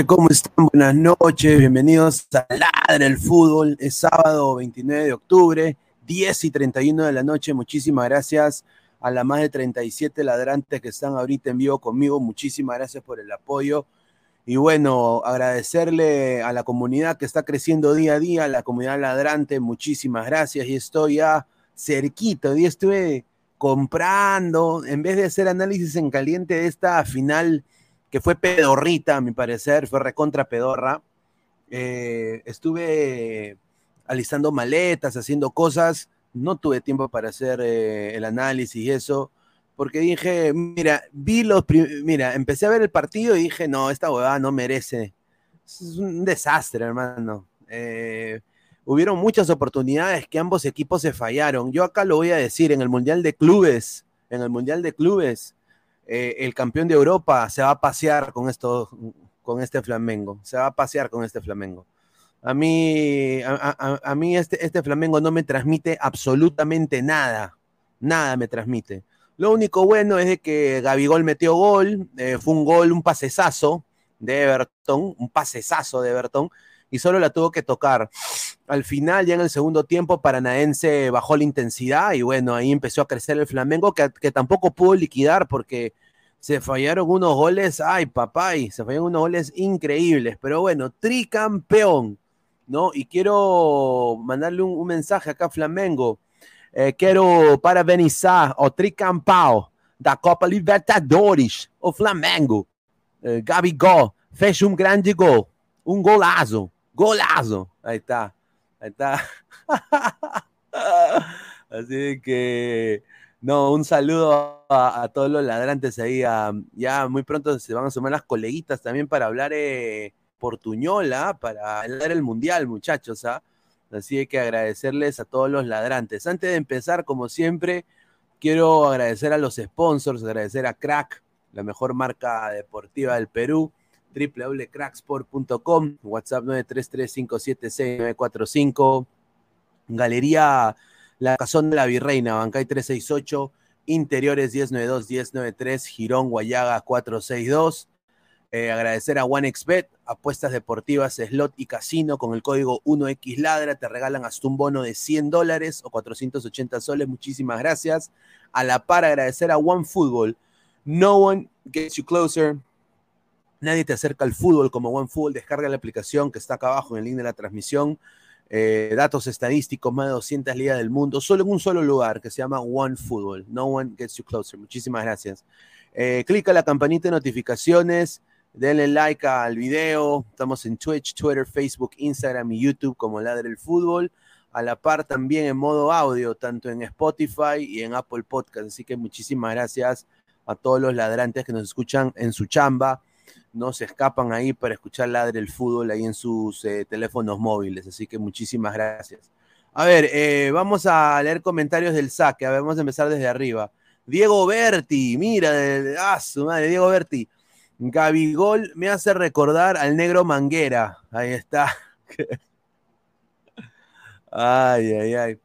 Gente, ¿cómo están? Buenas noches, bienvenidos a Ladra el Fútbol. Es sábado 29 de octubre, 10 y 31 de la noche. Muchísimas gracias a las más de 37 ladrantes que están ahorita en vivo conmigo. Muchísimas gracias por el apoyo. Y bueno, agradecerle a la comunidad que está creciendo día a día, a la comunidad ladrante, muchísimas gracias. Y estoy ya cerquito, estuve comprando, en vez de hacer análisis en caliente de esta final que fue pedorrita, a mi parecer, fue recontra pedorra. Eh, estuve alistando maletas, haciendo cosas, no tuve tiempo para hacer eh, el análisis y eso, porque dije, mira, vi los, mira, empecé a ver el partido y dije, no, esta huevada no merece. Es un desastre, hermano. Eh, hubieron muchas oportunidades que ambos equipos se fallaron. Yo acá lo voy a decir, en el Mundial de Clubes, en el Mundial de Clubes, eh, el campeón de Europa se va a pasear con, esto, con este Flamengo, se va a pasear con este Flamengo. A mí, a, mí este, este Flamengo no me transmite absolutamente nada, nada me transmite. Lo único bueno es de que Gabigol metió gol, eh, fue un gol, un pasesazo de Everton, un pasesazo de Everton, y solo la tuvo que tocar. Al final, ya en el segundo tiempo, Paranaense bajó la intensidad y bueno, ahí empezó a crecer el Flamengo, que, tampoco pudo liquidar porque se fallaron unos goles, ay papá, se fallaron unos goles increíbles, pero bueno, tricampeón, ¿no? Y quiero mandarle un, un mensaje acá a Flamengo. Eh, quero parabenizar o tricampao da Copa Libertadores, o Flamengo. Eh, Gabigol fez um grande gol, um golazo, golazo. Ahí está, ahí está. Así que, no, un saludo a, todos los ladrantes ahí. ya muy pronto se van a sumar las coleguitas también para hablar eh, portuñola, para hablar el mundial, muchachos. ¿ah? Así que agradecerles a todos los ladrantes. Antes de empezar, como siempre, quiero agradecer a los sponsors, agradecer a Crack, la mejor marca deportiva del Perú, www.cracksport.com, WhatsApp 933-576-945, Galería La Cazón de la Virreina, Bancay 368, Interiores 1092-1093, Girón Guayaga 462. Eh, agradecer a OneXBet, apuestas deportivas, slot y casino con el código 1XLadra. Te regalan hasta un bono de 100 dólares o 480 soles. Muchísimas gracias. A la par, agradecer a OneFootball. No one gets you closer. Nadie te acerca al fútbol como OneFootball. Descarga la aplicación que está acá abajo en el link de la transmisión. Eh, datos estadísticos, más de 200 ligas del mundo, solo en un solo lugar que se llama OneFootball. No one gets you closer. Muchísimas gracias. Eh, clica la campanita de notificaciones. Denle like al video. Estamos en Twitch, Twitter, Facebook, Instagram y YouTube como Ladre el Fútbol. A la par también en modo audio, tanto en Spotify y en Apple Podcast. Así que muchísimas gracias a todos los ladrantes que nos escuchan en su chamba. No se escapan ahí para escuchar Ladre el Fútbol ahí en sus eh, teléfonos móviles. Así que muchísimas gracias. A ver, eh, vamos a leer comentarios del saque. A ver, vamos a empezar desde arriba. Diego Berti, mira, de, ah, su madre, Diego Berti. Gabigol me hace recordar al negro Manguera. Ahí está. Ay, ay, ay.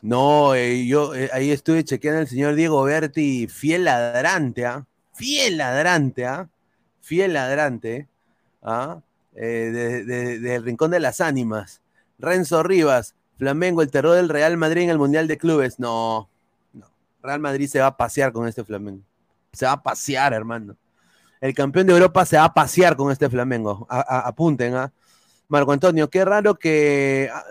No, eh, yo ahí estuve chequeando al señor Diego Berti, fiel ladrante, ¿ah? Fiel ladrante, ¿ah? Fiel ladrante, ¿ah? Eh, Rincón de las Ánimas. Renzo Rivas, Flamengo, el terror del Real Madrid en el Mundial de Clubes. No, no. Real Madrid se va a pasear con este Flamengo. Se va a pasear, hermano. El campeón de Europa se va a pasear con este Flamengo. A- apunten, ¿ah? Marco Antonio, qué raro que. ah,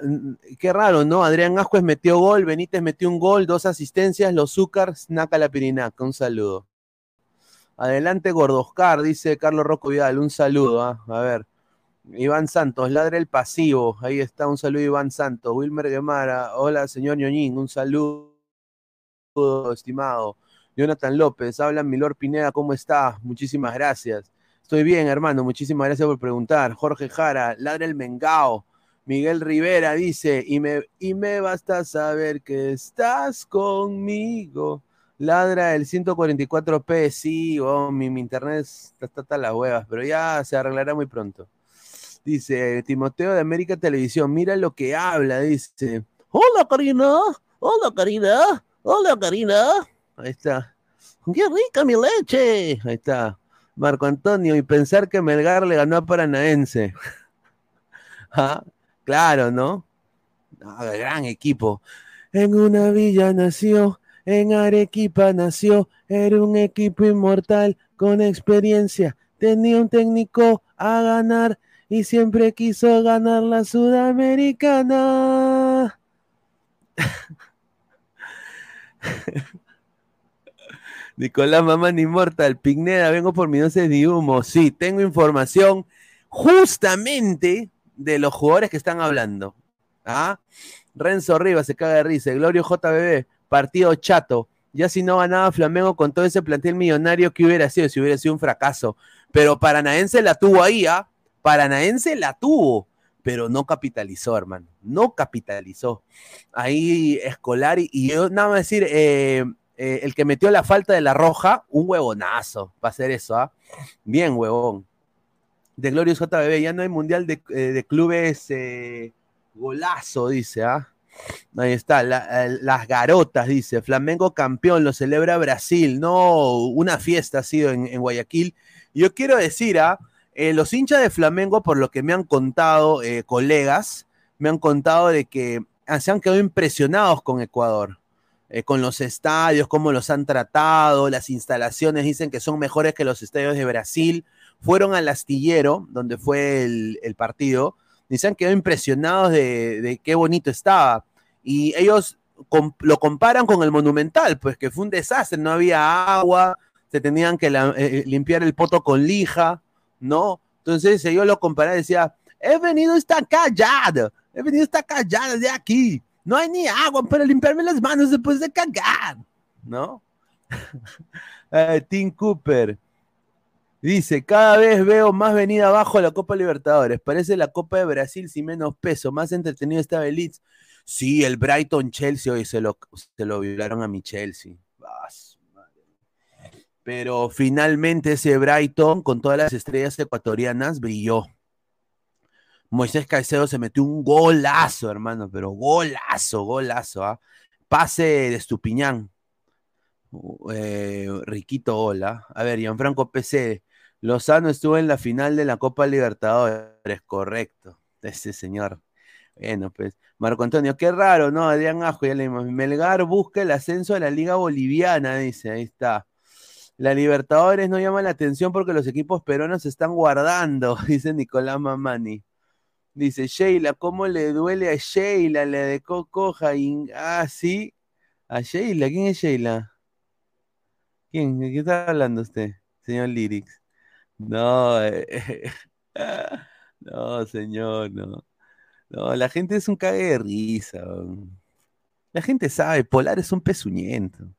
Qué raro, ¿no? Adrián Ascuez metió gol, Benítez metió un gol, dos asistencias, los Zúcar, Naca la Pirinaca. Un saludo. Adelante, Gordoscar, dice Carlos Rocco Vidal. Un saludo, ¿ah? A ver. Iván Santos, ladre el pasivo. Ahí está, un saludo, Iván Santos. Wilmer Guemara, hola, señor Ñoñín, un saludo, estimado. Jonathan López, habla Milor Pineda, ¿cómo está? Muchísimas gracias. Estoy bien, hermano, muchísimas gracias por preguntar. Jorge Jara, ladra el Mengao. Miguel Rivera dice, y me, y me basta saber que estás conmigo. Ladra el 144p, sí, oh, mi, mi internet está está hasta las huevas, pero ya se arreglará muy pronto. Dice Timoteo de América Televisión, mira lo que habla, dice. Hola Karina, hola Karina, hola Karina. Ahí está. ¡Qué rica mi leche! Ahí está. Marco Antonio, y pensar que Melgar le ganó a Paranaense. Ah, Claro, ¿no? Ah, gran equipo. En una villa nació, en Arequipa nació, era un equipo inmortal con experiencia. Tenía un técnico a ganar y siempre quiso ganar la Sudamericana. Nicolás Mamán Inmortal, Pigneda, vengo por mi dosis de humo. Sí, tengo información justamente de los jugadores que están hablando. ¿Ah? Renzo Rivas se caga de risa. Glorio JBB, partido chato. Ya si no ganaba Flamengo con todo ese plantel millonario, que hubiera sido? Si hubiera sido un fracaso. Pero Paranaense la tuvo ahí, ¿ah? Paranaense la tuvo, pero no capitalizó, hermano. No capitalizó. Ahí Escolar y, yo nada más decir, eh, eh, el que metió la falta de la roja, un huevonazo para hacer eso, ¿ah? Bien, huevón. De Glorious JBB, ya no hay mundial de, eh, de clubes golazo, dice, ¿ah? Ahí está, la- las garotas, dice, Flamengo campeón, lo celebra Brasil, no, una fiesta ha sido en, Guayaquil. Yo quiero decir, ¿ah? Eh, los hinchas de Flamengo, por lo que me han contado eh, colegas, me han contado de que ah, se han quedado impresionados con Ecuador. eh, con los estadios, cómo los han tratado, las instalaciones dicen que son mejores que los estadios de Brasil. Fueron al astillero, donde fue el partido, y se han quedado impresionados de, de qué bonito estaba. Y ellos com- lo comparan con el Monumental, pues que fue un desastre, no había agua, se tenían que la- eh, limpiar el poto con lija, ¿no? Entonces ellos lo comparaban y decía, he venido esta callado, he venido esta callada de aquí, no hay ni agua para limpiarme las manos después de cagar, ¿no? Eh, Tim Cooper dice, cada vez veo más venida abajo la Copa Libertadores, parece la Copa de Brasil sin menos peso, más entretenido el Leeds. Sí, el Brighton Chelsea hoy se lo, se lo violaron a mi Chelsea. Pero finalmente ese Brighton, con todas las estrellas ecuatorianas, brilló. Moisés Caicedo se metió un golazo, hermano, pero golazo, golazo. ¿ah? Pase de Estupiñán. Eh, riquito hola. A ver, Gianfranco PC. Lozano estuvo en la final de la Copa Libertadores, correcto. Ese señor. Bueno, pues. Marco Antonio, qué raro, ¿no? Adrián Ajo, ya leímos. Melgar busca el ascenso de la Liga Boliviana, dice, ahí está. La Libertadores no llama la atención porque los equipos peruanos se están guardando, dice Nicolás Mamani. Dice, Sheila, ¿cómo le duele a Sheila la de Coco Jaín? Ah, sí. A Sheila, ¿quién es Sheila? ¿Quién? ¿De qué está hablando usted, señor Lyrics? No, eh, no, señor, no. No, la gente es un cague de risa. La gente sabe, Polar es un pezuñento.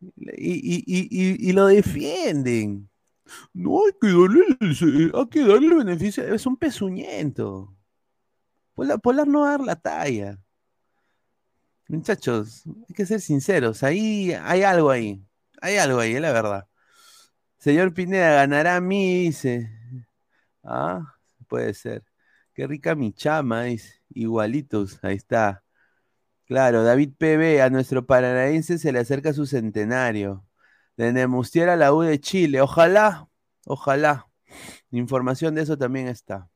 Y, y- y- y- lo defienden. No hay que darle, hay que darle beneficio. Es un pezuñento. Polar, Polar no va a dar la talla. Muchachos, hay que ser sinceros. Ahí hay algo ahí. Hay algo ahí, es la verdad. Señor Pineda, ganará a mí, dice. Ah, puede ser. Qué rica mi chama, dice. Igualitos, ahí está. Claro, David PB, a nuestro paranaense se le acerca su centenario. De Nemustier a la U de Chile. Ojalá, ojalá. Información de eso también está.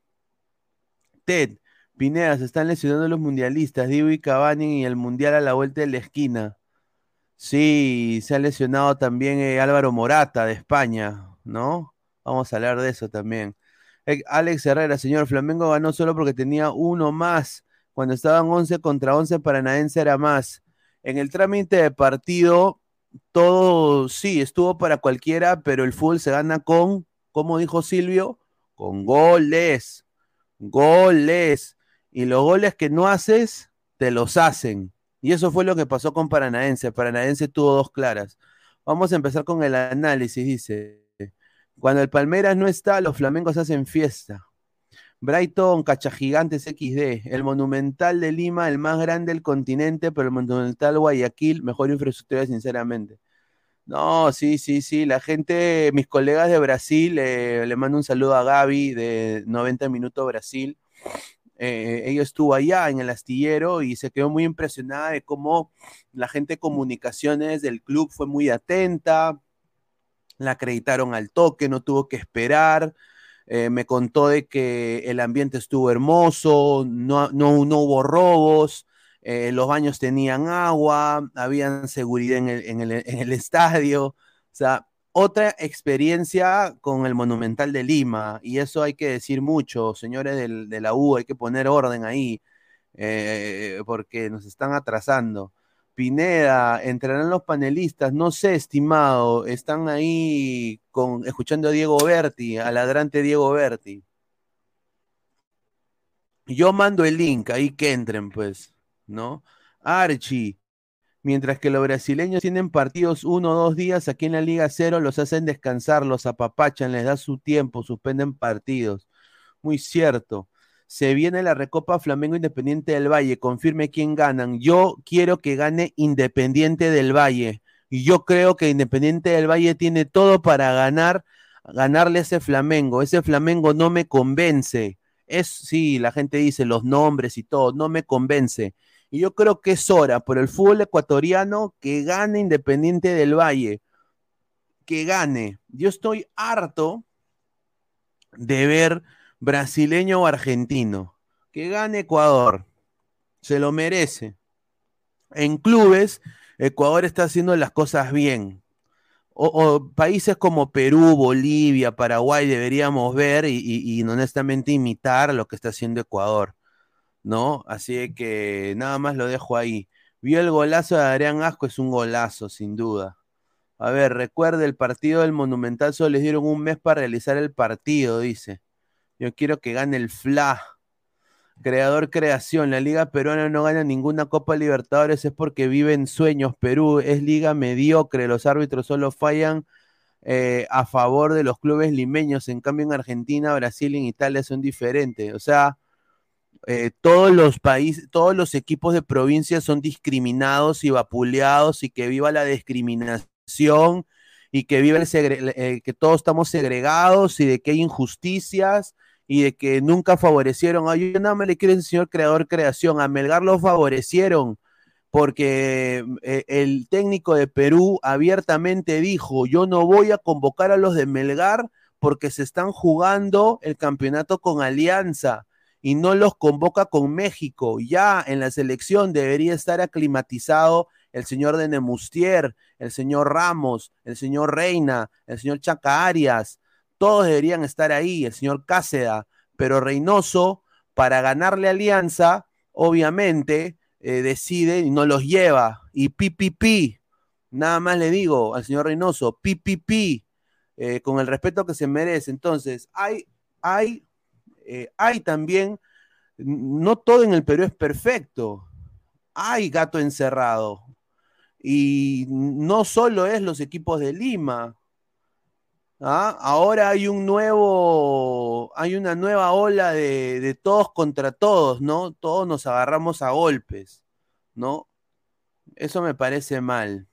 Ted, Pineda, se están lesionando los mundialistas, Divo Cavani y el mundial a la vuelta de la esquina. Sí, se ha lesionado también eh, Álvaro Morata de España, ¿no? Vamos a hablar de eso también. Eh, Alex Herrera, señor, Flamengo ganó solo porque tenía uno más. Cuando estaban 11 contra 11, Paranaense era más. En el trámite de partido, todo sí, estuvo para cualquiera, pero el fútbol se gana con, como dijo Silvio, con goles. Goles. Y los goles que no haces, te los hacen. Y eso fue lo que pasó con Paranaense. Paranaense tuvo dos claras. Vamos a empezar con el análisis, dice. Cuando el Palmeiras no está, los flamencos hacen fiesta. Brighton, Cachagigantes XD, el Monumental de Lima, el más grande del continente, pero el Monumental Guayaquil, mejor infraestructura, sinceramente. No, sí, sí, sí, la gente, mis colegas de Brasil, eh, le mando un saludo a Gaby de 90 Minutos Brasil. Eh, ella estuvo allá en el astillero y se quedó muy impresionada de cómo la gente de comunicaciones del club fue muy atenta, la acreditaron al toque, no tuvo que esperar. Eh, me contó de que el ambiente estuvo hermoso, no, no, hubo robos, eh, los baños tenían agua, habían seguridad en el, en el, en el estadio. O sea, otra experiencia con el Monumental de Lima, y eso hay que decir mucho, señores del, de la U, hay que poner orden ahí, eh, porque nos están atrasando. Pineda, entrarán los panelistas, no sé, estimado, están ahí con, escuchando a Diego Berti, al ladrante Diego Berti. Yo mando el link, ahí que entren, pues, ¿no? Archie, mientras que los brasileños tienen partidos uno o dos días, aquí en la Liga Cero los hacen descansar, los apapachan, les da su tiempo, suspenden partidos. Muy cierto. Se viene la Recopa Flamengo Independiente del Valle, confirme quién ganan. Yo quiero que gane Independiente del Valle. Y yo creo que Independiente del Valle tiene todo para ganar, ganarle ese Flamengo. Ese Flamengo no me convence. Es, sí, la gente dice los nombres y todo, no me convence. Y yo creo que es hora por el fútbol ecuatoriano que gane Independiente del Valle. Que gane. Yo estoy harto de ver brasileño o argentino. Que gane Ecuador. Se lo merece. En clubes, Ecuador está haciendo las cosas bien. O, países como Perú, Bolivia, Paraguay deberíamos ver y- y honestamente imitar lo que está haciendo Ecuador, ¿no? Así que nada más lo dejo ahí. Vio el golazo de Adrián Asco, es un golazo, sin duda. A ver, recuerde el partido del Monumental, solo les dieron un mes para realizar el partido, dice. Yo quiero que gane el FLA. Creador Creación, la Liga Peruana no gana ninguna Copa Libertadores, es porque vive en sueños. Perú es liga mediocre, los árbitros solo fallan eh, a favor de los clubes limeños. En cambio, en Argentina, Brasil y en Italia son diferentes. O sea, eh, todos los países, todos los equipos de provincia son discriminados y vapuleados y que viva la discriminación y que viva el que todos estamos segregados y de que hay injusticias y de que nunca favorecieron. Ay, yo nada más le quiero decir, señor creador creación, a Melgar lo favorecieron porque eh, el técnico de Perú abiertamente dijo, yo no voy a convocar a los de Melgar porque se están jugando el campeonato con Alianza y no los convoca con México. Ya en la selección debería estar aclimatizado el señor de Nemustier, el señor Ramos, el señor Reina, el señor Chaca Arias, todos deberían estar ahí, el señor Cáceda, pero Reynoso, para ganarle Alianza, obviamente eh, decide y no los lleva. Y pi. Nada más le digo al señor Reynoso, pi, eh, con el respeto que se merece. Entonces, hay, hay, eh, hay también, no todo en el Perú es perfecto. Hay gato encerrado. Y no solo es los equipos de Lima. ¿ah? Ahora hay un nuevo, hay una nueva ola de, de todos contra todos, ¿no? Todos nos agarramos a golpes, ¿no? Eso me parece mal.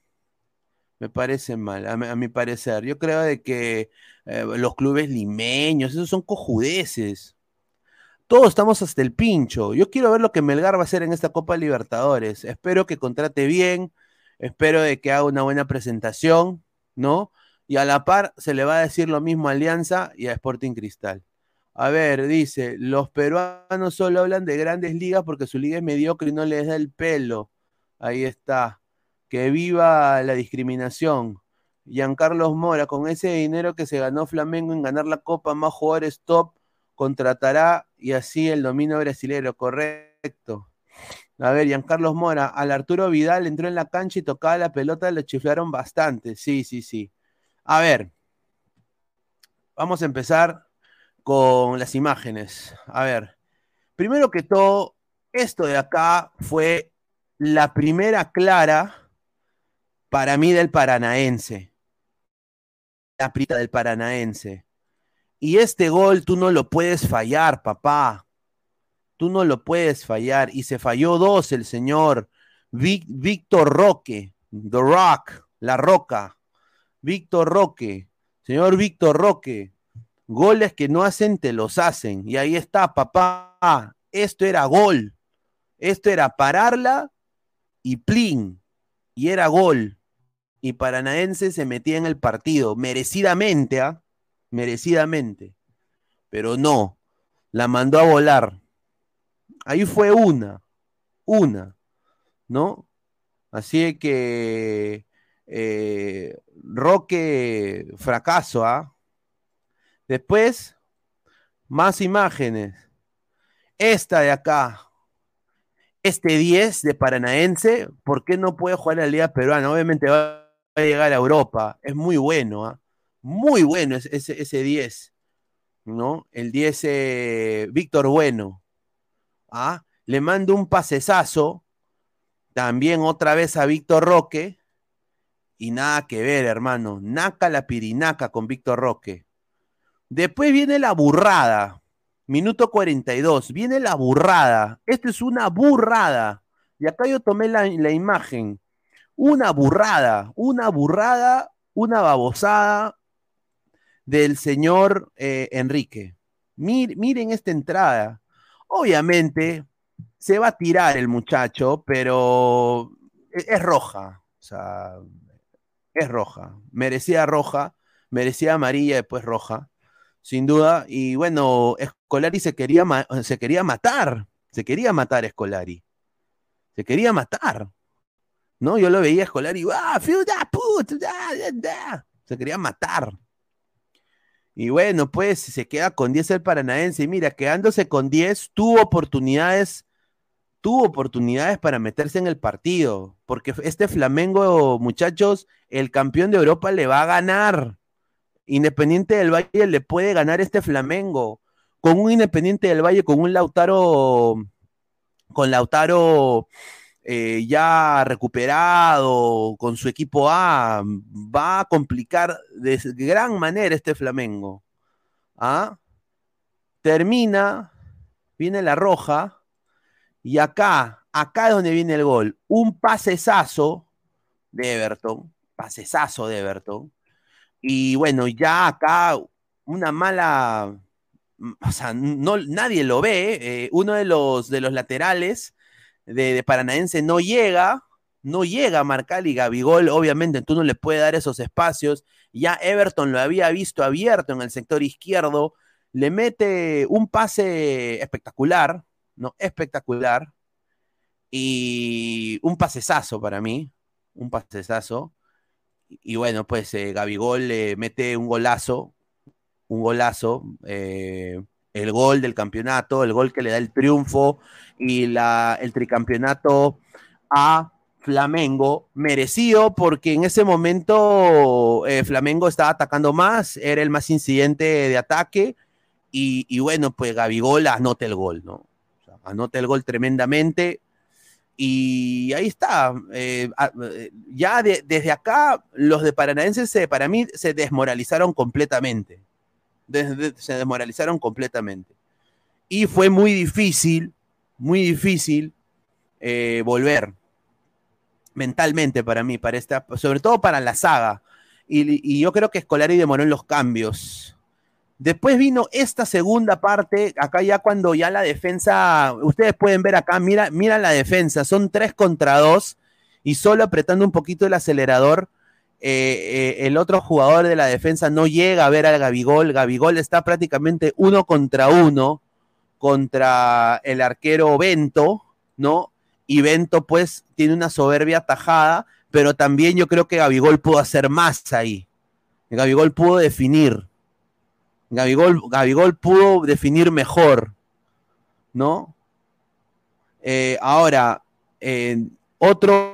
Me parece mal, a mi, parecer. Yo creo de que eh, los clubes limeños, esos son cojudeces. Todos estamos hasta el pincho. Yo quiero ver lo que Melgar va a hacer en esta Copa Libertadores. Espero que contrate bien, espero de que haga una buena presentación, ¿no? Y a la par se le va a decir lo mismo a Alianza y a Sporting Cristal. A ver, dice, los peruanos solo hablan de grandes ligas porque su liga es mediocre y no les da el pelo. Ahí está. Que viva la discriminación. Giancarlos Mora, con ese dinero que se ganó Flamengo en ganar la Copa, más jugadores top contratará y así el dominio brasilero, correcto. A ver, Giancarlos Mora, al Arturo Vidal entró en la cancha y tocaba la pelota, le chiflaron bastante. Sí, sí, sí. A ver, vamos a empezar con las imágenes. A ver, primero que todo, esto de acá fue la primera clara para mí del paranaense. La prita del paranaense. Y este gol tú no lo puedes fallar, papá. Tú no lo puedes fallar. Y se falló dos el señor Víctor Roque, The Rock, La Roca. Víctor Roque, señor Víctor Roque. Goles que no hacen, te los hacen. Y ahí está, papá. Esto era gol. Esto era pararla y plin. Y era gol. Y Paranaense se metía en el partido, merecidamente, ¿ah? Merecidamente. Pero no, la mandó a volar. Ahí fue una, una, ¿no? Así que eh, Roque, fracaso, ¿ah? Después, más imágenes. Esta de acá, este 10 de Paranaense, ¿por qué no puede jugar en la Liga Peruana? Obviamente va a llegar a Europa. Es muy bueno, ¿ah? Muy bueno ese, ese, ese 10, ¿no? El 10 eh, Víctor Bueno. ¿ah? Le mando un pasesazo, también otra vez a Víctor Roque, y nada que ver, hermano. Naca la pirinaca con Víctor Roque. Después viene la burrada. Minuto 42. Viene la burrada. Esto es una burrada. Y acá yo tomé la, la imagen. Una burrada. Una burrada. Una babosada del señor eh, Enrique. Mir, miren esta entrada. Obviamente se va a tirar el muchacho, pero es, es roja. O sea, es roja. Merecía roja. Merecía amarilla, después roja sin duda. Y bueno, Escolari se quería, se quería matar, se quería matar Escolari. Se quería matar. ¿no? Yo lo veía escolar y ¡ah, da, da! Se quería matar. Y bueno, pues se queda con 10 el paranaense. Y mira, quedándose con 10, tuvo oportunidades, tuvo oportunidades para meterse en el partido. Porque este Flamengo, muchachos, el campeón de Europa le va a ganar. Independiente del Valle le puede ganar este Flamengo. Con un Independiente del Valle, con un Lautaro, con Lautaro eh, ya recuperado, con su equipo A, va a complicar de gran manera este Flamengo. ¿Ah? Termina, viene la roja, y acá, acá es donde viene el gol. Un pasesazo de Everton, pasesazo de Everton. Y bueno, ya acá una mala, o sea, no, nadie lo ve. eh, uno de los, de los laterales de, Paranaense no llega, no llega a y Gabigol, obviamente, tú no le puedes dar esos espacios. Ya Everton lo había visto abierto en el sector izquierdo, le mete un pase espectacular, ¿no? Espectacular. Y un pasesazo para mí, un pasesazo. Y bueno, pues eh, Gabigol le mete un golazo, un golazo, eh, el gol del campeonato, el gol que le da el triunfo y la, el tricampeonato a Flamengo, merecido porque en ese momento eh, Flamengo estaba atacando más, era el más incidente de ataque y, bueno, pues Gabigol anota el gol, ¿no? O anota el gol tremendamente y ahí está. eh, ya de- desde acá, los de Paranaenses se- para mí se desmoralizaron completamente. Desde- se desmoralizaron completamente. Y fue muy difícil, muy difícil eh, volver mentalmente para mí, para esta, sobre todo para la saga. Y, y yo creo que Scolari demoró en los cambios. Después vino esta segunda parte, acá ya cuando ya la defensa, ustedes pueden ver acá, mira, mira la defensa, son tres contra dos y solo apretando un poquito el acelerador, eh, eh, el otro jugador de la defensa no llega a ver al Gabigol, Gabigol está prácticamente uno contra uno contra el arquero Bento, ¿no? Y Bento pues tiene una soberbia tajada, pero también yo creo que Gabigol pudo hacer más ahí. Gabigol pudo definir. Gabigol, Gabigol pudo definir mejor, ¿no? Eh, ahora, otro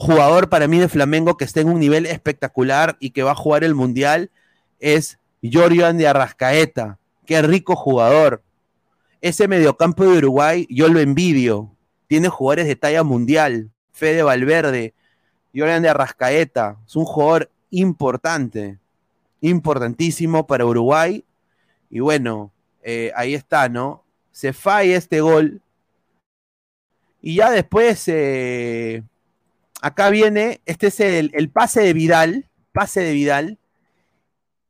jugador para mí de Flamengo que está en un nivel espectacular y que va a jugar el Mundial es Giorgio de Arrascaeta. Qué rico jugador. Ese mediocampo de Uruguay, yo lo envidio. Tiene jugadores de talla mundial. Fede Valverde, Giorgio de Arrascaeta. Es un jugador importante importantísimo para Uruguay. Y bueno, eh, ahí está, ¿no? Se falla este gol. Y ya después, eh, acá viene, este es el, pase de Vidal, pase de Vidal.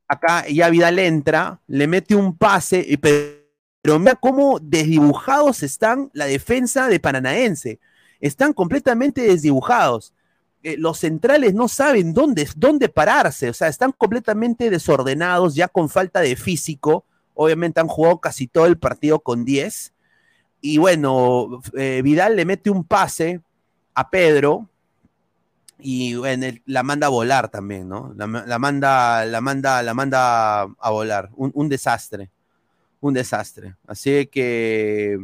Acá ya Vidal entra, le mete un pase, pero, pero mira cómo desdibujados están la defensa de Paranaense. Están completamente desdibujados eh, los centrales no saben dónde, dónde pararse, o sea, están completamente desordenados, ya con falta de físico. Obviamente han jugado casi todo el partido con 10. Y bueno, eh, Vidal le mete un pase a Pedro y bueno, él la manda a volar también, ¿no? La, la manda, la manda, la manda a volar. Un, desastre. Un desastre. Así que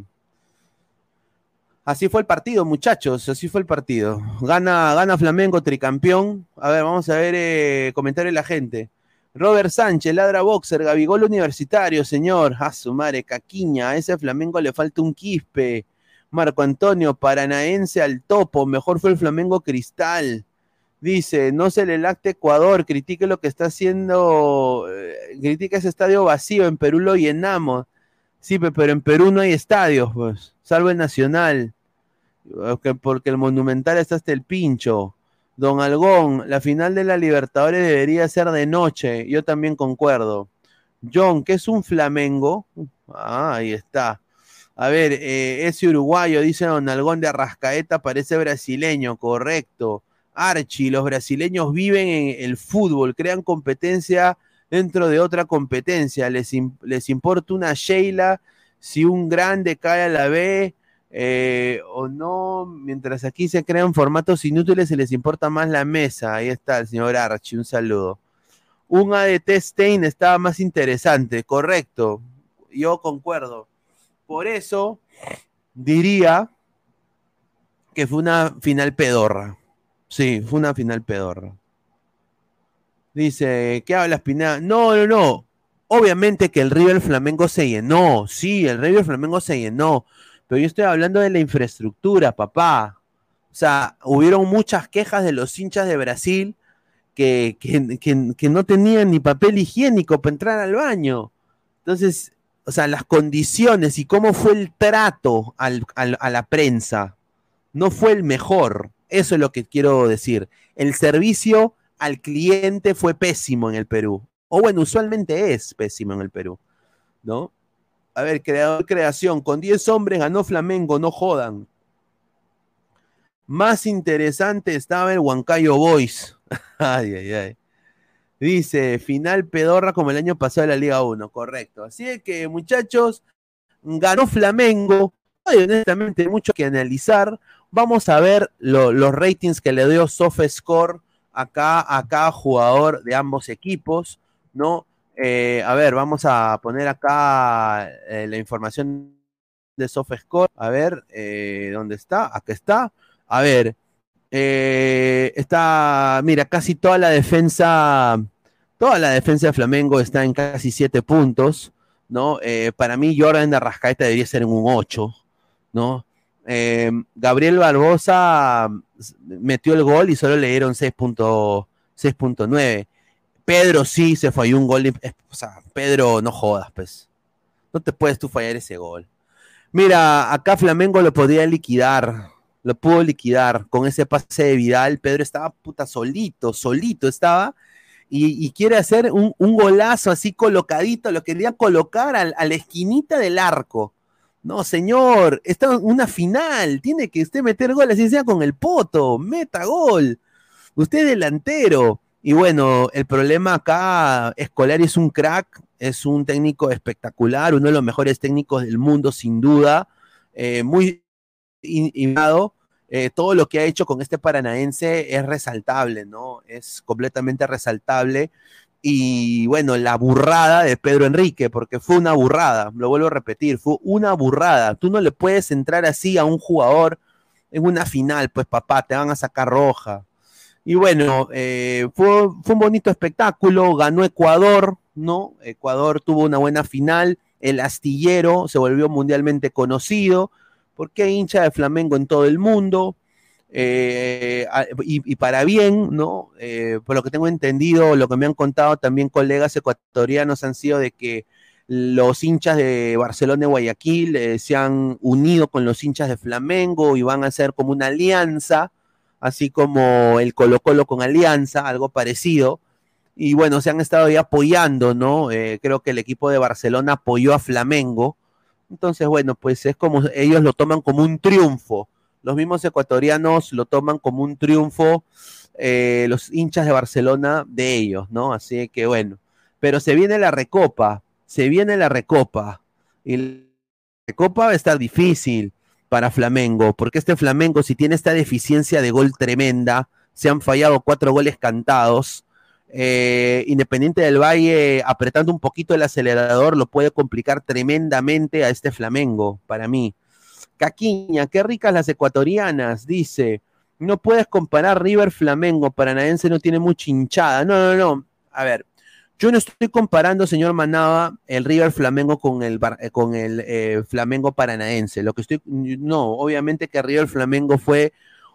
Así fue el partido, muchachos. Así fue el partido. Gana, gana Flamengo, tricampeón. A ver, vamos a ver eh, comentarios de la gente. Robert Sánchez, ladra boxer, Gabigol universitario, señor. A su madre, caquiña. A ese Flamengo le falta un quispe. Marco Antonio, paranaense al topo. Mejor fue el Flamengo Cristal. Dice, no se le lacte Ecuador, critique lo que está haciendo, eh, critica ese estadio vacío, en Perú lo llenamos. Sí, pero en Perú no hay estadios, pues, salvo el Nacional, porque el Monumental está hasta el pincho. Don Algón, la final de la Libertadores debería ser de noche, yo también concuerdo. John, ¿qué es un Flamengo? Ah, ahí está. A ver, eh, ese uruguayo, dice Don Algón de Arrascaeta, parece brasileño, correcto. Archie, los brasileños viven en el fútbol, crean competencia dentro de otra competencia. Les, les importa una Sheila si un grande cae a la B, Eh, o no, mientras aquí se crean formatos inútiles, se les importa más la mesa. Ahí está el señor Archie, un saludo. Un ADT Stein estaba más interesante, correcto. Yo concuerdo. Por eso diría que fue una final pedorra. Sí, fue una final pedorra. Dice, ¿qué hablas, Pineda? No, no, no. Obviamente que el River Flamengo se llenó. Sí, el River Flamengo se llenó. Pero yo estoy hablando de la infraestructura, papá. O sea, hubieron muchas quejas de los hinchas de Brasil que, que, que, no tenían ni papel higiénico para entrar al baño. Entonces, o sea, las condiciones y cómo fue el trato al, a la prensa no fue el mejor. Eso es lo que quiero decir. El servicio al cliente fue pésimo en el Perú. O bueno, usualmente es pésimo en el Perú. ¿No? A ver, creador creación. Con 10 hombres ganó Flamengo, no jodan. Más interesante estaba el Huancayo Boys. ay, ay, ay. Dice, final pedorra como el año pasado de la Liga 1, correcto. Así es que, muchachos, ganó Flamengo. Hay honestamente mucho que analizar. Vamos a ver lo, los ratings que le dio SofaScore acá a cada jugador de ambos equipos, ¿no? Eh, a ver, vamos a poner acá eh, la información de SofaScore. A ver, eh, ¿dónde está? Acá está. A ver, está, mira, casi toda la defensa, toda la defensa de Flamengo está en casi siete puntos, ¿no? Para mí, Jordan de Arrascaeta debería ser en un 8, ¿no? Gabriel Barbosa metió el gol y solo le dieron 6.9. Pedro sí se falló un gol. O sea, Pedro, no jodas, pues. No te puedes tú fallar ese gol. Mira, acá Flamengo lo podría liquidar. Lo pudo liquidar con ese pase de Vidal. Pedro estaba puta solito, solito estaba. Y, quiere hacer un, golazo así colocadito. Lo quería colocar al, a la esquinita del arco. No, señor, está en una final. Tiene que usted meter gol, así sea con el poto. Meta gol. Usted delantero. Y bueno, el problema acá, Escolari es un crack, es un técnico espectacular, uno de los mejores técnicos del mundo, sin duda. Eh, muy innovado. Eh, todo lo que ha hecho con este paranaense es resaltable, ¿no? Es completamente resaltable. Y bueno, la burrada de Pedro Enrique, porque fue una burrada, lo vuelvo a repetir, fue una burrada. Tú no le puedes entrar así a un jugador en una final, pues papá, te van a sacar roja. Y bueno, eh, fue, fue, un bonito espectáculo, ganó Ecuador, ¿no? Ecuador tuvo una buena final, el astillero se volvió mundialmente conocido, porque hay hincha de Flamengo en todo el mundo, eh, y, para bien, ¿no? Eh, por lo que tengo entendido, lo que me han contado también colegas ecuatorianos han sido de que los hinchas de Barcelona y Guayaquil eh, se han unido con los hinchas de Flamengo y van a hacer como una alianza, así como el Colo Colo con Alianza, algo parecido. Y bueno, se han estado ahí apoyando, ¿no? Eh, creo que el equipo de Barcelona apoyó a Flamengo. Entonces, bueno, pues es como ellos lo toman como un triunfo los mismos ecuatorianos lo toman como un triunfo, eh, los hinchas de Barcelona de ellos, ¿no? Así que bueno, pero se viene la recopa, se viene la recopa, y la recopa va a estar difícil para Flamengo, porque este Flamengo, si tiene esta deficiencia de gol tremenda, se han fallado cuatro goles cantados. Eh, Independiente del Valle, apretando un poquito el acelerador, lo puede complicar tremendamente a este Flamengo, para mí. Caquiña, qué ricas las ecuatorianas, dice. No puedes comparar River Flamengo, Paranaense no tiene mucha hinchada. No, no, no. A ver, yo no estoy comparando, señor Manaba, el River Flamengo con el, con el eh, Flamengo Paranaense. Lo que estoy, no, obviamente que River Flamengo fue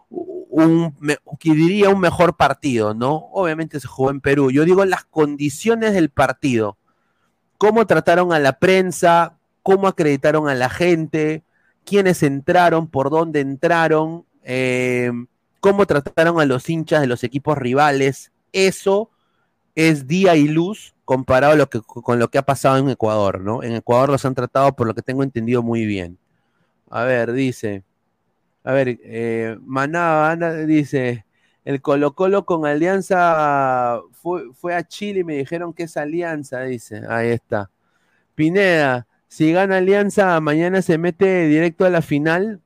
un, que diría un mejor partido, ¿no? Obviamente se jugó en Perú. Yo digo las condiciones del partido. Cómo trataron a la prensa, cómo acreditaron a la gente, quiénes entraron, por dónde entraron, eh, cómo trataron a los hinchas de los equipos rivales. Eso es día y luz comparado lo que, con lo que ha pasado en Ecuador, ¿no? En Ecuador los han tratado, por lo que tengo entendido, muy bien. A ver, dice. A ver, eh, Maná dice. El Colo Colo con Alianza fue, fue a Chile y me dijeron que es Alianza, dice. Ahí está. Pineda, si gana Alianza, mañana se mete directo a la final.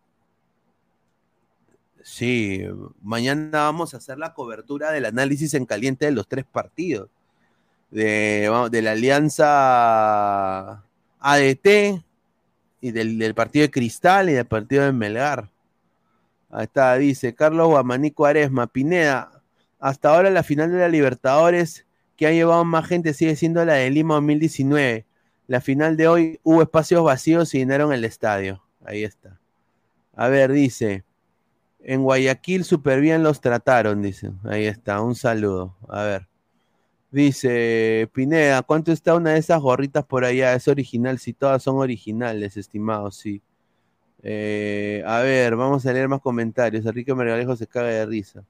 Sí, mañana vamos a hacer la cobertura del análisis en caliente de los tres partidos. De, la alianza ADT y del, partido de Cristal y del partido de Melgar. Ahí está, dice Carlos Guamaní Cuaresma, Pineda, hasta ahora la final de la Libertadores que ha llevado más gente sigue siendo la de Lima 2019. La final de hoy hubo espacios vacíos y llenaron el estadio. Ahí está. A ver, dice. En Guayaquil súper bien los trataron, dice. Ahí está, un saludo. A ver. Dice Pineda, ¿cuánto está una de esas gorritas por allá? Es original, si todas son originales, estimados, sí. Eh, a ver, vamos a leer más comentarios. Enrique Mergalejo se caga de risa.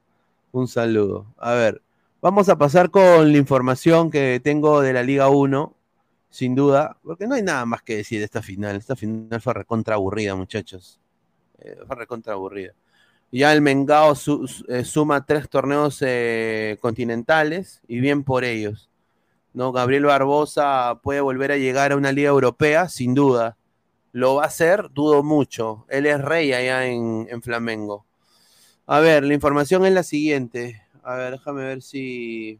Un saludo. A ver, vamos a pasar con la información que tengo de la Liga 1, sin duda, porque no hay nada más que decir de esta final. Esta final fue recontra aburrida, muchachos. Eh, fue recontra aburrida. Ya el Mengao eh, suma tres torneos eh, continentales y bien por ellos. ¿no? Gabriel Barbosa puede volver a llegar a una liga europea, sin duda. ¿Lo va a hacer? Dudo mucho. Él es rey allá en, en Flamengo. A ver, la información es la siguiente. A ver, déjame ver si.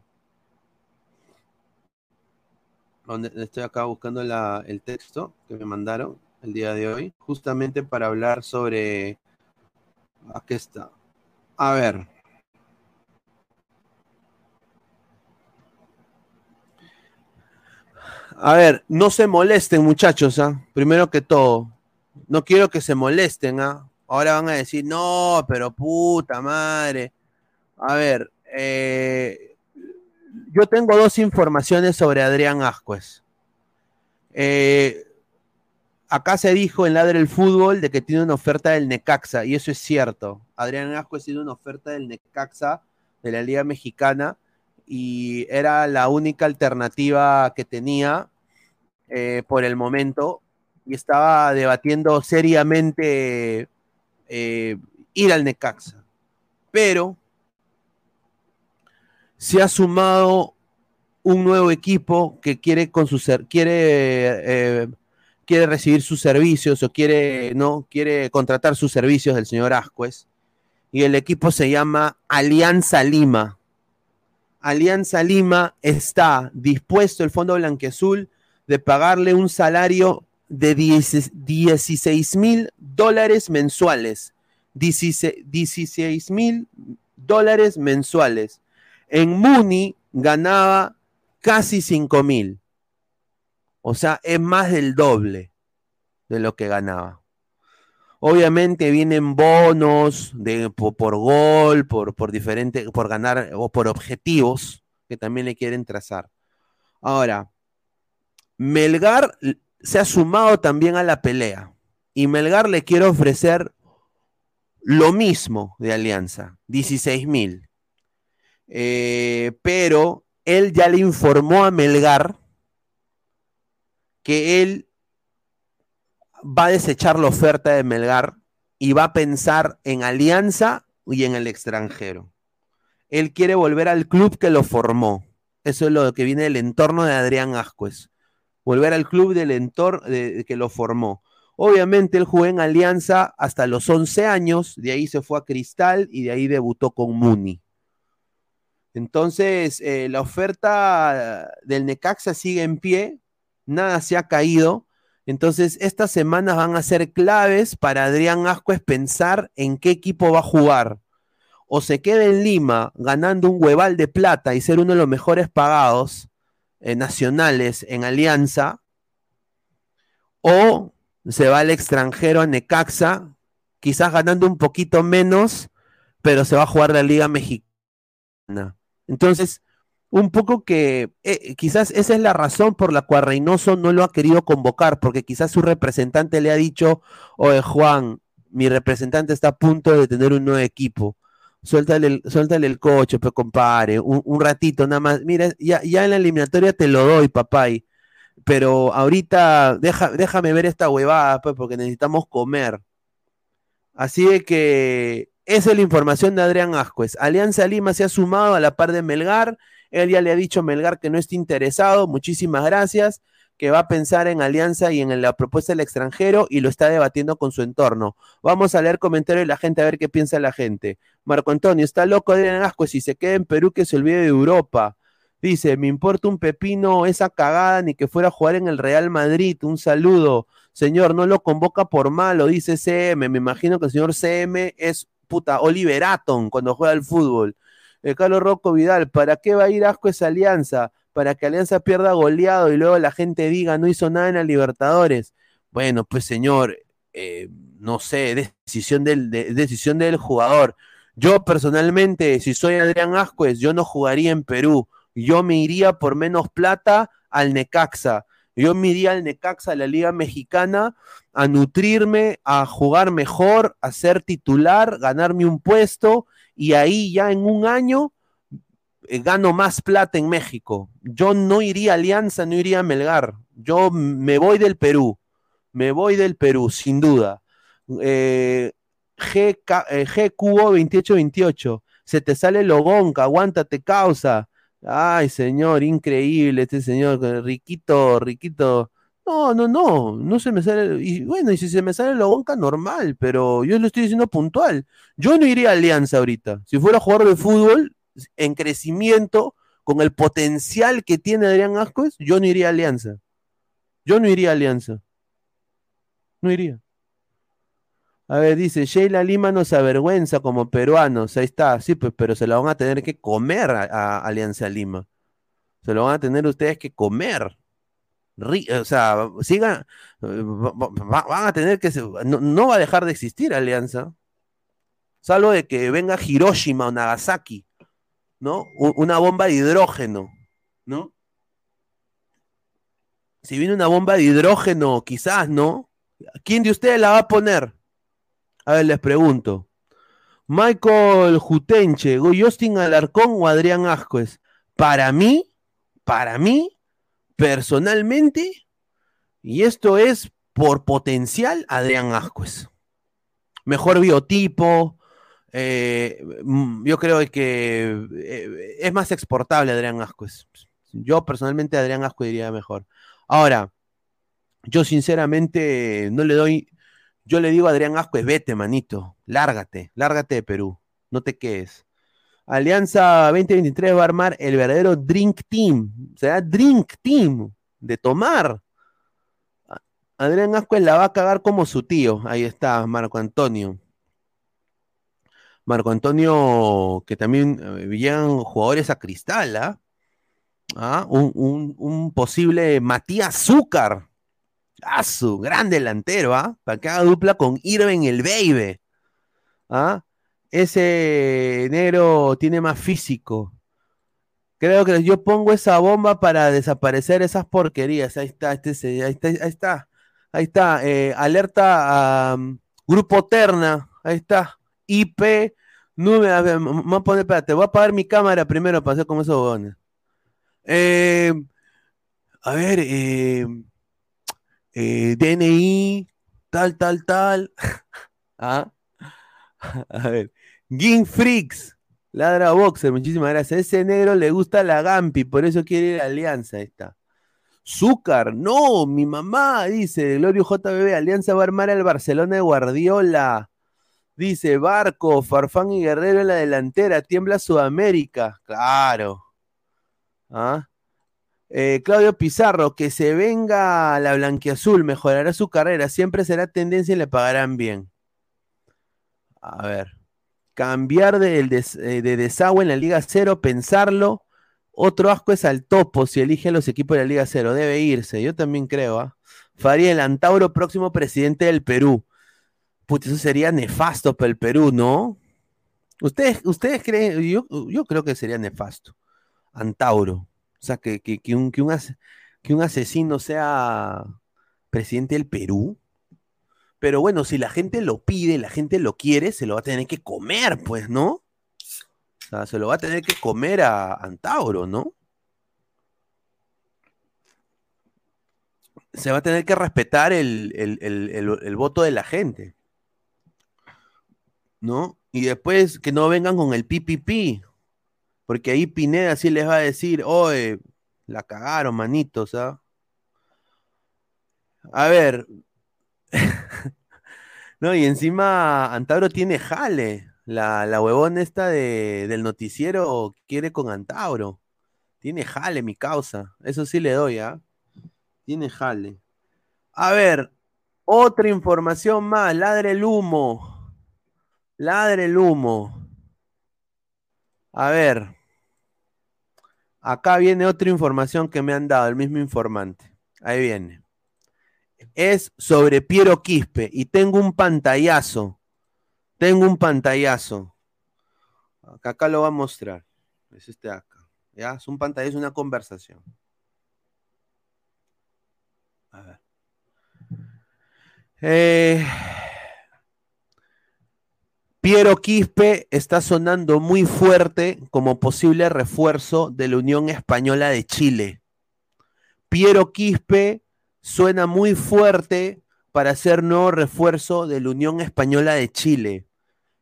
Estoy acá buscando la, el texto que me mandaron el día de hoy, justamente para hablar sobre. Aquí está. A ver. A ver, no se molesten, muchachos, ¿ah? Primero que todo. No quiero que se molesten, ¿ah? Ahora van a decir, no, pero puta madre. A ver, eh, yo tengo dos informaciones sobre Adrián Ascuez. Eh, acá se dijo en Ladre el Fútbol de que tiene una oferta del Necaxa, y eso es cierto. Adrián Ascuez tiene una oferta del Necaxa de la Liga Mexicana y era la única alternativa que tenía eh, por el momento y estaba debatiendo seriamente eh, ir al Necaxa. Pero se ha sumado un nuevo equipo que quiere con su ser, quiere eh, quiere recibir sus servicios o quiere no quiere contratar sus servicios del señor Ascuez y el equipo se llama Alianza Lima. Alianza Lima está dispuesto el Fondo Blanqueazul de pagarle un salario de 16 mil dólares mensuales. 16 mil dólares mensuales. En Muni ganaba casi 5 mil. O sea, es más del doble de lo que ganaba. Obviamente vienen bonos de, por, gol, por, por diferente, por ganar o por objetivos que también le quieren trazar. Ahora, Melgar se ha sumado también a la pelea y Melgar le quiere ofrecer lo mismo de Alianza, 16 mil. Eh, pero él ya le informó a Melgar que él va a desechar la oferta de Melgar y va a pensar en Alianza y en el extranjero. Él quiere volver al club que lo formó. Eso es lo que viene del entorno de Adrián Ascuez. Volver al club del entorno de, que lo formó. Obviamente él jugó en Alianza hasta los 11 años, de ahí se fue a Cristal y de ahí debutó con Muni. Entonces, eh, la oferta del Necaxa sigue en pie, nada se ha caído. Entonces, estas semanas van a ser claves para Adrián Ascuez pensar en qué equipo va a jugar. O se queda en Lima ganando un hueval de plata y ser uno de los mejores pagados eh, nacionales en Alianza, o se va al extranjero a Necaxa, quizás ganando un poquito menos, pero se va a jugar la Liga Mexicana. Entonces, un poco que eh, quizás esa es la razón por la cual Reynoso no lo ha querido convocar, porque quizás su representante le ha dicho, oye Juan, mi representante está a punto de tener un nuevo equipo. Suéltale el, suéltale el coche, pues compadre, un, un, ratito nada más. Mira, ya, ya en la eliminatoria te lo doy, papá. Pero ahorita deja, déjame ver esta huevada, pues, porque necesitamos comer. Así de que esa es la información de Adrián Ascuez. Alianza Lima se ha sumado a la par de Melgar él ya le ha dicho a Melgar que no está interesado, muchísimas gracias, que va a pensar en alianza y en la propuesta del extranjero y lo está debatiendo con su entorno. Vamos a leer comentarios de la gente a ver qué piensa la gente. Marco Antonio, está loco Adrián Asco, si se queda en Perú que se olvide de Europa. Dice, me importa un pepino esa cagada ni que fuera a jugar en el Real Madrid. Un saludo. Señor, no lo convoca por malo, dice CM. Me imagino que el señor CM es puta Oliver Atom cuando juega al fútbol. Eh, Carlos Rocco Vidal, ¿para qué va a ir asco esa alianza? Para que Alianza pierda goleado y luego la gente diga no hizo nada en la Libertadores. Bueno, pues señor, eh, no sé, decisión del, de- decisión del jugador. Yo personalmente, si soy Adrián Ascuez, yo no jugaría en Perú. Yo me iría por menos plata al Necaxa. Yo me iría al Necaxa, a la Liga Mexicana, a nutrirme, a jugar mejor, a ser titular, ganarme un puesto y ahí ya en un año eh, gano más plata en México. Yo no iría a Alianza, no iría a Melgar. Yo me voy del Perú. Me voy del Perú, sin duda. Eh, GK, eh, GQO 2828. Se te sale Logonca, aguántate, causa. Ay, señor, increíble este señor, riquito, riquito. No, no, no, no se me sale. Y bueno, y si se me sale Logonca, normal, pero yo lo estoy diciendo puntual. Yo no iría a Alianza ahorita. Si fuera jugador de fútbol en crecimiento, con el potencial que tiene Adrián Ascuez, yo no iría a Alianza. Yo no iría a Alianza. No iría. A ver, dice, Sheila Lima nos avergüenza como peruanos. Ahí está, sí, pues, pero se lo van a tener que comer a, a Alianza Lima. Se lo van a tener ustedes que comer. O sea, sigan, eh, va- va- van a tener que, no, no va a dejar de existir Alianza. Salvo de que venga Hiroshima o Nagasaki, ¿no? Una bomba de hidrógeno, ¿no? Si viene una bomba de hidrógeno, quizás, ¿no? ¿Quién de ustedes la va a poner? A ver, les pregunto. Michael Jutenche, Justin Alarcón o Adrián Ascuez. Para mí, para mí, personalmente, y esto es por potencial, Adrián Ascuez. Mejor biotipo, eh, mm, yo creo que eh, es más exportable Adrián Ascuez. Yo personalmente Adrián Ascuez diría mejor. Ahora, yo sinceramente no le doy, yo le digo a Adrián Ascuez, vete, manito, lárgate, lárgate de Perú, no te quedes. Alianza 2023 va a armar el verdadero Drink Team, será Drink Team de tomar. Adrián Ascuez la va a cagar como su tío, ahí está, Marco Antonio. Marco Antonio, que también eh, llegan jugadores a cristal, ¿ah? Ah, un posible Matías Zúcar. Ah, su gran delantero, ¿ah? Para que haga dupla con Irving el Baby. ¿Ah? Ese negro tiene más físico. Creo que yo pongo esa bomba para desaparecer esas porquerías. Ahí está, este, ahí está, ahí está. Ahí está. eh, alerta a um, Grupo Terna. Ahí está. IP. Número, a ver, a poner, espérate, voy a apagar mi cámara primero para hacer como esos bobones. Eh, a ver, eh, DNI, tal, tal, tal. Ah, a ver, Game Freaks, Ladra Boxer, muchísimas gracias. Ese negro le gusta la Gampi, por eso quiere ir a Alianza. Está. Zúcar, no, mi mamá, dice Glorio JBB, Alianza va a armar al Barcelona de Guardiola. Dice Barco, Farfán y Guerrero en la delantera, tiembla Sudamérica. Claro. ¿Ah? Eh, Claudio Pizarro, que se venga la blanquiazul, mejorará su carrera, siempre será tendencia y le pagarán bien. A ver, cambiar eh, de desagüe en la Liga Cero, pensarlo. Otro asco es al topo si elige a los equipos de la Liga Cero. Debe irse, yo también creo. ¿ah? Faría el Antauro, próximo presidente del Perú. Puta, eso sería nefasto para el Perú, ¿no? Ustedes, ustedes creen, yo, creo que sería nefasto. Antauro. O sea, que, que, un, que, un que un asesino sea presidente del Perú. Pero bueno, si la gente lo pide, la gente lo quiere, se lo va a tener que comer, pues, ¿no? O sea, se lo va a tener que comer a Antauro, ¿no? Se va a tener que respetar el, el- el- el- voto de la gente, ¿no? Y después que no vengan con el PPP, porque ahí Pineda sí les va a decir, oye, la cagaron, manitos, ¿ah? A ver. no, y encima Antabro tiene jale. La, la huevón esta de, del noticiero quiere con Antabro. Tiene jale, mi causa. Eso sí le doy, ¿ah? Tiene jale. A ver, otra información más. Ladre el humo. Ladre el humo. A ver. Acá viene otra información que me han dado, el mismo informante. Ahí viene. Es sobre Piero Quispe y tengo un pantallazo. Tengo un pantallazo. Acá, lo va a mostrar. Es este acá. ¿Ya? Es un pantallazo, una conversación. A ver. Eh, Piero Quispe está sonando muy fuerte como posible refuerzo de la Unión Española de Chile. Piero Quispe suena muy fuerte para ser nuevo refuerzo de la Unión Española de Chile.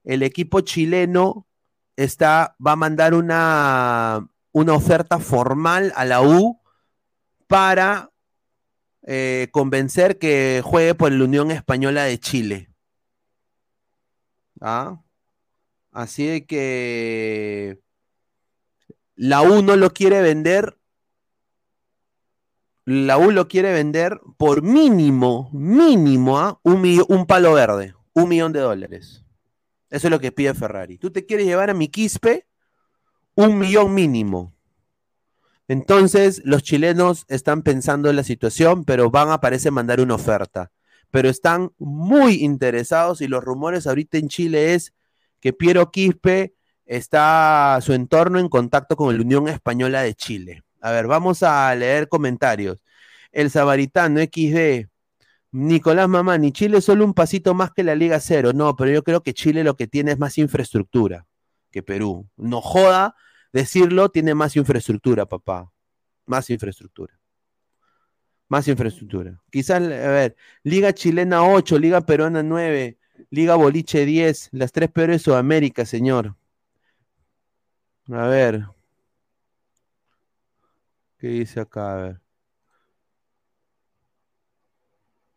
El equipo chileno está, va a mandar una, una oferta formal a la U para eh, convencer que juegue por la Unión Española de Chile. ¿Ah? Así que la U no lo quiere vender. La U lo quiere vender por mínimo, mínimo, ¿ah? un, palo verde, un millón de dólares. Eso es lo que pide Ferrari. Tú te quieres llevar a mi Quispe un millón mínimo. Entonces, los chilenos están pensando en la situación, pero van a parece mandar una oferta. Pero están muy interesados y los rumores ahorita en Chile es que Piero Quispe está su entorno en contacto con la Unión Española de Chile. A ver, vamos a leer comentarios. El Sabaritano XD. Nicolás Mamani, Chile es solo un pasito más que la Liga Cero. No, pero yo creo que Chile lo que tiene es más infraestructura que Perú. No joda decirlo, tiene más infraestructura, papá. Más infraestructura. Más infraestructura. Quizás, a ver, Liga Chilena 8, Liga Peruana 9, Liga Boliche 10, las tres peores de Sudamérica, señor. A ver. ¿Qué dice acá? A ver.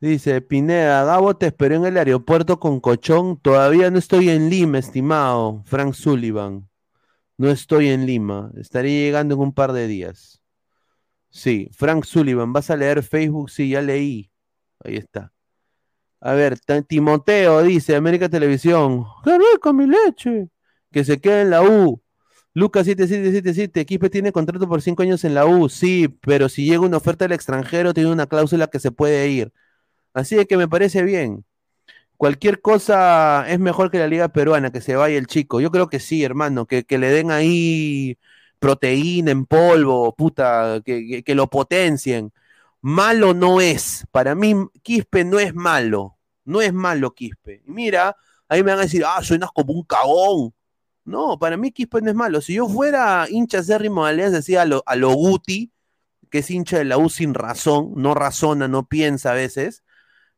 Dice Pineda, Gabo te esperó en el aeropuerto con Cochón. Todavía no estoy en Lima, estimado Frank Sullivan. No estoy en Lima. Estaré llegando en un par de días. Sí, Frank Sullivan, ¿vas a leer Facebook? Sí, ya leí. Ahí está. A ver, Timoteo dice, América Televisión, qué rico mi leche. Que se quede en la U. Lucas 7777, Equipe tiene contrato por cinco años en la U, sí, pero si llega una oferta del extranjero, tiene una cláusula que se puede ir. Así de que me parece bien. Cualquier cosa es mejor que la liga peruana, que se vaya el chico. Yo creo que sí, hermano, que, le den ahí proteína en polvo, puta, que, que lo potencien. Malo no es. Para mí, Quispe no es malo. No es malo Quispe. Mira, ahí me van a decir, ah, suenas como un cagón. No, para mí Quispe no es malo. Si yo fuera hincha de Alianza, decía a lo, a lo Guti, que es hincha de la U sin razón, no razona, no piensa a veces,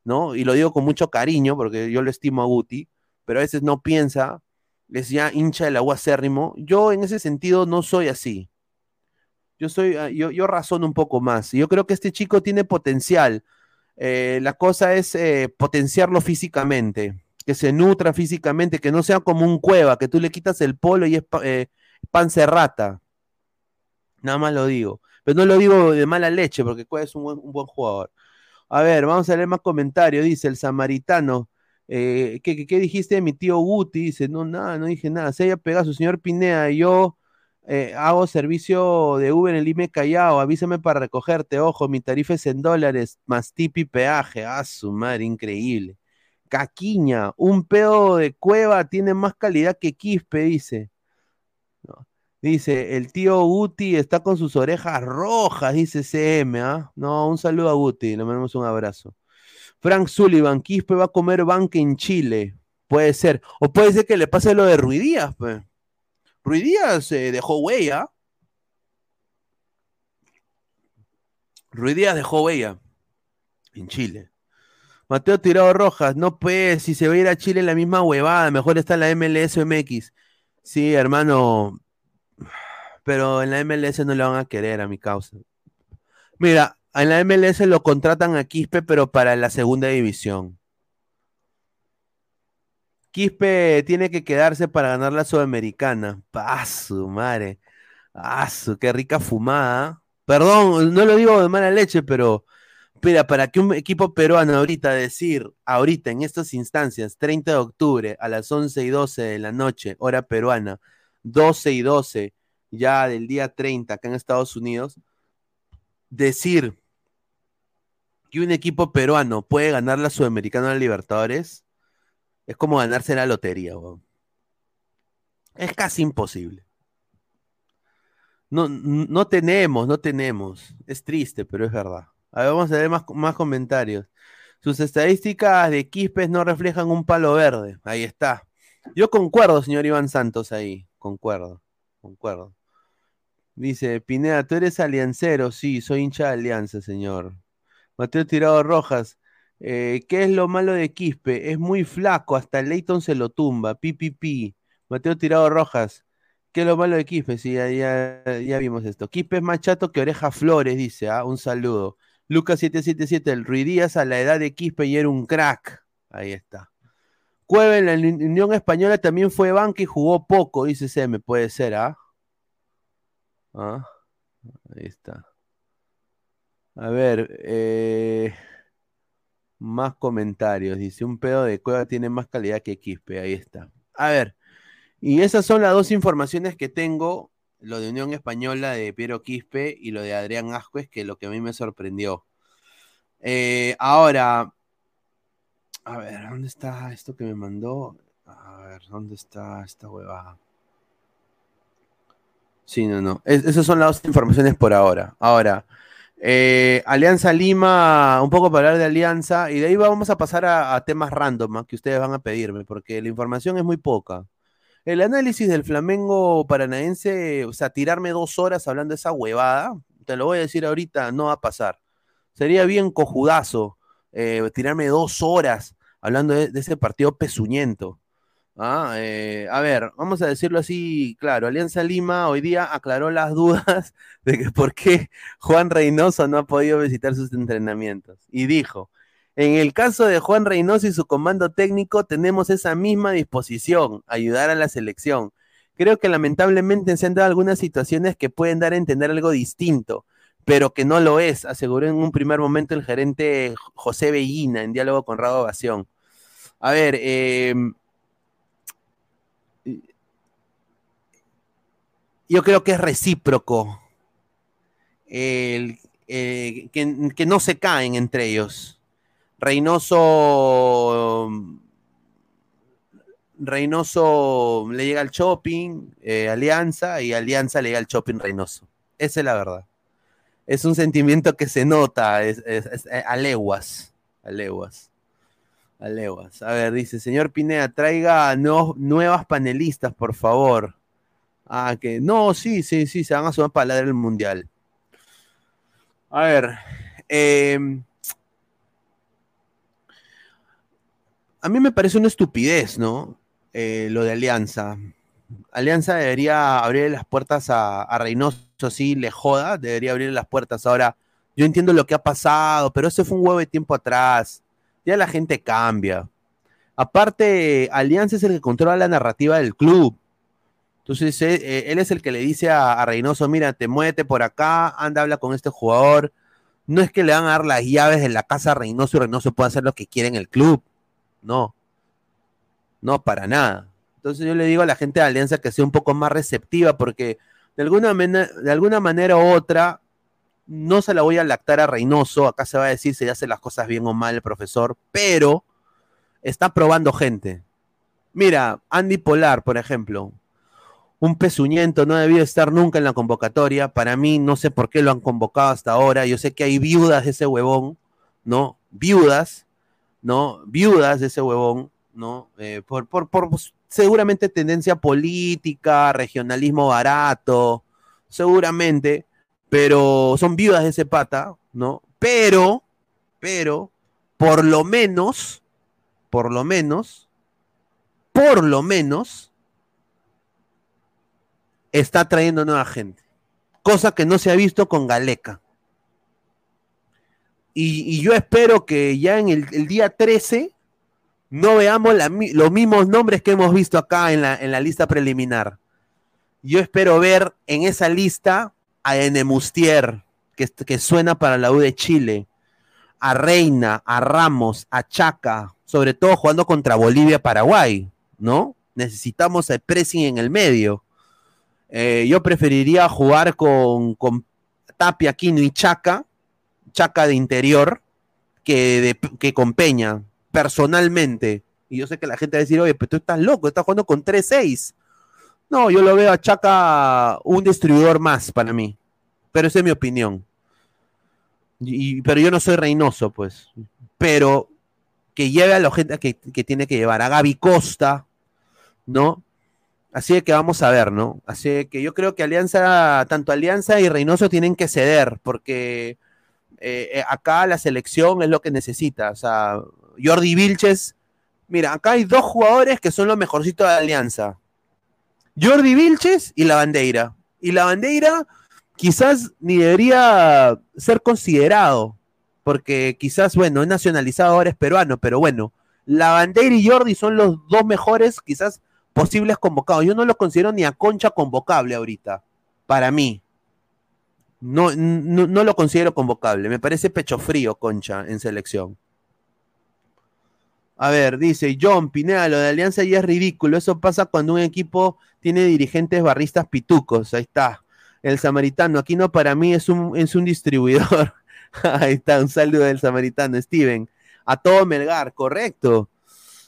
¿no? Y lo digo con mucho cariño, porque yo lo estimo a Guti, pero a veces no piensa, es ya hincha de la U acérrimo. Yo en ese sentido no soy así. Yo soy, ah, yo, yo razono un poco más. Yo creo que este chico tiene potencial. Eh, la cosa es eh, potenciarlo físicamente que se nutra físicamente, que no sea como un cueva, que tú le quitas el polo y es eh, pan cerrata. Nada más lo digo. Pero no lo digo de mala leche, porque Cueva es un buen, jugador. A ver, vamos a leer más comentarios. Dice el samaritano. Eh, ¿qué, dijiste de mi tío Guti? Dice, no, nada, no dije nada. Se haya pegado su señor Pinea. Yo eh, hago servicio de Uber en el IME Callao. Avísame para recogerte. Ojo, mi tarifa es en dólares, más tip y peaje. Ah, su madre, increíble. Caquiña, un pedo de cueva tiene más calidad que Quispe, dice. Dice, el tío Guti está con sus orejas rojas, dice CM, ¿ah? No, un saludo a Guti, le mandamos un abrazo. Frank Sullivan, Quispe va a comer banque en Chile. Puede ser. O puede ser que le pase lo de Ruidías, pues. Ruidías se dejó huella. Ruidías dejó huella en Chile. Mateo Tirado Rojas, no pues, si se va a ir a Chile la misma huevada, mejor está en la MLS o MX. Sí, hermano, pero en la MLS no le van a querer a mi causa. Mira, En la MLS lo contratan a Quispe, pero para la segunda división. Quispe tiene que quedarse para ganar la Sudamericana. Paso, madre. Paso, qué rica fumada. Perdón, no lo digo de mala leche, pero Mira, para que un equipo peruano ahorita decir, ahorita en estas instancias, 30 de octubre a las 11 y 12 de la noche, hora peruana, 12 y 12 ya del día 30 acá en Estados Unidos, decir que un equipo peruano puede ganar la Sudamericana de Libertadores es como ganarse la lotería. Es casi imposible. No, no tenemos, no tenemos. Es triste, pero es verdad. A ver, vamos a ver más, más comentarios. Sus estadísticas de Quispes no reflejan un palo verde. Ahí está. Yo concuerdo, señor Iván Santos, ahí. Concuerdo, concuerdo. Dice, Pineda, ¿tú eres aliancero? Sí, soy hincha de Alianza, señor. Mateo Tirado Rojas, eh, ¿qué es lo malo de Quispe? Es muy flaco, hasta Leighton se lo tumba. Pi, pi, pi. Mateo Tirado Rojas, ¿qué es lo malo de Quispe? Sí, ya, ya, ya vimos esto. Quispe es más chato que Oreja Flores, dice, ah, un saludo. Lucas 777, el Rui Díaz a la edad de Quispe y era un crack. Ahí está. Cueva en la Unión Española también fue banca y jugó poco, dice Seme, puede ser, ¿ah? Ah, ahí está. A ver, eh, más comentarios. Dice, un pedo de Cueva tiene más calidad que Quispe, ahí está. A ver, y esas son las dos informaciones que tengo lo de Unión Española de Piero Quispe y lo de Adrián Ascuez, que es lo que a mí me sorprendió. Eh, ahora, a ver, ¿dónde está esto que me mandó? A ver, ¿dónde está esta huevada? Sí, no, no. Es- esas son las dos informaciones por ahora. Ahora, eh, Alianza Lima, un poco para hablar de Alianza, y de ahí vamos a pasar a, temas random que ustedes van a pedirme, porque la información es muy poca. El análisis del Flamengo paranaense, o sea, tirarme dos horas hablando de esa huevada, te lo voy a decir ahorita, no va a pasar. Sería bien cojudazo eh, tirarme dos horas hablando de, ese partido pezuñento. Ah, eh, a ver, vamos a decirlo así, claro, Alianza Lima hoy día aclaró las dudas de que por qué Juan Reynoso no ha podido visitar sus entrenamientos. Y dijo, en el caso de Juan Reynoso y su comando técnico, tenemos esa misma disposición, ayudar a la selección. Creo que lamentablemente se han dado algunas situaciones que pueden dar a entender algo distinto, pero que no lo es, aseguró en un primer momento el gerente José Bellina en diálogo con Radio Ovación. A ver, eh, yo creo que es recíproco eh, que no se caen entre ellos. Reynoso Reynoso le llega al shopping, eh, Alianza, y Alianza le llega al shopping Reynoso. Esa es la verdad. Es un sentimiento que se nota es, es- es- eh, a leguas. A leguas. A leguas. A ver, dice, señor Pineda, traiga nuevos- nuevas panelistas, por favor. Ah, que no, sí, sí, sí, se van a sumar para del mundial. A ver, eh, a mí me parece una estupidez, ¿no? Eh, lo de Alianza. Alianza debería abrir las puertas a, a Reynoso, sí, le joda, debería abrir las puertas. Ahora, yo entiendo lo que ha pasado, pero ese fue un huevo de tiempo atrás. Ya la gente cambia. Aparte, Alianza es el que controla la narrativa del club. Entonces, eh, eh, él es el que le dice a, a Reynoso, mira, te muévete por acá, anda, habla con este jugador. No es que le van a dar las llaves de la casa a Reynoso y Reynoso puede hacer lo que quiere en el club. No. No, para nada. Entonces yo le digo a la gente de Alianza que sea un poco más receptiva porque de alguna, de alguna manera u otra no se la voy a lactar a Reynoso. Acá se va a decir si hace las cosas bien o mal el profesor, pero está probando gente. Mira, Andy Polar, por ejemplo, un pezuñento, no debió estar nunca en la convocatoria. Para mí, no sé por qué lo han convocado hasta ahora. Yo sé que hay viudas de ese huevón, ¿no? Viudas, ¿no? Viudas de ese huevón, ¿no? Eh, por, por, por pues, seguramente tendencia política, regionalismo barato, seguramente, pero son viudas de ese pata, ¿no? Pero, pero, por lo menos, por lo menos, por lo menos, está trayendo nueva gente. Cosa que no se ha visto con Galeca. Y, yo espero que ya en el, día 13 no veamos los mismos nombres que hemos visto acá en la, en la lista preliminar. Yo espero ver en esa lista a Enemustier, que, que suena para la U de Chile, a Reina, a Ramos, a Chaca, sobre todo jugando contra Bolivia-Paraguay, ¿no? Necesitamos el pressing en el medio. Eh, yo preferiría jugar con, con Tapia, Quino y Chaca, Chaca de interior, que, de- que con Peña, personalmente. Y yo sé que la gente va a decir, oye, pero tú estás loco, estás jugando con 3-6. No, yo lo veo a Chaca un distribuidor más para mí. Pero esa es mi opinión. Y- pero yo no soy Reynoso, pues. Pero que lleve a la gente que, que tiene que llevar, a Gaby Costa, ¿no? Así que vamos a ver, ¿no? Así que yo creo que Alianza, tanto Alianza y Reynoso tienen que ceder, porque eh, eh, acá la selección es lo que necesita. O sea, Jordi Vilches, mira, acá hay dos jugadores que son los mejorcitos de Alianza. Jordi Vilches y la Bandeira. Y la Bandeira quizás ni debería ser considerado, porque quizás, bueno, es nacionalizado ahora, es peruano, pero bueno, la Bandeira y Jordi son los dos mejores, quizás posibles convocados. Yo no los considero ni a Concha convocable ahorita, para mí. No, no, no lo considero convocable. Me parece pecho frío Concha en selección. A ver, dice John Pineda, lo de Alianza ya es ridículo. Eso pasa cuando un equipo tiene dirigentes barristas pitucos. Ahí está. El samaritano, aquí no para mí es un, es un distribuidor. Ahí está, un saludo del samaritano, Steven. A todo Melgar, correcto.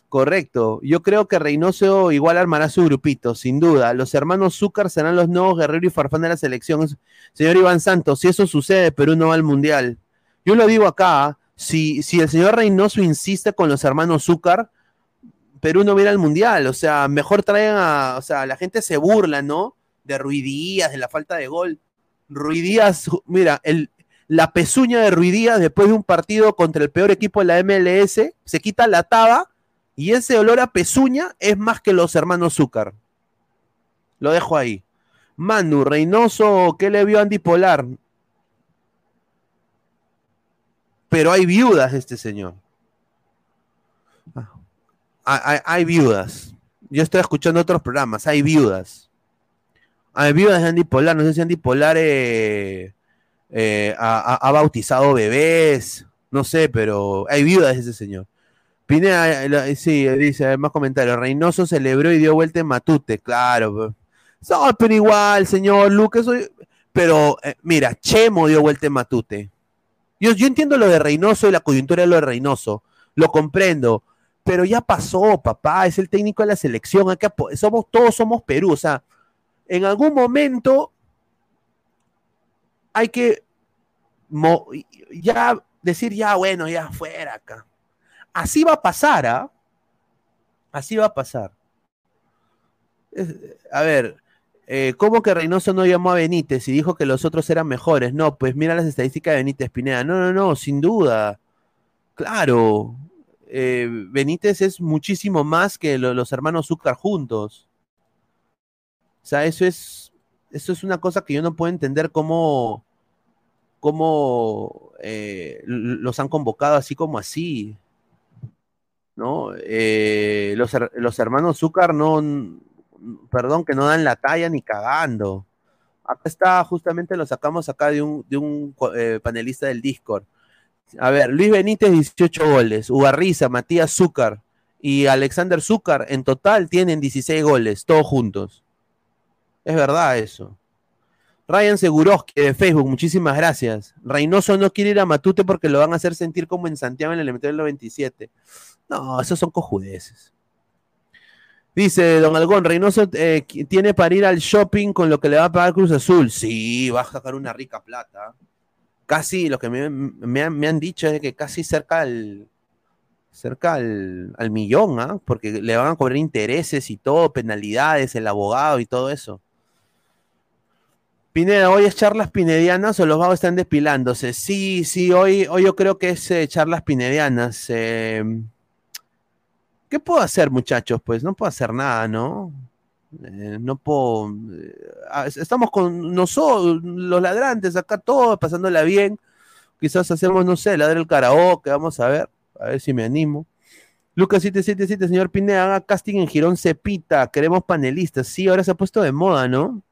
Correcto. Yo creo que Reynoso igual armará su grupito, sin duda. Los hermanos Zúcar serán los nuevos Guerrero y Farfán de la selección. Señor Iván Santos, si eso sucede, Perú no va al Mundial. Yo lo digo acá, si, si el señor Reynoso insiste con los hermanos Zúcar, Perú no viene al Mundial. O sea, mejor traigan a... O sea, la gente se burla, ¿no? De Ruidías, de la falta de gol. Ruidías, mira, el, la pezuña de Ruidías después de un partido contra el peor equipo de la MLS, se quita la taba y ese olor a pezuña es más que los hermanos Zúcar. Lo dejo ahí. Manu, Reynoso, ¿qué le vio Andy Polar? Pero hay viudas este señor. Ah, Hay, hay viudas. Yo estoy escuchando otros programas. Hay viudas. Hay viudas de Andy Polar. No sé si Andy Polar eh, eh, ha- ha bautizado bebés. No sé, pero hay viudas de ese señor. Pineda, eh, lo- sí, dice, más comentarios. Reynoso celebró y dio vuelta en Matute, claro. No, pero igual, señor Lucas, soy- pero eh, mira, Chemo dio vuelta en Matute. Yo, yo entiendo lo de Reynoso y la coyuntura de lo de Reynoso, lo comprendo, pero ya pasó, papá, es el técnico de la selección, apo- somos, todos somos Perú, o sea, en algún momento hay que ya decir, ya bueno, ya fuera acá. Así va a pasar, ¿ah? Así va a pasar. A ver, eh, ¿cómo que Reynoso no llamó a Benítez y dijo que los otros eran mejores? No, pues mira las estadísticas de Benítez Pineda. No, no, no, sin duda. Claro. eh, Benítez es muchísimo más que lo- los hermanos Zúcar juntos. O sea, eso es, eso es una cosa que yo no puedo entender cómo, cómo eh, los han convocado así como así. ¿No? Eh, los, her- los hermanos Zúcar no, perdón, que no dan la talla ni cagando. Acá está, justamente lo sacamos acá de un, eh, panelista del Discord. A ver, Luis Benítez, 18 goles. Ugarriza, Matías Zúcar y Alexander Zúcar en total tienen 16 goles, todos juntos. Es verdad eso. Ryan Seguroski de Facebook, muchísimas gracias. Reynoso no quiere ir a Matute porque lo van a hacer sentir como en Santiago en el elemento del 97. No, esos son cojudeces. Dice Don Algón, Reynoso eh, tiene para ir al shopping con lo que le va a pagar Cruz Azul. Sí, va a sacar una rica plata. Casi, lo que me, me han dicho es que casi cerca al cerca al, al millón, ¿ah? Porque le van a cobrar intereses y todo, penalidades, el abogado y todo eso. Pineda, ¿hoy es charlas pinedianas o los vagos están despilándose? Sí, sí, hoy, hoy yo creo que es eh, charlas pinedianas. eh, ¿Qué puedo hacer, muchachos? Pues no puedo hacer nada, ¿no? Eh, no puedo. eh, ah, estamos con nosotros, los ladrantes, acá todos, pasándola bien. Quizás hacemos, no sé, ladre el karaoke, vamos a ver, a ver si me animo. Lucas 777, señor Pineda, haga casting en Girón Cepita, queremos panelistas. Sí, ahora se ha puesto de moda, ¿no?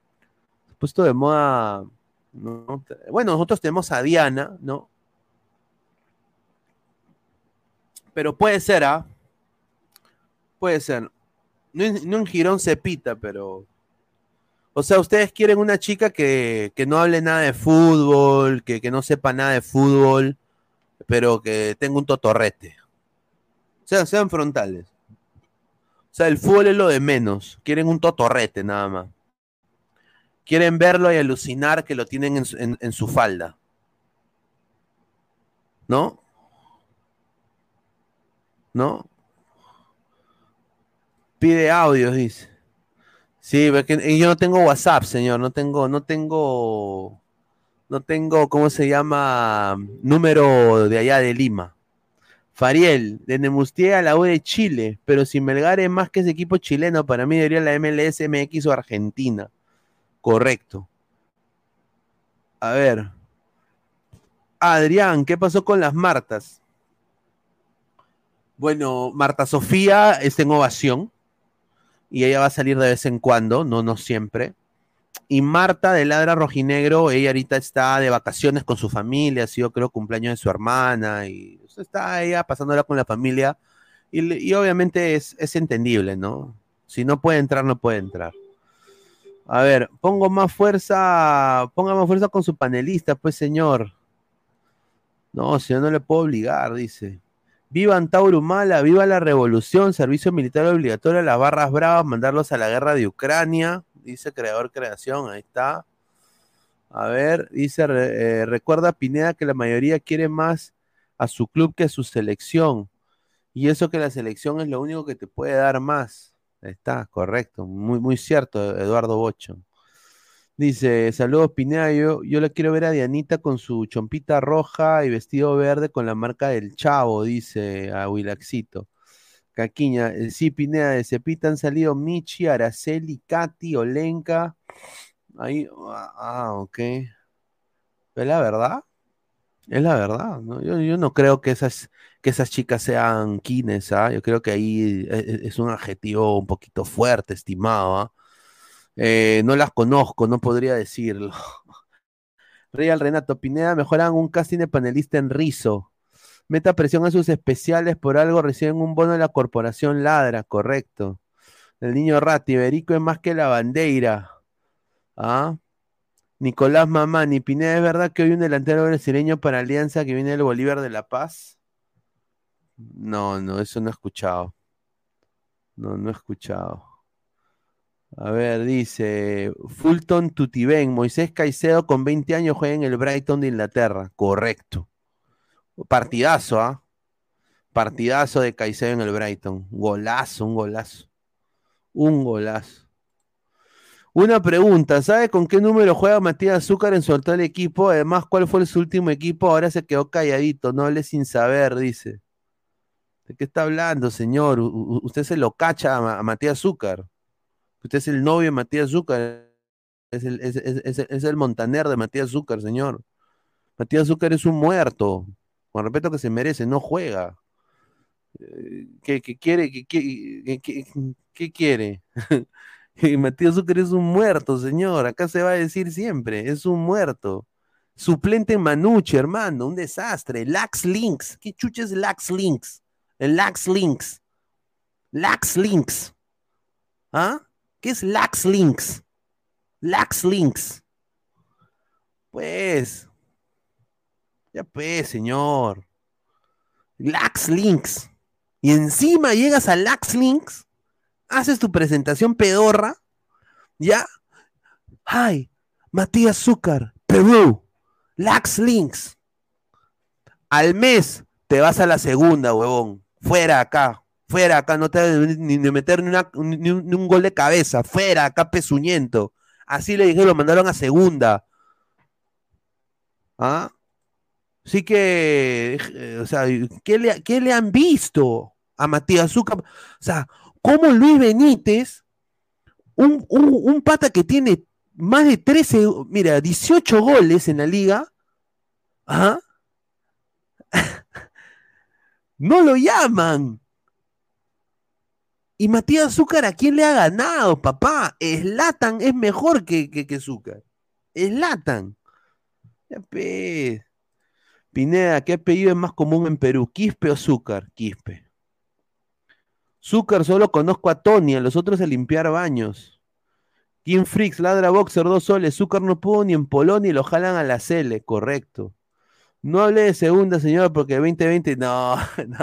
Se ha puesto de moda. ¿no? Bueno, nosotros tenemos a Diana, ¿no? Pero puede ser, ¿ah? Puede ser. No, no en Girón Cepita, pero. O sea, ustedes quieren una chica que, que no hable nada de fútbol, que, que no sepa nada de fútbol, pero que tenga un totorrete. O sea, sean frontales. O sea, el fútbol es lo de menos. Quieren un totorrete nada más. Quieren verlo y alucinar que lo tienen en- en su falda. ¿No? ¿No? Pide audios, dice. Sí, porque yo no tengo WhatsApp, señor. No tengo, no tengo, no tengo, ¿cómo se llama? Número de allá de Lima. Fariel, de Nemustier a la U de Chile, pero si Melgar es más que ese equipo chileno, para mí debería la MLS, MX o Argentina. Correcto. A ver. Adrián, ¿qué pasó con las Martas? Bueno, Marta Sofía está en ovación y ella va a salir de vez en cuando, no, no siempre. Y Marta de Ladra Rojinegro, ella ahorita está de vacaciones con su familia, ha sido creo cumpleaños de su hermana y está ella pasándola con la familia y, y obviamente es, es entendible, ¿no? Si no puede entrar, no puede entrar. A ver, pongo más fuerza, ponga más fuerza con su panelista, pues señor. No, si yo no le puedo obligar, dice. Viva Antaurumala, viva la revolución, servicio militar obligatorio, las barras bravas, mandarlos a la guerra de Ucrania, dice Creador Creación, ahí está. A ver, dice, eh, recuerda Pineda que la mayoría quiere más a su club que a su selección. Y eso que la selección es lo único que te puede dar más. Está, correcto, muy, muy cierto, Eduardo Bocho. Dice, saludos Pineda, yo, yo la quiero ver a Dianita con su chompita roja y vestido verde con la marca del Chavo, dice a Wilaxito. Caquiña, eh, sí, Pineda, de Cepita han salido Michi, Araceli, Katy, Olenka. Ahí, ah, ah, ok. ¿Es la verdad? Es la verdad, ¿no? Yo, yo no creo que esas, que esas chicas sean quines, ¿ah? Yo creo que ahí es, es un adjetivo un poquito fuerte, estimado, ¿ah? Eh, no las conozco, no podría decirlo. Real Renato Pineda, mejoran un casting de panelista en Rizo. Meta presión a sus especiales, por algo reciben un bono de la corporación Ladra, correcto. El niño Ratti, Berico es más que la bandera. ¿Ah? Nicolás Mamani, Pineda, ¿es verdad que hoy un delantero brasileño para Alianza que viene del Bolívar de La Paz? No, no, eso no he escuchado. No, no he escuchado. A ver, dice Fulton Tutiben, Moisés Caicedo con 20 años juega en el Brighton de Inglaterra. Correcto. Partidazo, ¿ah? Partidazo de Caicedo en el Brighton. Golazo, un golazo. Un golazo. Una pregunta, ¿sabe con qué número juega Matías Azúcar en su actual equipo? Además, ¿cuál fue su último equipo? Ahora se quedó calladito, no hable sin saber, dice. ¿De qué está hablando, señor? Usted se lo cacha a, a Matías Azúcar. Usted es el novio de Matías Azúcar. Es el, es, es- es- el montaner de Matías Azúcar, señor. Matías Azúcar es un muerto. Con respeto que se merece, no juega. Eh, ¿Qué, quiere? ¿Qué, qué- qué- quiere? Matías Zucker es un muerto, señor. Acá se va a decir siempre, es un muerto. Suplente en Manucci, hermano, un desastre. Lax Links. ¿Qué chucha es Lax Links? El Lax Links. Lax Links. ¿Ah? ¿Qué es Lax Links? Lax Links. Pues. Ya pues, señor. Lax Links. Y encima llegas a Lax Links haces tu presentación pedorra, ¿ya? Hi, Matías Zúcar, Perú, Lax Links. Al mes te vas a la segunda, huevón. Fuera acá, fuera acá, no te ni, ni meter ni, un, gol de cabeza, fuera acá, pezuñento. Así le dije, lo mandaron a segunda. ¿Ah? Así que, eh, o sea, ¿qué le, qué le han visto a Matías Zúcar? O sea, cómo Luis Benítez, un, un, un pata que tiene más de 13, mira, 18 goles en la liga, ¿ah? no lo llaman. Y Matías Zúcar, ¿a quién le ha ganado, papá? Slatan es mejor que, que, que Zúcar. Slatan. Pineda, ¿qué apellido es más común en Perú? ¿Quispe o Zúcar? Quispe. Zúcar solo conozco a Tony, a los otros a limpiar baños. Kim Fricks, ladra boxer, dos soles. Zúcar no pudo ni en Polonia y lo jalan a la Cele, correcto. No hable de segunda, señor, porque el 2020, no, no,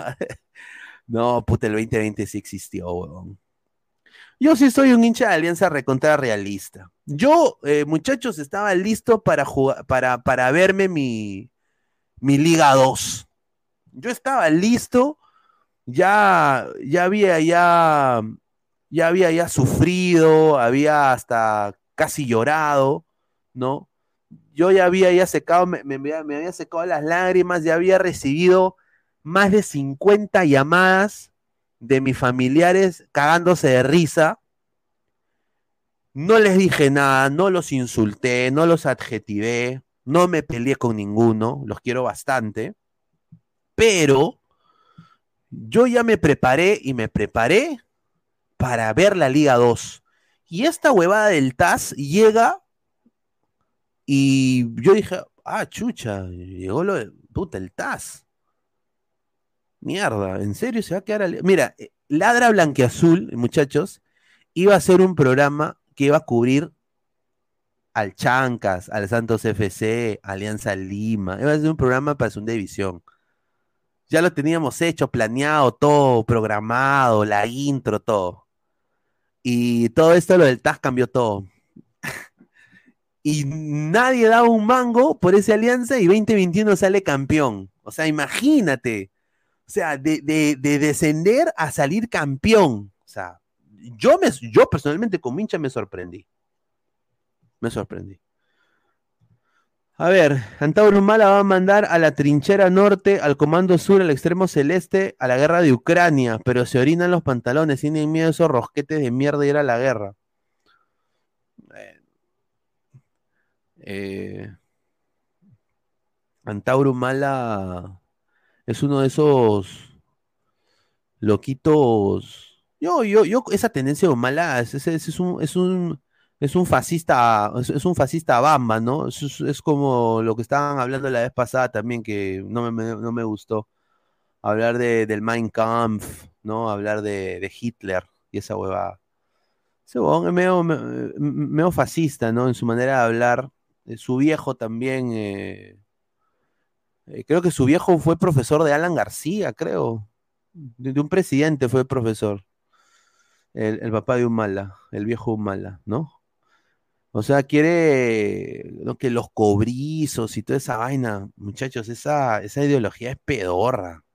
no, puta, el 2020 sí existió, weón. Yo sí soy un hincha de Alianza Recontra Realista. Yo, eh, muchachos, estaba listo para, jugar, para, para verme mi, mi Liga 2. Yo estaba listo, ya, ya había ya, ya había ya sufrido, había hasta casi llorado, ¿no? Yo ya había ya secado, me, me, me había secado las lágrimas, ya había recibido más de 50 llamadas de mis familiares cagándose de risa. No les dije nada, no los insulté, no los adjetivé, no me peleé con ninguno, los quiero bastante, pero yo ya me preparé y me preparé para ver la Liga 2. Y esta huevada del TAS llega y yo dije, ah, chucha, llegó lo de puta el TAS. Mierda, ¿en serio se va a quedar? al- Mira, eh, Ladra Blanqueazul, muchachos, iba a ser un programa que iba a cubrir al Chancas, al Santos FC, Alianza Lima. Iba a ser un programa para segunda división. Ya lo teníamos hecho, planeado, todo, programado, la intro, todo. Y todo esto, lo del TAS cambió todo. y nadie daba un mango por esa alianza y 2021 sale campeón. O sea, imagínate. O sea, de, de- de descender a salir campeón. O sea, yo, me, yo personalmente como hincha me sorprendí. Me sorprendí. A ver, Antauro Mala va a mandar a la trinchera norte, al comando sur, al extremo celeste, a la guerra de Ucrania, pero se orinan los pantalones, tienen miedo esos rosquetes de mierda ir a la guerra. Eh, Antauro Mala es uno de esos loquitos. Yo, yo, yo, esa tendencia de Humala es, es- un, es un, es un fascista, es, un fascista bamba, ¿no? Es, es- como lo que estaban hablando la vez pasada también, que no me, no me gustó. Hablar de, del Mein Kampf, ¿no? Hablar de, Hitler y esa huevada. Ese es medio, me- medio fascista, ¿no? En su manera de hablar. Eh, Su viejo también, eh, eh, creo que su viejo fue profesor de Alan García, creo. De, un presidente fue profesor. El, el papá de Humala, el viejo Humala, ¿no? O sea, quiere ¿no? que los cobrizos y toda esa vaina, muchachos, esa, esa ideología es pedorra.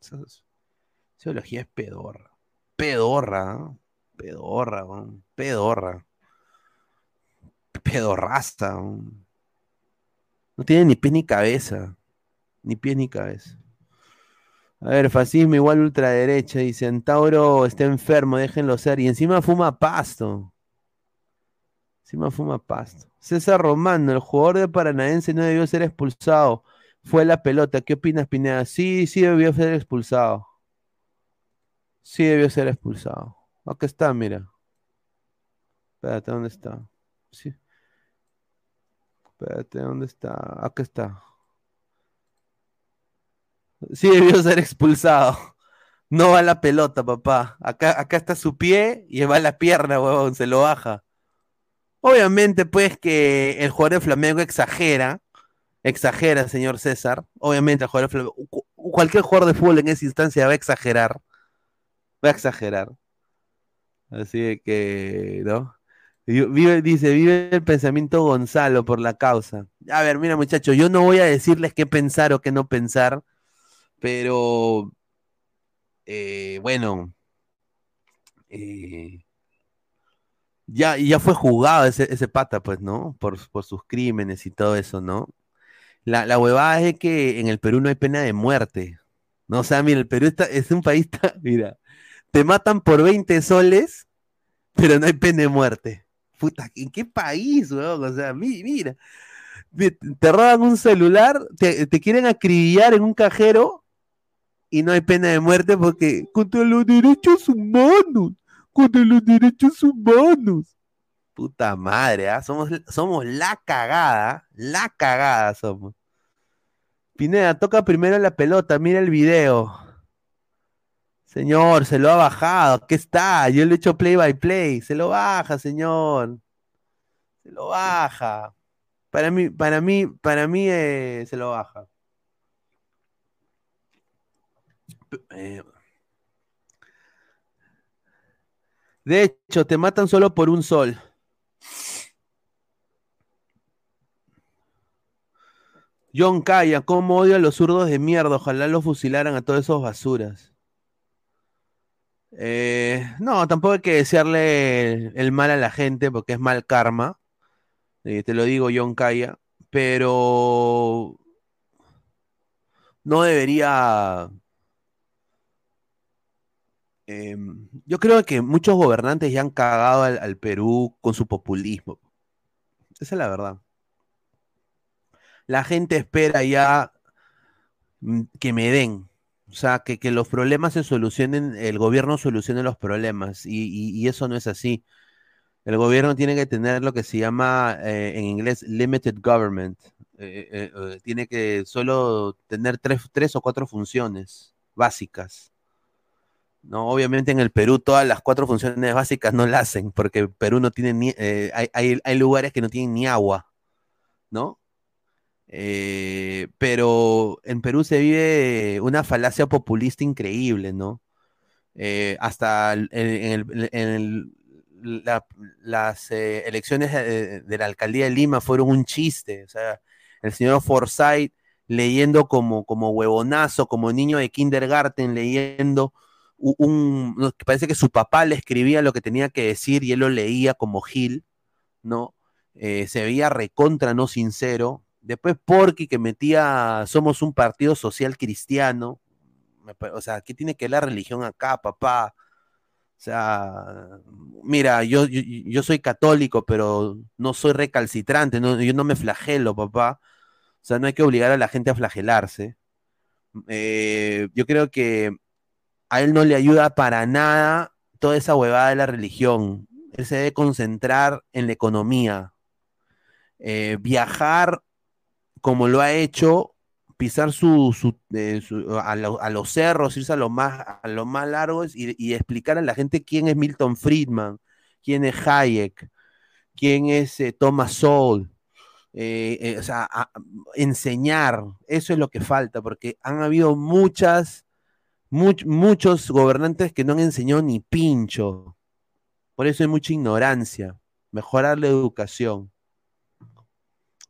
Esa, ideología es pedorra. Pedorra, ¿no? Pedorra, weón, pedorra. Pedorraza. weón. No tiene ni pie ni cabeza. Ni pie ni cabeza. A ver, fascismo igual ultraderecha. Dice, Antauro está enfermo, déjenlo ser. Y encima fuma pasto. Encima fuma pasto. César Romano, el jugador de Paranaense no debió ser expulsado. Fue la pelota. ¿Qué opinas, Pineda? Sí, sí debió ser expulsado. Sí debió ser expulsado. Acá está, mira. Espérate, ¿dónde está? Sí. Espérate, ¿dónde está? Acá está. Sí debió ser expulsado. No va la pelota, papá. Acá, acá está su pie y va la pierna, huevón, se lo baja. Obviamente, pues, que el jugador de Flamengo exagera. Exagera, señor César. Obviamente, el jugador de Flamengo. cu- Cualquier jugador de fútbol en esa instancia va a exagerar. Va a exagerar. Así que, ¿no? Dice, vive el pensamiento Gonzalo por la causa. A ver, mira, muchachos, yo no voy a decirles qué pensar o qué no pensar, pero eh, bueno, eh, ya, ya fue juzgado ese, ese pata, pues, ¿no? Por, por sus crímenes y todo eso, ¿no? La, la huevada es que en el Perú no hay pena de muerte, ¿no? O sea, mira, el Perú está, es un país, ta- mira, te matan por 20 soles, pero no hay pena de muerte. Puta, ¿en qué país, weón? O sea, mi- mira, te roban un celular, te, te quieren acribillar en un cajero y no hay pena de muerte porque contra los derechos humanos, contra los derechos humanos. Puta madre, ¿ah? somos, somos la cagada, la cagada somos. Pineda, toca primero la pelota, mira el video. Señor, se lo ha bajado, ¿qué está? Yo le he hecho play by play, se lo baja, señor. Se lo baja. Para mí, para mí, para mí eh, se lo baja. Eh, de hecho, te matan solo por un sol. John Calla, ¿cómo odio a los zurdos de mierda? Ojalá los fusilaran a todos esos basuras. Eh, no, tampoco hay que desearle el, el, mal a la gente porque es mal karma. Eh, te lo digo, John Calla. Pero no debería eh, yo creo que muchos gobernantes ya han cagado al, Perú con su populismo. Esa es la verdad. La gente espera ya mm, que me den. O sea, que, que los problemas se solucionen, el gobierno solucione los problemas. Y eso no es así. El gobierno tiene que tener lo que se llama eh, en inglés limited government. Eh, eh, tiene que solo tener tres, tres o cuatro funciones básicas. No, obviamente en el Perú todas las cuatro funciones básicas no las hacen, porque Perú no tiene ni, eh, hay, hay, hay, lugares que no tienen ni agua, ¿no? Eh, pero en Perú se vive una falacia populista increíble, ¿no? Eh, hasta en, el, en las elecciones de, de, la alcaldía de Lima fueron un chiste, o sea, el señor Forsyth leyendo como, como huevonazo, como niño de kindergarten, leyendo un, parece que su papá le escribía lo que tenía que decir y él lo leía como Gil, ¿no? Eh, se veía recontra, no sincero. Después Porky que metía, somos un partido social cristiano. O sea, ¿qué tiene que ver la religión acá, papá? O sea, mira, yo, yo, yo soy católico, pero no soy recalcitrante, no, yo no me flagelo, papá. O sea, no hay que obligar a la gente a flagelarse. Eh, yo creo que a él no le ayuda para nada toda esa huevada de la religión. Él se debe concentrar en la economía. Eh, viajar como lo ha hecho, pisar su, eh, a, lo, los cerros, irse a los más, a los más largos y, explicar a la gente quién es Milton Friedman, quién es Hayek, quién es eh, Thomas Sowell. O sea, a, enseñar, eso es lo que falta, porque han habido muchas Much, muchos gobernantes que no han enseñado ni pincho. Por eso hay mucha ignorancia. Mejorar la educación.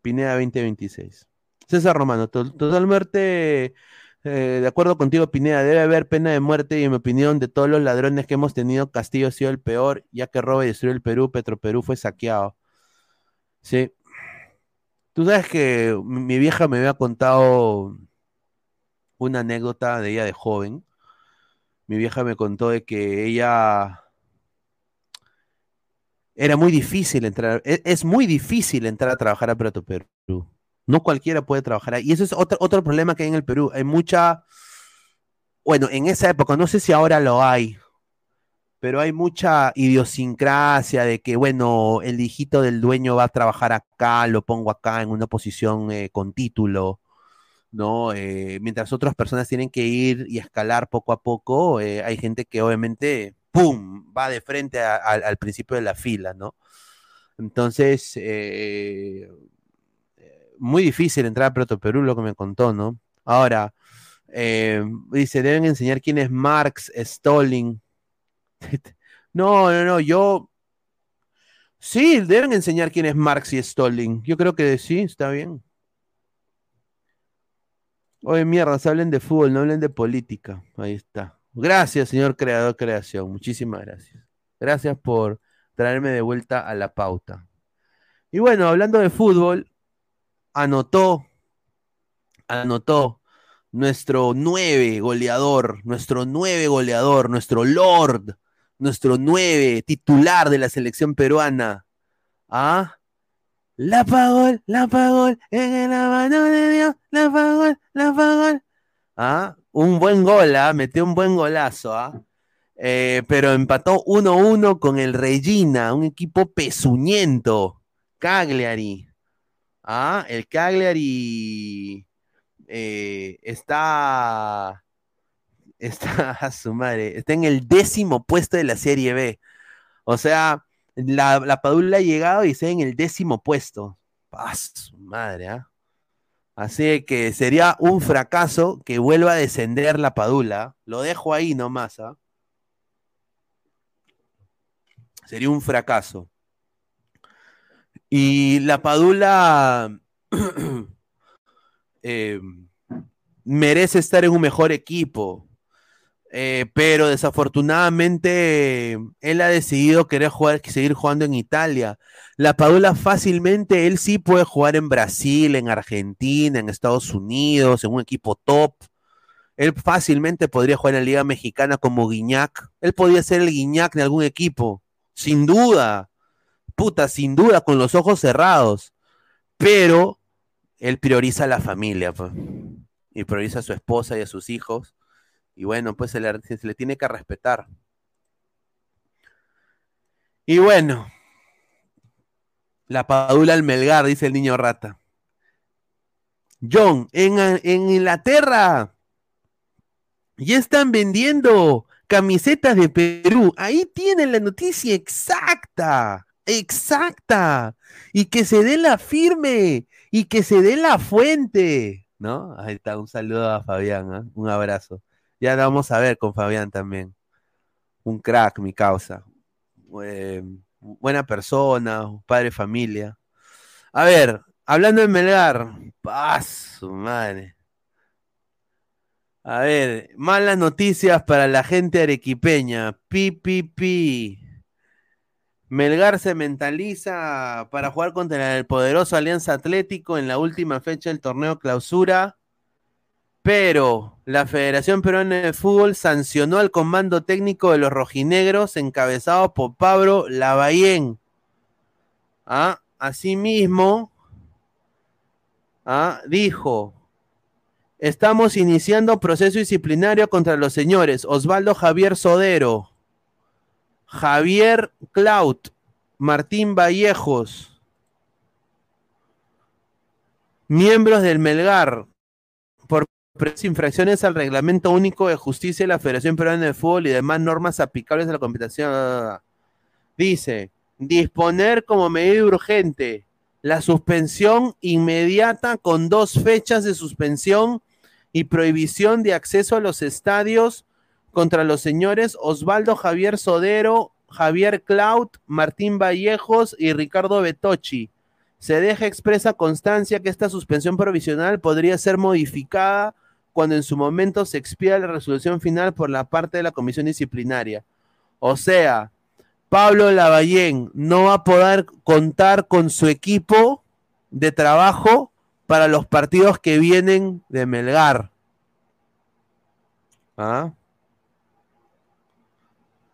Pineda 2026. César Romano, to totalmente eh, de acuerdo contigo, Pineda. Debe haber pena de muerte y en mi opinión, de todos los ladrones que hemos tenido, Castillo ha sido el peor, ya que roba y destruyó el Perú, Petroperú fue saqueado. Sí. Tú sabes que mi vieja me había contado una anécdota de ella de joven, mi vieja me contó de que ella era muy difícil entrar, es, es muy difícil entrar a trabajar a Prato Perú. No cualquiera puede trabajar ahí. Y eso es otro, otro problema que hay en el Perú. Hay mucha, bueno, en esa época, no sé si ahora lo hay, pero hay mucha idiosincrasia de que, bueno, el hijito del dueño va a trabajar acá, lo pongo acá en una posición eh, con título, ¿no? Eh, mientras otras personas tienen que ir y escalar poco a poco, eh, hay gente que obviamente, ¡pum!, va de frente al principio de la fila, ¿no? Entonces, eh, muy difícil entrar a Proto Perú, lo que me contó, ¿no? Ahora, dice, deben enseñar quién es Marx, Stalin. no, no, no, yo... Sí, deben enseñar quién es Marx y Stalin. Yo creo que sí, está bien. Oye, mierda, se hablen de fútbol, no hablen de política. Ahí está. Gracias, señor creador creación. Muchísimas gracias. Gracias por traerme de vuelta a la pauta. Y bueno, hablando de fútbol, anotó, anotó nuestro nueve goleador, nuestro nueve goleador, nuestro Lord, nuestro nueve titular de la selección peruana. ¿Ah? La pagó, la pagó, en la mano de Dios, la pagó, la pagó. ¿Ah? Un buen gol, ¿ah? metió un buen golazo, ¿ah? Eh, pero empató 1-1 con el Regina, un equipo pezuñento. Cagliari. ¿Ah? El Cagliari eh, está. Está a su madre. Está en el décimo puesto de la Serie B. O sea, la, la Padula ha llegado y está en el décimo puesto. ¡Ah, su madre! ¿ah? Así que sería un fracaso que vuelva a descender la Padula. Lo dejo ahí nomás. ¿ah? Sería un fracaso. Y la Padula eh, merece estar en un mejor equipo. Eh, pero desafortunadamente él ha decidido querer jugar, seguir jugando en Italia. La Padula fácilmente, él sí puede jugar en Brasil, en Argentina, en Estados Unidos, en un equipo top. Él fácilmente podría jugar en la Liga Mexicana como Guiñac. Él podría ser el Guiñac de algún equipo, sin duda. Puta, sin duda, con los ojos cerrados. Pero él prioriza a la familia, pues. Y prioriza a su esposa y a sus hijos y bueno, pues se le, tiene que respetar. Y bueno, la padula al Melgar, dice el niño rata. John, en, en Inglaterra ya están vendiendo camisetas de Perú. Ahí tienen la noticia exacta, exacta. Y que se dé la firme y que se dé la fuente. ¿No? Ahí está, un saludo a Fabián, ¿eh? un abrazo. Ya la vamos a ver con Fabián también. Un crack, mi causa. Eh, buena persona, padre familia. A ver, hablando de Melgar. Paso, madre. A ver, malas noticias para la gente arequipeña. Pi. Melgar se mentaliza para jugar contra el poderoso Alianza Atlético en la última fecha del torneo clausura pero la Federación Peruana de Fútbol sancionó al comando técnico de los rojinegros encabezado por Pablo Lavallén. ¿Ah? Asimismo, ¿ah? dijo, estamos iniciando proceso disciplinario contra los señores Osvaldo Javier Sodero, Javier Claut, Martín Vallejos, miembros del Melgar, infracciones al reglamento único de justicia de la Federación Peruana de Fútbol y demás normas aplicables a la competición. Dice, disponer como medida urgente la suspensión inmediata con dos fechas de suspensión y prohibición de acceso a los estadios contra los señores Osvaldo Javier Sodero, Javier Clout, Martín Vallejos y Ricardo Betochi. Se deja expresa constancia que esta suspensión provisional podría ser modificada cuando en su momento se expida la resolución final por la parte de la comisión disciplinaria. O sea, Pablo Lavallén no va a poder contar con su equipo de trabajo para los partidos que vienen de Melgar. ¿Ah?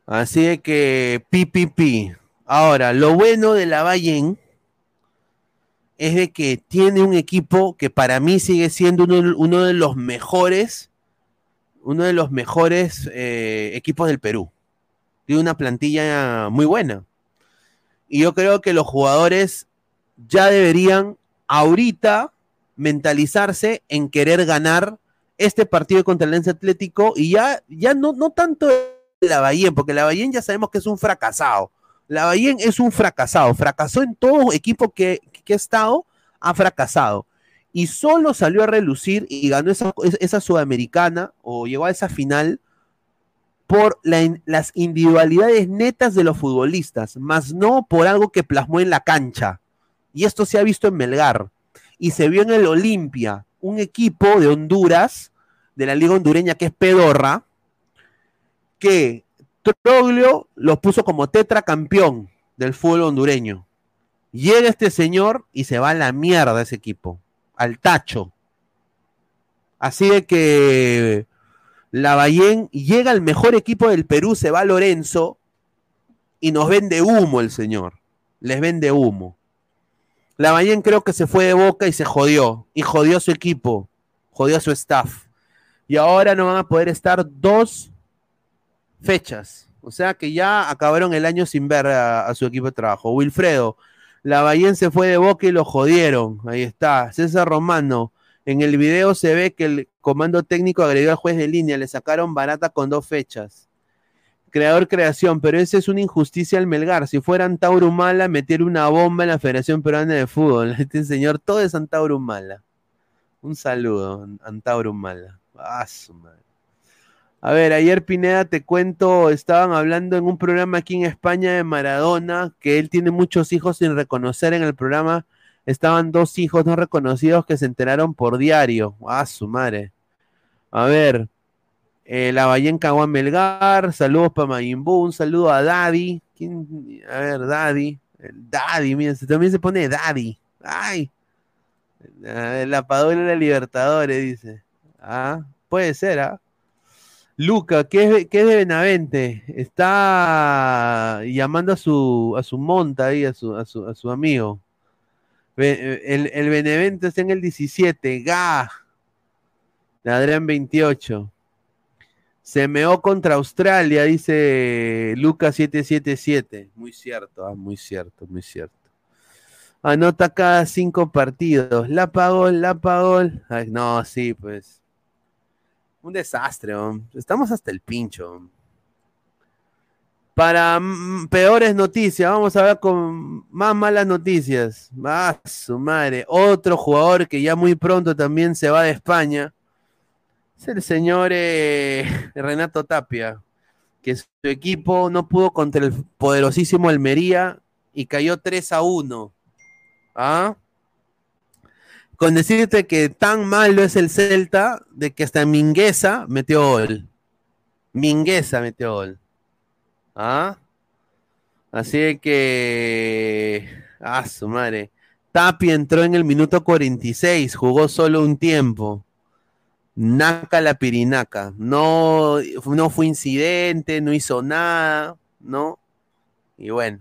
Así que pi, pi. Ahora, lo bueno de Lavallén es de que tiene un equipo que para mí sigue siendo uno, de los mejores, uno de los mejores eh, equipos del Perú. Tiene una plantilla muy buena. Y yo creo que los jugadores ya deberían ahorita mentalizarse en querer ganar este partido contra el Lens Atlético y ya, ya no, no tanto la Bahía, porque la Bahía ya sabemos que es un fracasado. La Bahía es un fracasado, fracasó en todo equipo que, que ha estado, ha fracasado. Y solo salió a relucir y ganó esa, sudamericana o llegó a esa final por las individualidades netas de los futbolistas, más no por algo que plasmó en la cancha. Y esto se ha visto en Melgar. Y se vio en el Olimpia, un equipo de Honduras, de la liga hondureña que es Pedorra, que Troglio los puso como tetracampeón del fútbol hondureño. Llega este señor y se va a la mierda ese equipo, al tacho. Así de que Lavallén llega al mejor equipo del Perú, se va Lorenzo y nos vende humo el señor. Les vende humo. Lavallén creo que se fue de boca y se jodió. Y jodió a su equipo. Jodió a su staff. Y ahora no van a poder estar dos fechas. O sea que ya acabaron el año sin ver a, a su equipo de trabajo. Wilfredo, Lavallén se fue de boca y lo jodieron. Ahí está. César Romano. En el video se ve que el comando técnico agredió al juez de línea. Le sacaron barata con dos fechas. Creador creación, pero esa es una injusticia al Melgar. Si fueran Tauro Mala, meter una bomba en la Federación Peruana de Fútbol. Este señor, todo es Antauro Mala. Un saludo, Antauro Mala. Ah, su madre. A ver, ayer Pineda, te cuento, estaban hablando en un programa aquí en España de Maradona, que él tiene muchos hijos sin reconocer en el programa. Estaban dos hijos no reconocidos que se enteraron por diario. Ah, su madre. A ver, eh, la Vallenca Juan Melgar, saludos para Mayimbu, un saludo a Daddy. A ver, Daddy. Daddy, miren, también se pone Daddy. Ay. La Padula de la Libertadores, dice. Ah, puede ser, ¿ah? Luca, ¿qué es, de Benavente? Está llamando a su, a su monta ahí, a su, a su, a su amigo. Be- El, el Benevento está en el 17. ¡Ga! Adrián 28. Se meó contra Australia, dice Lucas 777. Muy cierto, ah, muy cierto, muy cierto. Anota cada cinco partidos. La pagó, la pagó. No, sí, pues. Un desastre, estamos hasta el pincho. Para mm, peores noticias, vamos a ver con más malas noticias. Ah, su madre. Otro jugador que ya muy pronto también se va de España. Es el señor eh, Renato Tapia, que su equipo no pudo contra el poderosísimo Almería y cayó 3 a 1. ¿Ah? Con decirte que tan malo es el Celta de que hasta Mingueza metió gol. Mingueza metió gol. ¿Ah? Así que. Ah, su madre. Tapia entró en el minuto 46, jugó solo un tiempo. Naca la pirinaca. No, no fue incidente, no hizo nada, ¿no? Y bueno.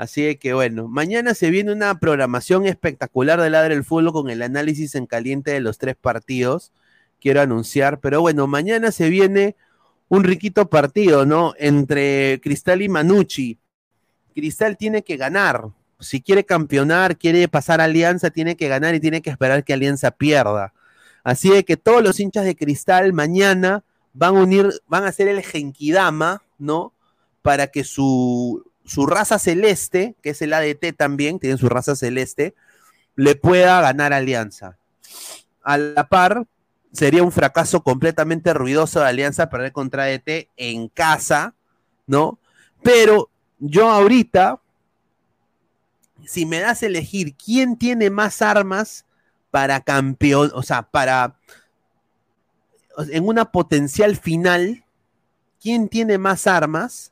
Así que bueno, mañana se viene una programación espectacular de Ladre el Fútbol con el análisis en caliente de los tres partidos. Quiero anunciar, pero bueno, mañana se viene un riquito partido, ¿no? Entre Cristal y Manucci. Cristal tiene que ganar. Si quiere campeonar, quiere pasar a Alianza, tiene que ganar y tiene que esperar que Alianza pierda. Así de que todos los hinchas de Cristal mañana van a unir, van a hacer el Genkidama, ¿no? Para que su, su raza celeste, que es el ADT también, tiene su raza celeste, le pueda ganar Alianza. A la par, sería un fracaso completamente ruidoso de Alianza perder contra ADT en casa, ¿no? Pero yo ahorita, si me das a elegir quién tiene más armas para campeón, o sea, para en una potencial final, ¿quién tiene más armas?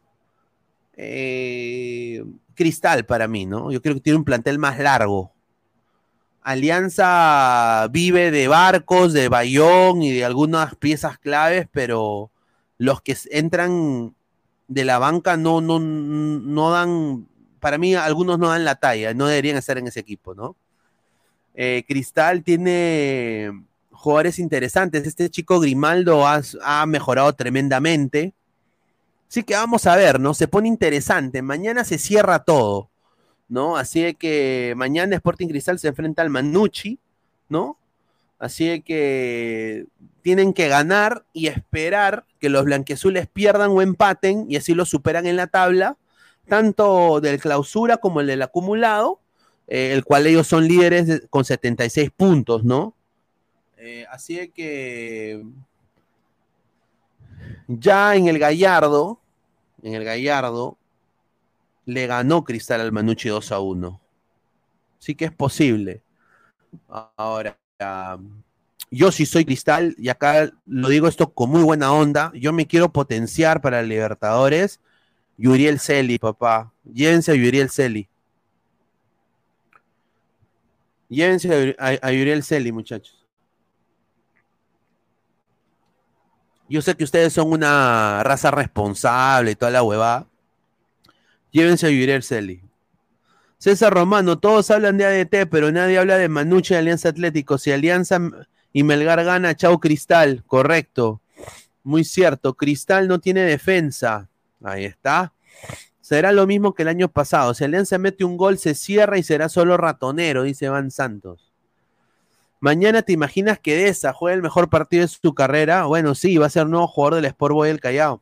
Eh, Cristal para mí, ¿no? Yo creo que tiene un plantel más largo. Alianza vive de barcos, de Bayón y de algunas piezas claves, pero los que entran de la banca no, no, no dan, para mí algunos no dan la talla, no deberían estar en ese equipo, ¿no? Eh, Cristal tiene jugadores interesantes. Este chico Grimaldo ha, ha, mejorado tremendamente. Así que vamos a ver, ¿no? Se pone interesante. Mañana se cierra todo, ¿no? Así que mañana Sporting Cristal se enfrenta al Manucci, ¿no? Así que tienen que ganar y esperar que los blanquezules pierdan o empaten y así lo superan en la tabla, tanto del clausura como el del acumulado eh, el cual ellos son líderes de, con 76 puntos, ¿no? Eh, así que ya en el Gallardo, en el Gallardo, le ganó Cristal al Manucci 2 a 1. Sí que es posible. Ahora, yo sí soy Cristal, y acá lo digo esto con muy buena onda, yo me quiero potenciar para Libertadores. Yuriel Celi, papá. Llévense a Yuriel Celi. Llévense a, a Yuriel Celi, muchachos. Yo sé que ustedes son una raza responsable y toda la huevada. Llévense a Yuriel Celi. César Romano, todos hablan de ADT, pero nadie habla de Manuche y Alianza Atlético. Si Alianza y Melgar gana, chau Cristal. Correcto. Muy cierto. Cristal no tiene defensa. Ahí está. Será lo mismo que el año pasado. Si Alianza mete un gol, se cierra y será solo ratonero, dice Van Santos. Mañana te imaginas que Deza juega el mejor partido de su carrera. Bueno, sí, va a ser nuevo jugador del Sport Boy del Callao.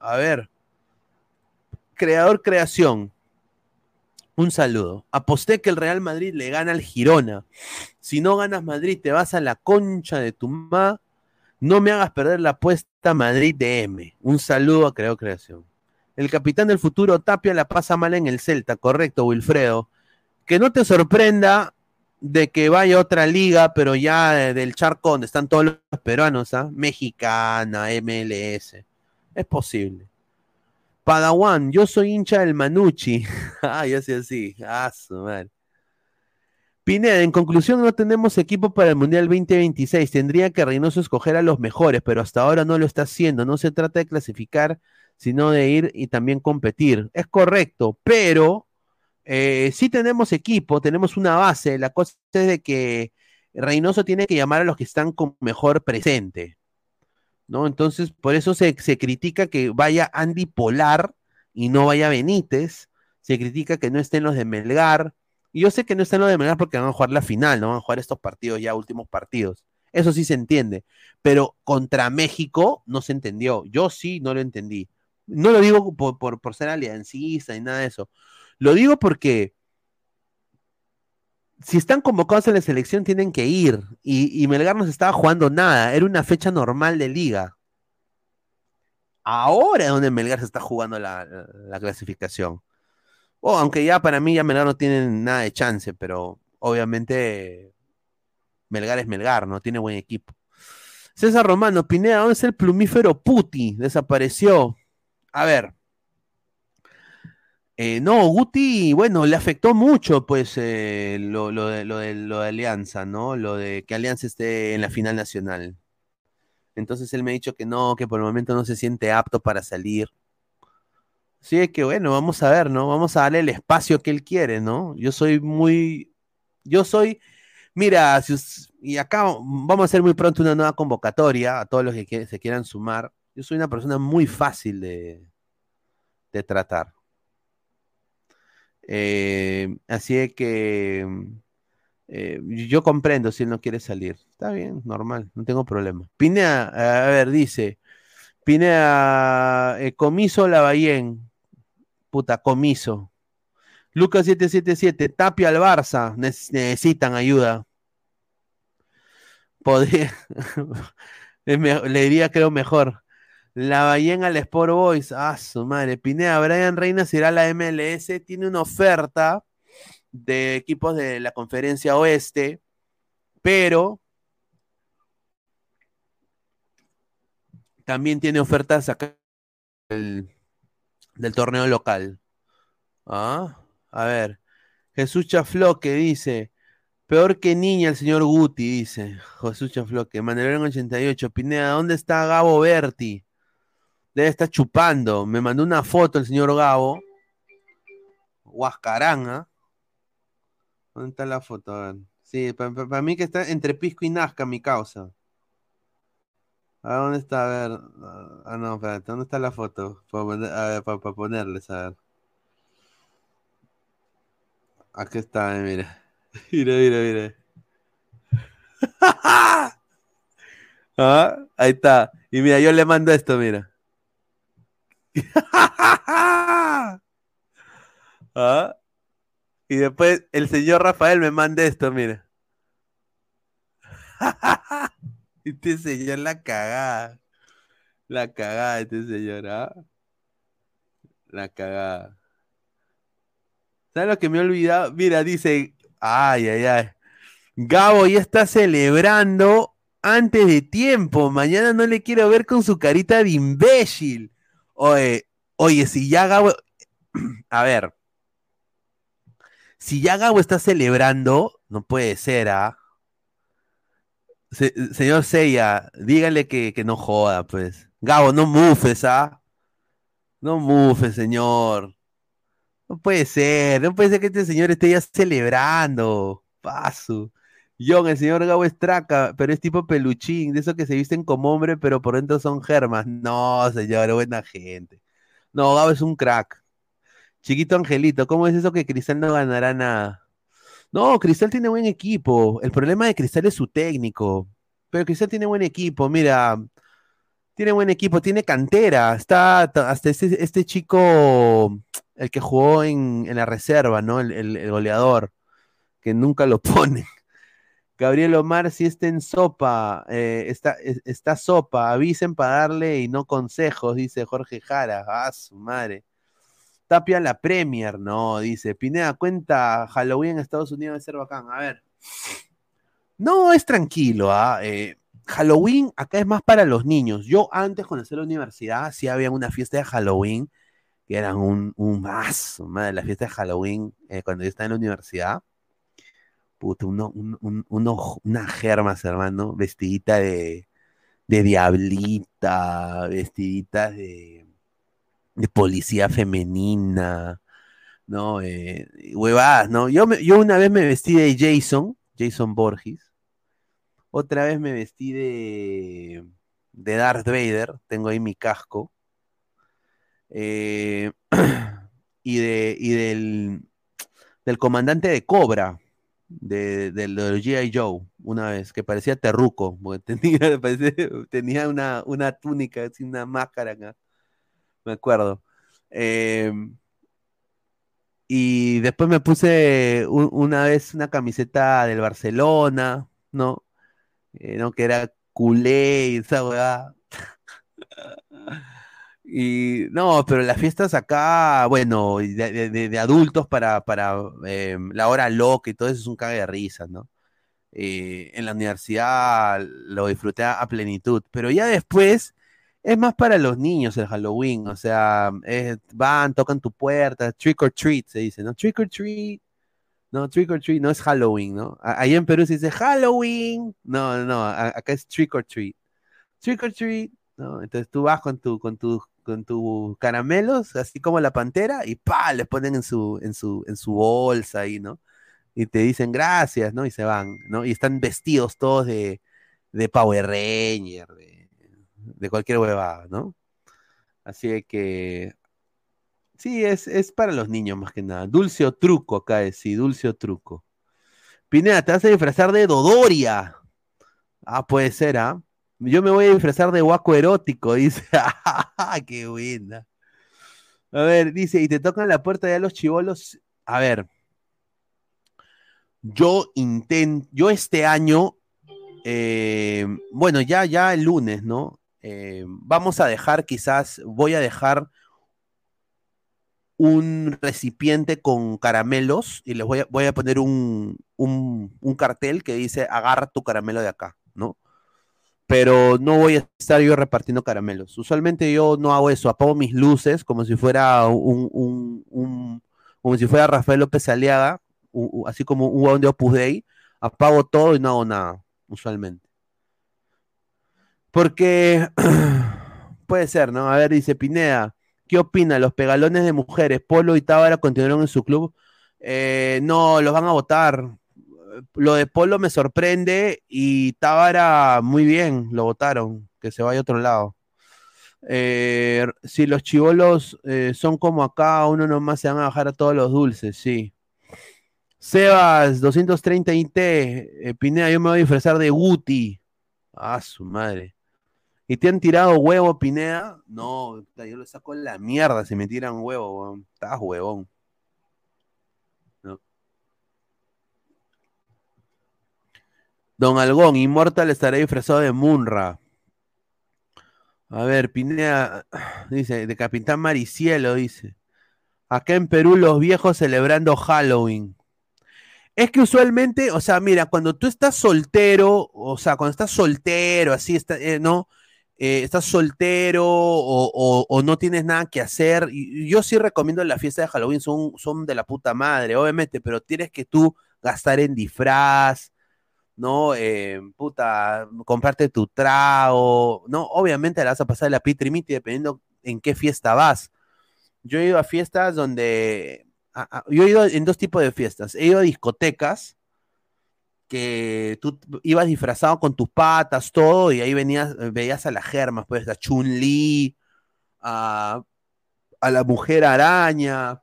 A ver. Creador Creación. Un saludo. Aposté que el Real Madrid le gana al Girona. Si no ganas Madrid, te vas a la concha de tu ma. No me hagas perder la apuesta Madrid de M. Un saludo a Creador Creación. El capitán del futuro Tapia la pasa mal en el Celta, correcto, Wilfredo. Que no te sorprenda de que vaya otra liga, pero ya del charco donde están todos los peruanos, ¿ah? Mexicana, MLS. Es posible. Padawan, yo soy hincha del Manucci. ah, ya sé así. Ah, su madre. Pineda, en conclusión, no tenemos equipo para el Mundial 2026. Tendría que Reynoso escoger a los mejores, pero hasta ahora no lo está haciendo. No se trata de clasificar, sino de ir y también competir. Es correcto, pero eh, sí tenemos equipo, tenemos una base. La cosa es de que Reynoso tiene que llamar a los que están con mejor presente. ¿no? Entonces, por eso se, se, critica que vaya Andy Polar y no vaya Benítez, se critica que no estén los de Melgar, y yo sé que no estén los de Melgar porque van a jugar la final, no van a jugar estos partidos ya, últimos partidos. Eso sí se entiende, pero contra México no se entendió, yo sí no lo entendí. No lo digo por, por, por ser aliancista ni nada de eso, lo digo porque si están convocados en la selección, tienen que ir. Y, Melgar no se estaba jugando nada. Era una fecha normal de liga. Ahora es donde Melgar se está jugando la, la clasificación. Oh, aunque ya para mí ya Melgar no tiene nada de chance, pero obviamente Melgar es Melgar, no tiene buen equipo. César Romano, Pineda, ¿dónde es el plumífero Puti? Desapareció. A ver, eh, no, Guti, bueno, le afectó mucho, pues, eh, lo, de, lo, de, lo, de, Alianza, ¿no? Lo de que Alianza esté en la final nacional. Entonces él me ha dicho que no, que por el momento no se siente apto para salir. Sí, que bueno, vamos a ver, ¿no? Vamos a darle el espacio que él quiere, ¿no? Yo soy muy. Yo soy. Mira, si, y acá vamos a hacer muy pronto una nueva convocatoria a todos los que se quieran sumar. Yo soy una persona muy fácil de, de tratar. Eh, así que eh, yo comprendo si él no quiere salir. Está bien, normal, no tengo problema. Pinea, a ver, dice, Pinea, eh, comiso Lavallén, puta, comiso. Lucas 777, Tapia al Barça, necesitan ayuda. Podría, le diría creo mejor. La Ballena al Sport Boys. Ah, su madre. Pineda, Brian Reina a la MLS. Tiene una oferta de equipos de la conferencia oeste, pero también tiene ofertas acá del, del torneo local. Ah, a ver. Jesús Chafloque dice. Peor que niña el señor Guti, dice Jesús Chafloque. Manuel 88. Pineda, ¿dónde está Gabo Berti? Debe estar chupando. Me mandó una foto el señor Gabo. Huascaranga. ¿Dónde está la foto? A ver. Sí, para pa, pa mí que está entre Pisco y Nazca, mi causa. ¿A dónde está? A ver. Ah, no, espérate. ¿Dónde está la foto? Para pa, pa ponerles, a ver. Aquí está, eh, mira. Mira, mira, mira. ah, ahí está. Y mira, yo le mando esto, mira. ¿Ah? Y después el señor Rafael me manda esto, mira. este señor la cagada. La cagada, este señor, ¿ah? La cagada. ¿Sabes lo que me he olvidado? Mira, dice, ay, ay, ay. Gabo ya está celebrando antes de tiempo. Mañana no le quiero ver con su carita de imbécil. Oye, oye, si ya Gabo. A ver. Si ya Gabo está celebrando, no puede ser, ¿ah? Se, señor Seiya, dígale que, que, no joda, pues. Gabo, no mufes, ¿ah? No mufes, señor. No puede ser, no puede ser que este señor esté ya celebrando. Paso. John, el señor Gabo Estraca, pero es tipo peluchín, de esos que se visten como hombre, pero por dentro son germas. No, señor, buena gente. No, Gabo es un crack. Chiquito Angelito, ¿cómo es eso que Cristal no ganará nada? No, Cristal tiene buen equipo. El problema de Cristal es su técnico. Pero Cristal tiene buen equipo. Mira, tiene buen equipo, tiene cantera. Está hasta este, este chico, el que jugó en, en la reserva, ¿no? El goleador, que nunca lo pone. Gabriel Omar, si está en sopa, eh, está, es- está sopa, avisen para darle y no consejos, dice Jorge Jara. Ah, su madre. Tapia la Premier, no, dice. Pineda, cuenta Halloween en Estados Unidos de ser bacán. A ver. No, es tranquilo, ¿ah? Eh, Halloween acá es más para los niños. Yo antes, cuando estaba en la universidad, sí había una fiesta de Halloween, que eran un, un más, madre, la fiesta de Halloween, eh, cuando yo estaba en la universidad. Puta, uno, un- un- uno- unas germas, hermano, vestidita de, de diablita, vestidita de, de policía femenina, ¿no? Eh, huevadas, ¿no? Yo, yo una vez me vestí de Jason, Jason Borges. Otra vez me vestí de, de Darth Vader, tengo ahí mi casco. Eh, y de, y del, del comandante de Cobra, de, de G.I. Joe, una vez, que parecía terruco, porque tenía, parecía- tenía una, una túnica, así, una máscara acá, me acuerdo. Eh, y después me puse un- una vez una camiseta del Barcelona, ¿no? Eh, ¿no? Que era culé y esa weá. Y no, pero las fiestas acá, bueno, de, adultos para, para eh, la hora loca y todo eso es un cague de risa, ¿no? Eh, en la universidad lo disfruté a, plenitud, pero ya después es más para los niños el Halloween, o sea, van, tocan tu puerta, trick or treat se dice, ¿no? Trick or treat, no, trick or treat no es Halloween, ¿no? A- Ahí en Perú se dice Halloween, no, no, acá es trick or treat, trick or treat, ¿no? Entonces tú vas con tu, con tu, con tus caramelos, así como la pantera, y pa, les ponen en su, en su, en su bolsa ahí, ¿no? Y te dicen gracias, ¿no? Y se van, ¿no? Y están vestidos todos de, de Power Ranger, de, de cualquier huevada, ¿no? Así que sí, es, es para los niños más que nada. Dulce o truco acá es, sí, dulce o truco. Pineda, te vas a disfrazar de Dodoria. Ah, puede ser, ¿ah? Yo me voy a disfrazar de guaco erótico, dice. ¡Ah, ¡Qué buena! A ver, dice, y te tocan la puerta ya los chivolos. A ver, yo intento, yo este año, eh, bueno, ya, ya el lunes, ¿no? Eh, vamos a dejar quizás, voy a dejar un recipiente con caramelos y les voy a, voy a poner un, un, un cartel que dice agarra tu caramelo de acá, ¿no? Pero no voy a estar yo repartiendo caramelos. Usualmente yo no hago eso, apago mis luces como si fuera un, un- un- como si fuera Rafael López Aliaga, así como un huevón de Opus Dei, apago todo y no hago nada, usualmente. Porque puede ser, ¿no? A ver, dice Pineda, ¿qué opina? ¿Los pegalones de mujeres, Polo y Tábara continuaron en su club? Eh, no, los van a votar. Lo de Polo me sorprende y Tábara muy bien, lo votaron, que se vaya a otro lado. Eh, si los chivolos eh, son como acá, uno nomás se van a bajar a todos los dulces, sí. Sebas, 230 IT, eh, Pineda, yo me voy a disfrazar de Guti. Ah, su madre. ¿Y te han tirado huevo, Pineda? No, yo lo saco en la mierda si me tiran huevo. Estás huevón. Don Algón, Immortal estará disfrazado de Munra. A ver, Pineda, dice, de Capitán Maricielo, dice. Acá en Perú los viejos celebrando Halloween. Es que usualmente, o sea, mira, cuando tú estás soltero, o sea, cuando estás soltero, así, está, eh, ¿no? Eh, estás soltero o, o- no tienes nada que hacer. yo sí recomiendo la fiesta de Halloween, son, son de la puta madre, obviamente, pero tienes que tú gastar en disfraz, ¿no? Eh, puta, comprarte tu trago, ¿no? Obviamente la vas a pasar la pitrimiti dependiendo en qué fiesta vas. Yo he ido a fiestas donde yo he ido en dos tipos de fiestas. He ido a discotecas que tú ibas disfrazado con tus patas, todo, y ahí venías, veías a las germas, pues, a Chun-Li, a, a la mujer araña,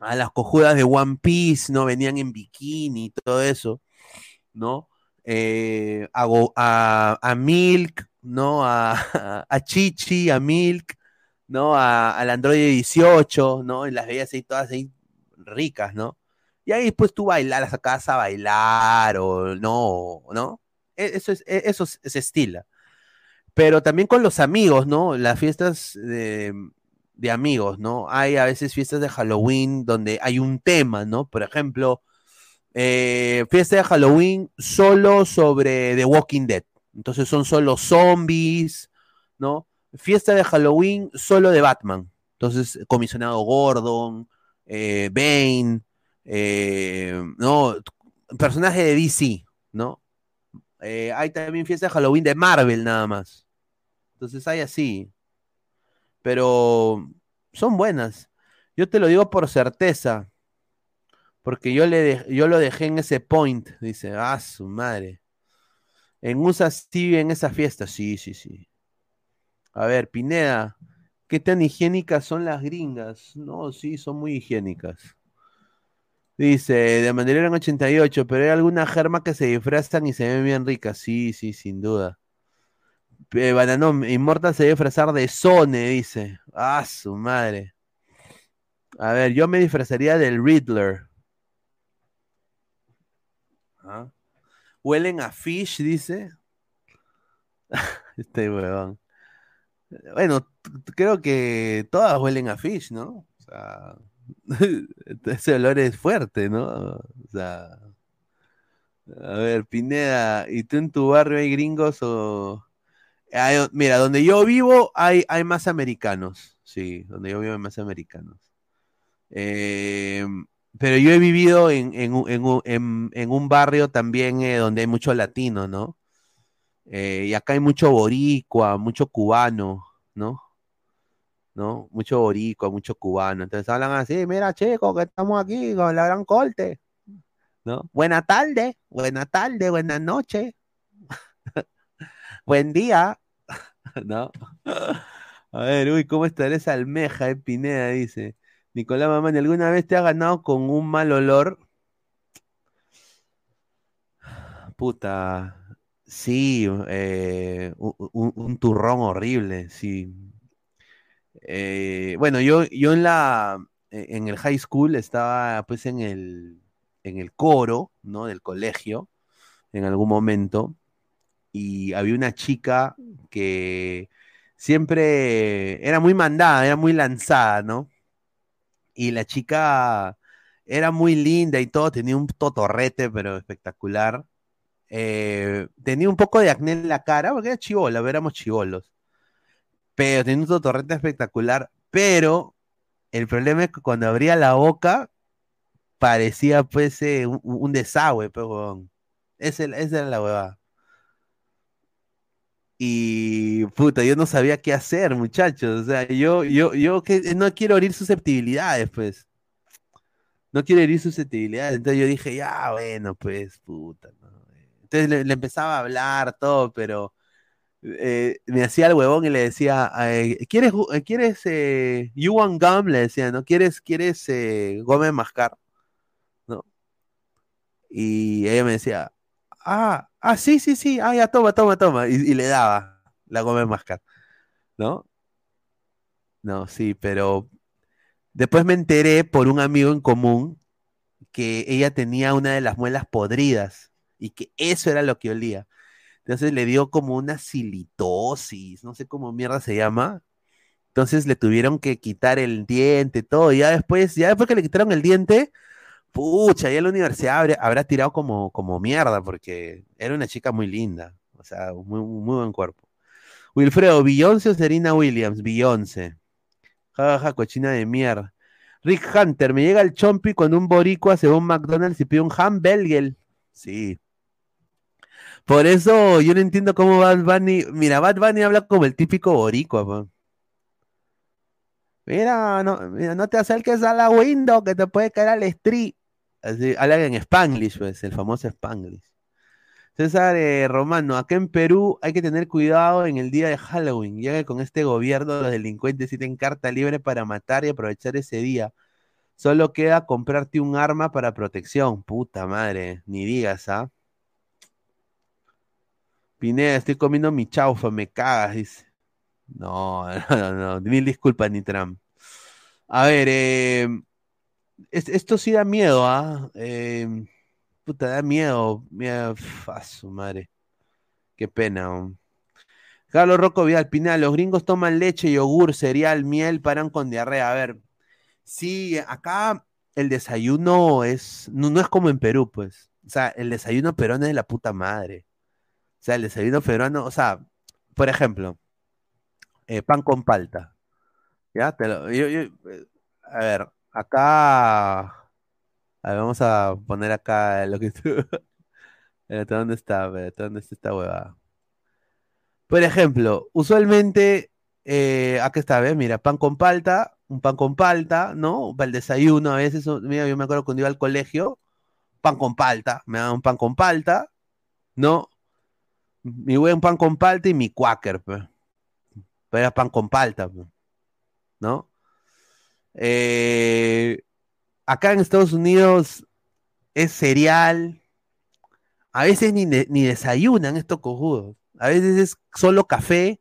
a las cojudas de One Piece, ¿no? Venían en bikini y todo eso, ¿no? Eh, a, a- a Milk, ¿no? A, a Chichi, a Milk, ¿no? A, al Android 18, ¿no? Y las veías ahí todas ahí ricas, ¿no? Y ahí después tú bailar, las sacabas a bailar o no, ¿no? E- Eso es, e- eso es- se estila. Pero también con los amigos, ¿no? Las fiestas de, de amigos, ¿no? Hay a veces fiestas de Halloween donde hay un tema, ¿no? Por ejemplo, eh, fiesta de Halloween solo sobre The Walking Dead. Entonces son solo zombies, ¿no? Fiesta de Halloween solo de Batman. Entonces, comisionado Gordon, eh, Bane, eh, ¿no? Personaje de DC, ¿no? Hay también fiesta de Halloween de Marvel nada más. Entonces hay así. Pero son buenas. Yo te lo digo por certeza. Porque yo, le yo lo dejé en ese point. Dice, ah, su madre. En USA sí en esa fiesta. Sí, sí, sí. A ver, Pineda, ¿qué tan higiénicas son las gringas? No, sí, son muy higiénicas. Dice, de en 88, pero hay alguna germa que se disfrazan y se ven bien ricas. Sí, sí, sin duda. Eh, Bananón, Immortal se disfrazar de Sone, dice. Ah, su madre. A ver, yo me disfrazaría del Riddler. Ah. Huelen a fish, dice. Este huevón. Bueno, creo que todas huelen a fish, ¿no? O sea, ese olor es fuerte, ¿no? O sea, a ver, Pineda, ¿y tú en tu barrio hay gringos o...? Mira, donde yo vivo hay, hay más americanos, sí, donde yo vivo hay más americanos. Eh, pero yo he vivido en, en un- en en- en un barrio también eh, donde hay mucho latino, ¿no? Eh, y acá hay mucho boricua, mucho cubano, ¿no? ¿No? Mucho boricua, mucho cubano. Entonces hablan así, mira, chicos, que estamos aquí con la gran corte, ¿no? Buena tarde, buena tarde, buena noche, buen día, ¿no? A ver, uy, ¿cómo estará esa almeja, eh, Pineda? Dice. Nicolás Mamani, ¿alguna vez te has ganado con un mal olor? Puta, sí, eh, un, un- turrón horrible, sí. Eh, bueno, yo, yo en la, eh, en el high school estaba pues en el, en el coro, ¿no? Del colegio, en algún momento, y había una chica que siempre era muy mandada, era muy lanzada, ¿no? Y la chica era muy linda y todo, tenía un totorrete, pero espectacular. Eh, tenía un poco de acné en la cara, porque era chivola, éramos chivolos. Pero tenía un totorrete espectacular. Pero el problema es que cuando abría la boca, parecía pues eh, un, desagüe, pues, huevón. Esa, esa era la huevada. Y puta, yo no sabía qué hacer, muchachos. O sea, yo, yo, yo que no quiero herir susceptibilidades, pues. No quiero herir susceptibilidades. Entonces yo dije, ya, bueno, pues, puta, ¿no? Entonces le, empezaba a hablar todo, pero eh, me hacía el huevón y le decía, ¿quieres, ¿quieres, eh, you want gum? Le decía, ¿no? ¿Quieres, quieres eh, de mascar? ¿No? Y ella me decía, ah, ah, sí, sí, sí, ah, ya, toma, toma, toma. Y, le daba la goma de mascar, ¿no? No, sí, pero después me enteré por un amigo en común que ella tenía una de las muelas podridas y que eso era lo que olía. Entonces le dio como una silitosis, no sé cómo mierda se llama. Entonces le tuvieron que quitar el diente, todo. Y ya después, ya después que le quitaron el diente, pucha, ya en la universidad habrá, tirado como, como mierda, porque era una chica muy linda. O sea, muy, muy buen cuerpo. Wilfredo, ¿Beyoncé o Serena Williams? Beyoncé. Jajaja, cochina de mierda. Rick Hunter, me llega el chompi cuando un boricua se va un McDonald's y pide un hamburger. Sí. Por eso yo no entiendo cómo Bad Bunny. Mira, Bad Bunny habla como el típico boricua. Mira, no, mira, no te acerques a la window que te puede caer al street. Así, en Spanglish, pues, el famoso Spanglish. César eh, Romano, acá en Perú hay que tener cuidado en el día de Halloween, ya que con este gobierno los delincuentes tienen carta libre para matar y aprovechar ese día. Solo queda comprarte un arma para protección. Puta madre, ni digas, ¿ah? Pineda, estoy comiendo mi chaufa, me cagas, dice. No, no, no, mil disculpas, ni Trump. A ver, eh, es- esto sí da miedo, ¿ah? Eh, puta, da miedo. Miedo, a su madre. Qué pena. Carlos Rocco Vidal, Pineda, los gringos toman leche, yogur, cereal, miel, paran con diarrea. A ver, sí, acá el desayuno es, no, no es como en Perú, pues. O sea, el desayuno peruano es de la puta madre. O sea, el desayuno peruano, o sea, por ejemplo, eh, pan con palta. ¿Ya? Te lo- yo- eh, a ver, acá. A ver, vamos a poner acá lo que tú. ¿dónde está? ¿dónde está esta huevada? Por ejemplo, usualmente, eh, acá está, ¿ves? Mira, pan con palta, un pan con palta, ¿no? Para el desayuno, a veces, mira, yo me acuerdo cuando iba al colegio, pan con palta, me daban un pan con palta, ¿no? Mi buen pan con palta y mi quaker. Pero era pan con palta, ¿no? Eh, acá en Estados Unidos es cereal. A veces ni, ni desayunan estos cojudos. A veces es solo café.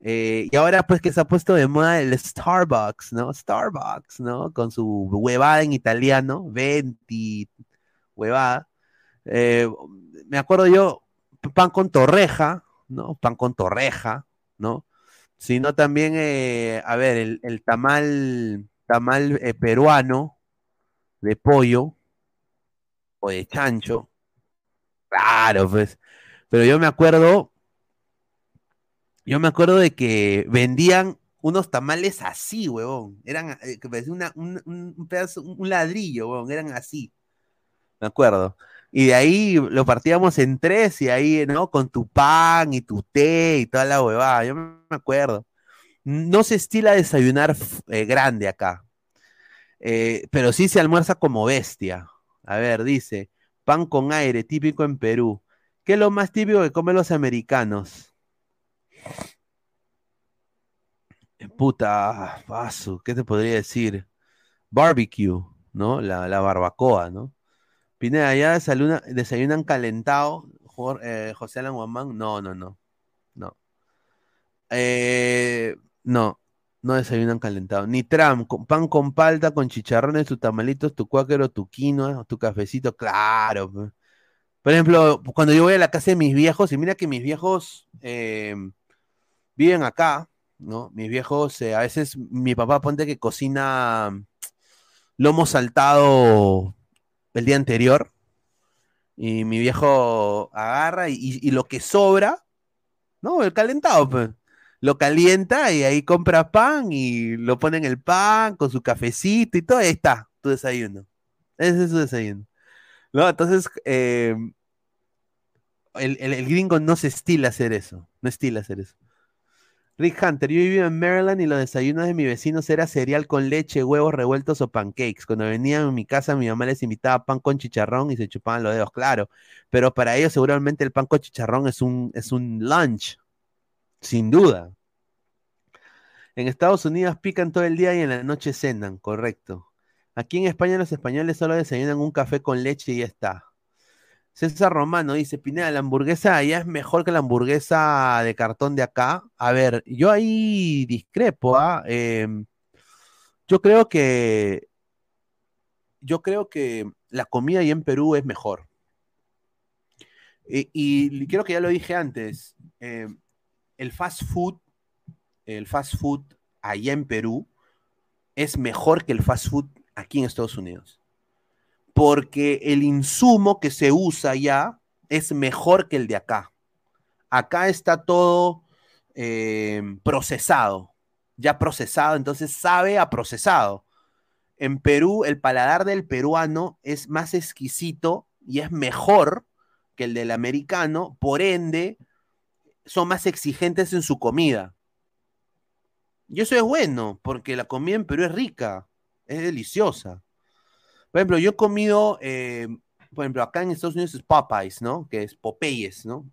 eh, y ahora pues que se ha puesto de moda el Starbucks, ¿no? Starbucks, ¿no? Con su huevada en italiano, venti, huevada. Eh, me acuerdo yo, pan con torreja, ¿no? Pan con torreja, ¿no? Sino también, eh, a ver, el, el tamal, tamal eh, peruano de pollo o de chancho. Claro, pues. Pero yo me acuerdo, yo me acuerdo de que vendían unos tamales así, huevón. Eran, eh, que un- un pedazo, un ladrillo, huevón. Eran así. Me acuerdo. Y de ahí lo partíamos en tres y ahí, ¿no? Con tu pan y tu té y toda la huevada. Yo me acuerdo. No se estila desayunar eh, grande acá. Eh, pero sí se almuerza como bestia. A ver, dice, pan con aire, típico en Perú. ¿Qué es lo más típico que comen los americanos? Eh, Puta, paso, ¿qué te podría decir? Barbecue, ¿no? La barbacoa, ¿no? Pineda, ¿ya desayuna- desayunan calentado? Eh, José Alan Guamán? No, no, no. No. Eh, no, desayunan calentado. Ni tram, con pan con palta, con chicharrones, tus tamalitos, tu cuáquero, tu quinoa, tu cafecito, claro. Por ejemplo, cuando yo voy a la casa de mis viejos, y mira que mis viejos eh, viven acá, ¿no? Mis viejos, eh, a veces mi papá ponte que cocina lomo saltado el día anterior, y mi viejo agarra y, y- lo que sobra, ¿no? El calentado, pues. Lo calienta y ahí compra pan y lo pone en el pan con su cafecito y todo, ahí está, tu desayuno. Ese es su desayuno. ¿No? Entonces, eh, el, el- el gringo no se estila hacer eso, no estila hacer eso. Rick Hunter, yo vivía en Maryland y los desayunos de mis vecinos era cereal con leche, huevos revueltos o pancakes. Cuando venían a mi casa, mi mamá les invitaba pan con chicharrón y se chupaban los dedos, claro. Pero para ellos seguramente el pan con chicharrón es un, es un lunch, sin duda. En Estados Unidos pican todo el día y en la noche cenan, correcto. Aquí en España los españoles solo desayunan un café con leche y ya está. César Romano dice, Pineda, la hamburguesa allá es mejor que la hamburguesa de cartón de acá. A ver, yo ahí discrepo, ¿ah? Em, yo creo que yo creo que la comida allá en Perú es mejor. Y, y creo que ya lo dije antes, em, el fast food, el fast food allá en Perú es mejor que el fast food aquí en Estados Unidos porque el insumo que se usa allá es mejor que el de acá. Acá está todo eh, procesado, ya procesado, entonces sabe a procesado. En Perú, el paladar del peruano es más exquisito y es mejor que el del americano, por ende, son más exigentes en su comida. Y eso es bueno, porque la comida en Perú es rica, es deliciosa. Por ejemplo, yo he comido, eh, por ejemplo, acá en Estados Unidos es Popeyes, ¿no? Que es Popeyes, ¿no?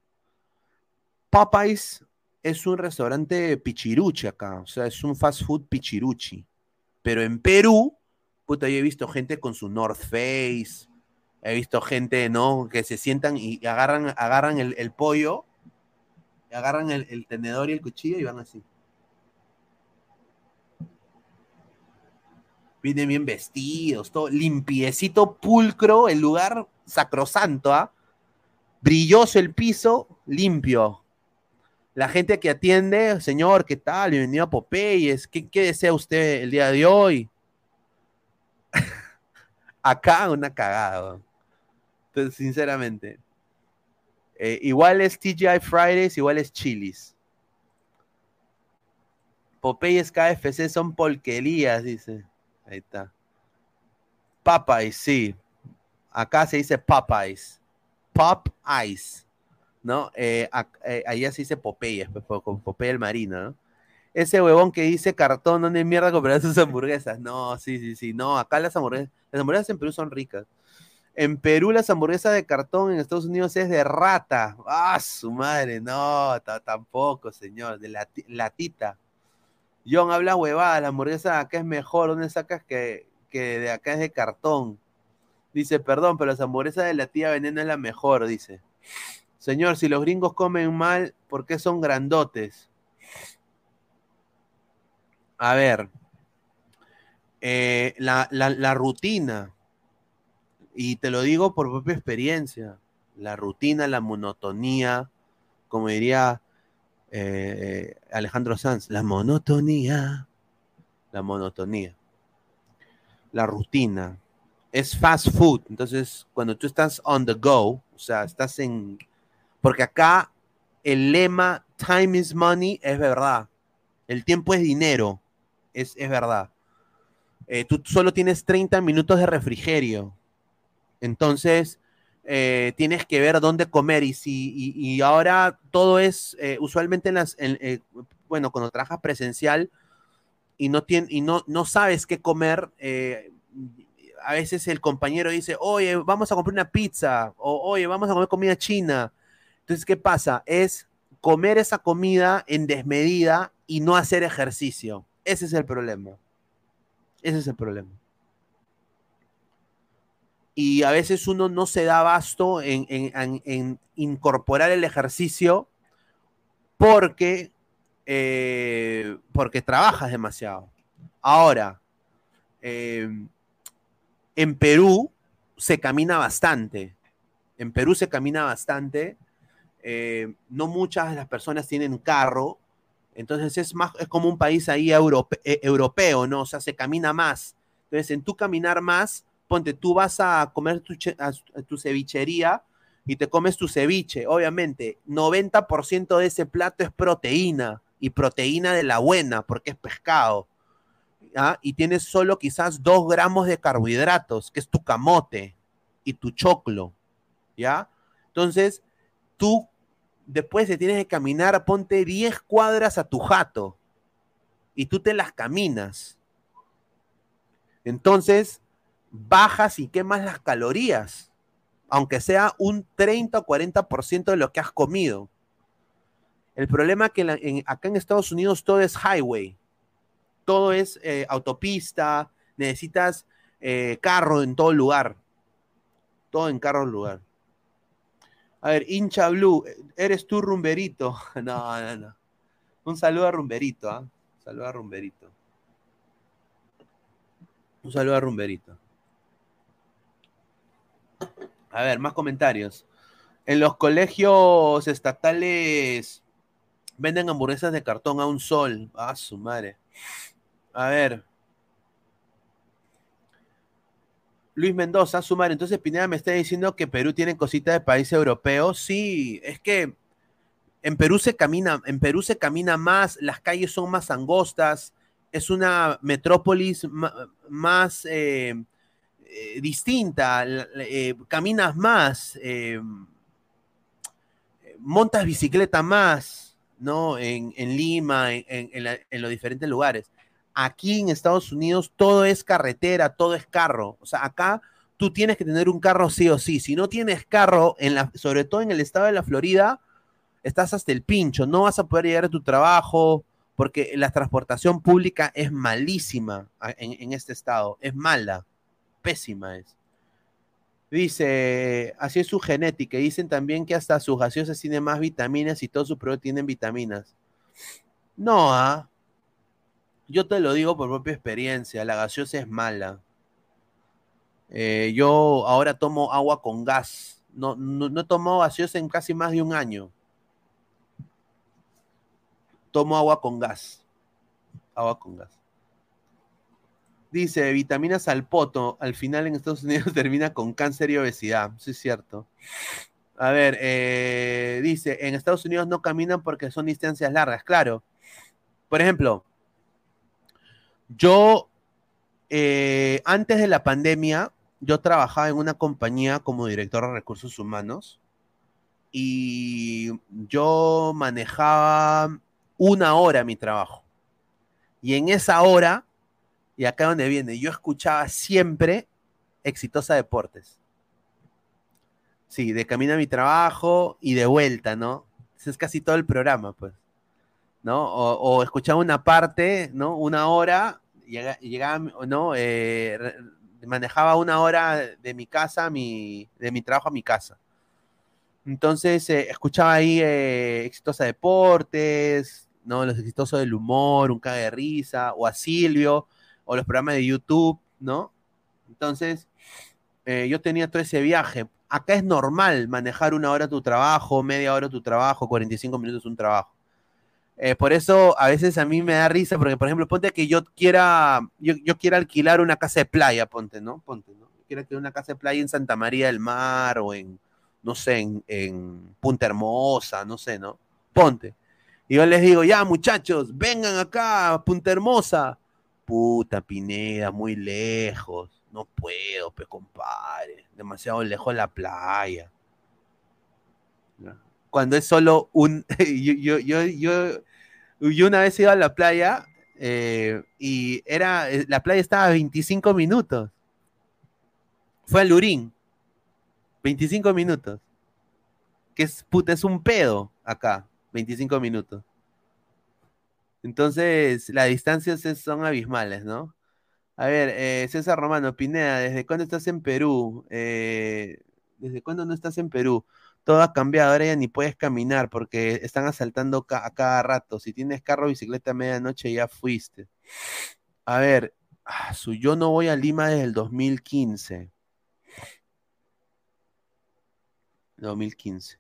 Popeyes es un restaurante pichiruchi acá, o sea, es un fast food pichiruchi. Pero en Perú, puta, yo he visto gente con su North Face, he visto gente, ¿no? Que se sientan y agarran, agarran el, el pollo, agarran el, el tenedor y el cuchillo y van así. Vienen bien vestidos, todo limpiecito, pulcro, el lugar sacrosanto, ¿ah? Brilloso el piso, limpio. La gente que atiende, señor, ¿qué tal? Bienvenido a Popeyes. ¿Qué, qué desea usted el día de hoy? Acá una cagada. Entonces, sinceramente. Eh, igual es TGI Fridays, igual es Chili's. Popeyes KFC son polquerías, dice. Ahí está. Popeyes, sí. Acá se dice Popeyes. Pop Ice. ¿No? Eh, ac- eh, allá se dice Popeyes, pues, con Popeye el marino, ¿no? Ese huevón que dice cartón, ¿dónde mierda comprar sus hamburguesas? No, sí, sí, sí. No, acá las hamburguesas, en Perú son ricas. En Perú las hamburguesas de cartón, en Estados Unidos es de rata. Ah, su madre, no, ta- tampoco, señor, de lati- latita. John habla huevada, la hamburguesa de acá es mejor, ¿dónde sacas que, que de acá es de cartón? Dice, perdón, pero las hamburguesas de la tía Veneno es la mejor, dice. Señor, si los gringos comen mal, ¿por qué son grandotes? A ver, eh, la, la- la rutina, y te lo digo por propia experiencia, la rutina, la monotonía, como diría eh, Alejandro Sanz, la monotonía, la monotonía, la rutina, es fast food, entonces cuando tú estás on the go, o sea, estás en, porque acá el lema time is money es verdad, el tiempo es dinero, es, es verdad. Eh, tú solo tienes 30 minutos de refrigerio. Entonces, eh, tienes que ver dónde comer. Y si y, ahora todo es, eh, usualmente en las, en, eh, bueno, cuando trabajas presencial y no, tien, y no, no sabes qué comer, a veces el compañero dice, oye, vamos a comprar una pizza, o oye, vamos a comer comida china. Entonces, ¿qué pasa? Es comer esa comida en desmedida y no hacer ejercicio. Ese es el problema. Ese es el problema. Y a veces uno no se da abasto en, incorporar el ejercicio porque, eh, porque trabajas demasiado. Ahora, eh, en Perú se camina bastante. En Perú se camina bastante. eh, no muchas de las personas tienen carro. Entonces es más, es como un país ahí eh, europeo, ¿no? O sea, se camina más. Entonces, en tu caminar más, ponte, tú vas a comer tu, a tu cevichería y te comes tu ceviche. Obviamente, 90% de ese plato es proteína y proteína de la buena, porque es pescado. ¿ah? Y tienes solo quizás 2 gramos de carbohidratos, que es tu camote y tu choclo. ¿Ya? Entonces, tú después te tienes que caminar, ponte 10 cuadras a tu jato y tú te las caminas. Entonces, bajas y quemas las calorías, aunque sea un 30 o 40% de lo que has comido. El problema es que en- acá en Estados Unidos todo es highway, todo es eh, autopista, necesitas eh, carro en todo lugar, todo en carro en lugar. A ver, hincha blue, ¿eres tú rumberito? No, no, no. Un saludo a rumberito, ¿ah? Un saludo a rumberito. Un saludo a rumberito. A ver, más comentarios. En los colegios estatales venden hamburguesas de cartón a un sol. Ah, su madre. A ver. Luis Mendoza, su madre. Entonces Pineda me está diciendo que Perú tiene cositas de país europeo. Sí, es que en Perú se camina, en Perú se camina más, las calles son más angostas, es una metrópolis más eh, eh, distinta, eh, caminas más, eh, montas bicicleta más, ¿no? En, Lima, en, los diferentes lugares. Aquí en Estados Unidos todo es carretera, todo es carro. O sea, acá tú tienes que tener un carro sí o sí. Si no tienes carro, sobre todo en el estado de la Florida, estás hasta el pincho. No vas a poder llegar a tu trabajo porque la transportación pública es malísima en, en este estado. Es mala, pésima es. Dice, así es su genética. Dicen también que hasta sus gaseosas tienen más vitaminas y todos sus productos tienen vitaminas. No, ah. Yo te lo digo por propia experiencia. La gaseosa es mala. Eh, yo ahora tomo agua con gas. No, no, no he tomado gaseosa en casi más de un año. Tomo agua con gas. Agua con gas. Dice, vitaminas al poto, al final en Estados Unidos termina con cáncer y obesidad. Sí, es cierto. A ver, eh, dice, en Estados Unidos no caminan porque son distancias largas, claro. Por ejemplo, yo, eh, antes de la pandemia, yo trabajaba en una compañía como director de recursos humanos y yo manejaba una hora mi trabajo. Y en esa hora, y acá donde viene, yo escuchaba siempre Exitosa Deportes. Sí, de camino a mi trabajo y de vuelta, ¿no? Ese es casi todo el programa, pues. ¿No? O, escuchaba una parte, ¿no? Una hora, llega- llegaba, ¿no? Eh, manejaba una hora de mi casa, mi, de mi trabajo a mi casa. Entonces, eh, escuchaba ahí eh, Exitosa Deportes, ¿no? Los exitosos del humor, un caga de risa, o a Silvio, o los programas de YouTube, ¿no? Entonces, eh, yo tenía todo ese viaje. Acá es normal manejar una hora tu trabajo, media hora tu trabajo, 45 minutos un trabajo. Eh, por eso a veces a mí me da risa, porque por ejemplo, ponte que yo quiera, yo, quiera alquilar una casa de playa, ponte, ¿no? Ponte, ¿no? Quiero alquilar una casa de playa en Santa María del Mar o en, no sé, en, en Punta Hermosa, no sé, ¿no? Ponte. Y yo les digo, ya muchachos, vengan acá Punta Hermosa. Puta, Pineda, muy lejos. No puedo, pues, compadre. Demasiado lejos la playa. Cuando es solo un... yo, yo, yo, yo, una vez iba a la playa eh, y era... eh, La playa estaba a 25 minutos. Fue a Lurín. 25 minutos. Que es, puta, es un pedo acá. 25 minutos. Entonces, las distancias son abismales, ¿no? A ver, eh, César Romano, Pineda, ¿desde cuándo estás en Perú? Eh, ¿desde cuándo no estás en Perú? Todo ha cambiado, ahora ya ni puedes caminar porque están asaltando a cada rato. Si tienes carro o bicicleta a medianoche, ya fuiste. A ver, ah, su, yo no voy a Lima desde el 2015. 2015.